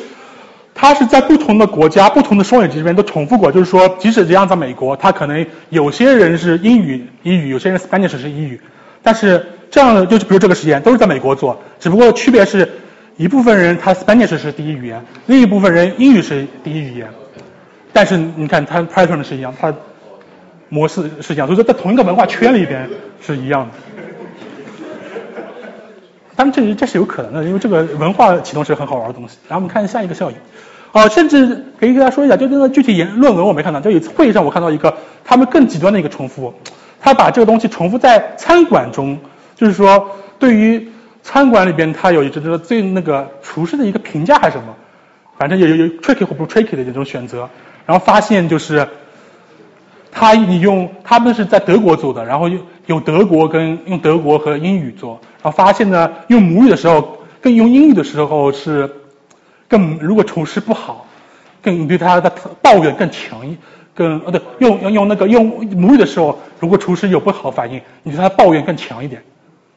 [SPEAKER 1] 他是在不同的国家、不同的双语这边都重复过，就是说，即使这样在美国，他可能有些人是英语英语，有些人 Spanish 是英语，但是。这样的就是，比如这个实验都是在美国做，只不过区别是一部分人他 Spanish 是第一语言，另一部分人英语是第一语言。但是你看，它 pattern 是一样，它模式是一样，所以说在同一个文化圈里边是一样的。当然，这这是有可能的，因为这个文化启动是很好玩的东西。然后我们看下一个效应，哦，甚至可以跟大家说一下，就那个具体研论文我没看到，就有次会议上我看到一个他们更极端的一个重复，他把这个东西重复在餐馆中。就是说，对于餐馆里边，他有一个最那个厨师的一个评价还是什么，反正有有有 tricky 或不 tricky 的这种选择，然后发现就是，他你用他们是在德国做的，然后用有德国跟用德国和英语做，然后发现呢，用母语的时候跟用英语的时候是更如果厨师不好，更对他的抱怨更强一。更呃对用用用那个用母语的时候，如果厨师有不好反应，你对他抱怨更强一点。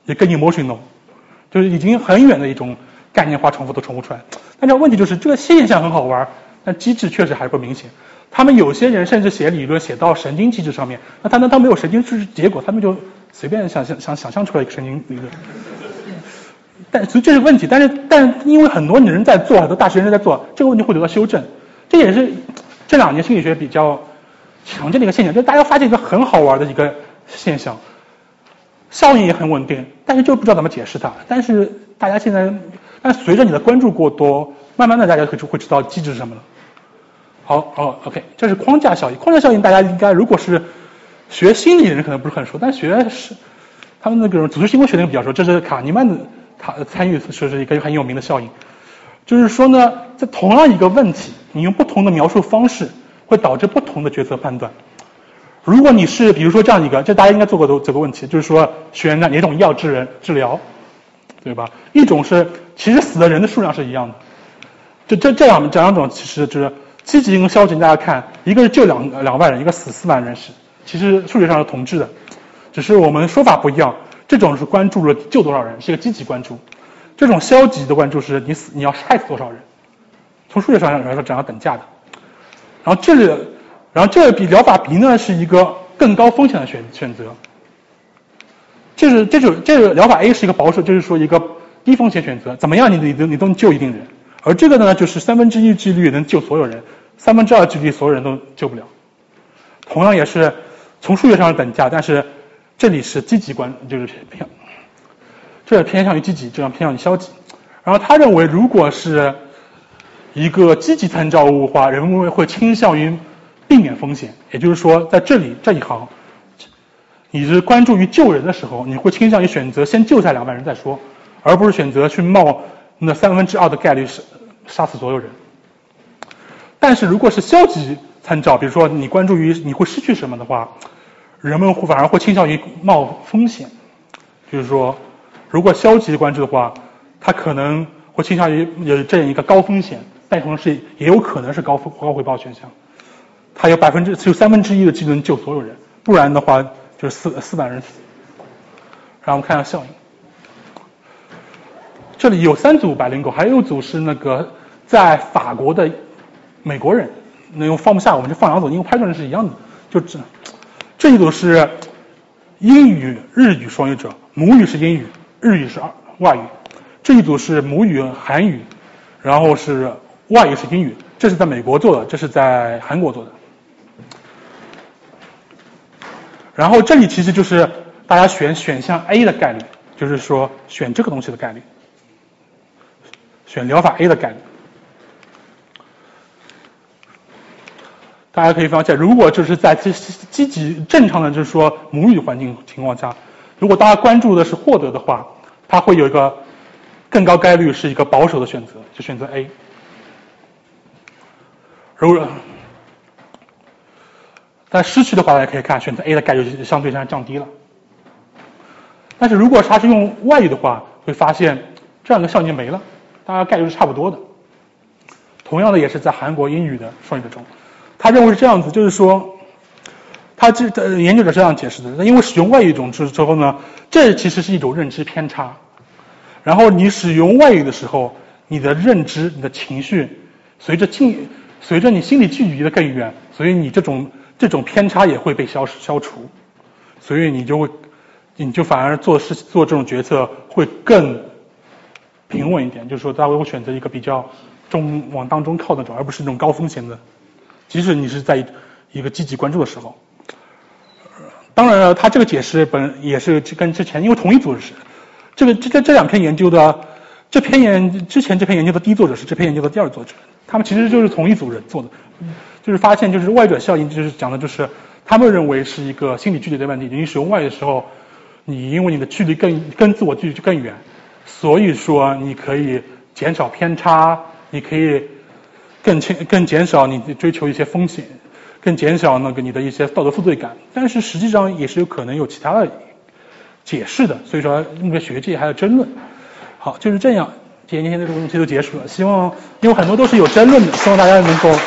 [SPEAKER 1] 也更 emotional，就是已经很远的一种概念化重复都重复出来。但这问题就是这个现象很好玩，但机制确实还不明显。他们有些人甚至写理论写到神经机制上面，那他那他没有神经机制结果，他们就随便想象想想象出来一个神经理论。但所以这是问题，但是但因为很多人在做，很多大学生在做，这个问题会得到修正。这也是这两年心理学比较常见的一个现象，就是大家发现一个很好玩的一个现象。效应也很稳定，但是就不知道怎么解释它。但是大家现在，但随着你的关注过多，慢慢的大家会会知道机制是什么了。好，哦，OK，这是框架效应。框架效应大家应该如果是学心理的人可能不是很熟，但学是他们那个组织行为学的人比较熟。这是卡尼曼的他参与说是一个很有名的效应，就是说呢，在同样一个问题，你用不同的描述方式，会导致不同的决策判断。如果你是比如说这样一个，这大家应该做过的这个问题，就是说选哪哪种药治人治疗，对吧？一种是其实死的人的数量是一样的，就这这两这两种其实就是积极跟消极，大家看，一个是救两两万人，一个死四万人是，其实数学上是同质的，只是我们说法不一样。这种是关注了救多少人，是一个积极关注；这种消极的关注是你死你要害死多少人，从数学上来说这样等价的。然后这里。然后这比疗法 B 呢是一个更高风险的选选择，这是这就这个疗法 A 是一个保守，就是说一个低风险选择，怎么样你你都你都能救一定人，而这个呢就是三分之一几率能救所有人，三分之二几率所有人都救不了，同样也是从数学上等价，但是这里是积极关就是偏，这是偏向于积极，这样偏向于消极，然后他认为如果是一个积极参照物的话，人们会倾向于。避免风险，也就是说，在这里这一行，你是关注于救人的时候，你会倾向于选择先救下两万人再说，而不是选择去冒那三分之二的概率杀杀死所有人。但是如果是消极参照，比如说你关注于你会失去什么的话，人们会反而会倾向于冒风险。就是说，如果消极关注的话，他可能会倾向于有这样一个高风险，但同时也有可能是高高回报选项。它有百分之只有三分之一的机能救所有人，不然的话就是四四百人死。然后我们看一下效应，这里有三组白灵狗，还有一组是那个在法国的美国人，那又放不下，我们就放两组，因为拍出来是一样的。就这这一组是英语日语双语者，母语是英语，日语是外语。这一组是母语韩语，然后是外语是英语。这是在美国做的，这是在韩国做的。然后这里其实就是大家选选项 A 的概率，就是说选这个东西的概率，选疗法 A 的概率。大家可以发现，如果就是在积积极正常的，就是说母语环境情况下，如果大家关注的是获得的话，它会有一个更高概率是一个保守的选择，就选择 A。如果但失去的话，大家可以看选择 A 的概率就相对上降低了。但是如果他是用外语的话，会发现这样的效应没了，大家概率是差不多的。同样的，也是在韩国英语的双语中。他认为是这样子，就是说，他这呃研究者这样解释的：，那因为使用外语种之之后呢，这其实是一种认知偏差。然后你使用外语的时候，你的认知、你的情绪，随着近，随着你心理距离的更远，所以你这种这种偏差也会被消消除，所以你就会，你就反而做事做这种决策会更平稳一点，就是说，大家会选择一个比较中往当中靠那种，而不是那种高风险的。即使你是在一个积极关注的时候，当然了，他这个解释本也是跟之前因为同一组是。这个这这两篇研究的这篇研之前这篇研究的第一作者是这篇研究的第二作者，他们其实就是同一组人做的，就是发现就是外转效应，就是讲的就是他们认为是一个心理距离的问题，你使用外的时候，你因为你的距离更跟自我距离就更远，所以说你可以减少偏差，你可以。更轻、更减少你追求一些风险，更减少那个你的一些道德负罪感，但是实际上也是有可能有其他的解释的，所以说那个学界还有争论。好，就是这样，今天的这个东西就结束了。希望因为很多都是有争论的，希望大家能够。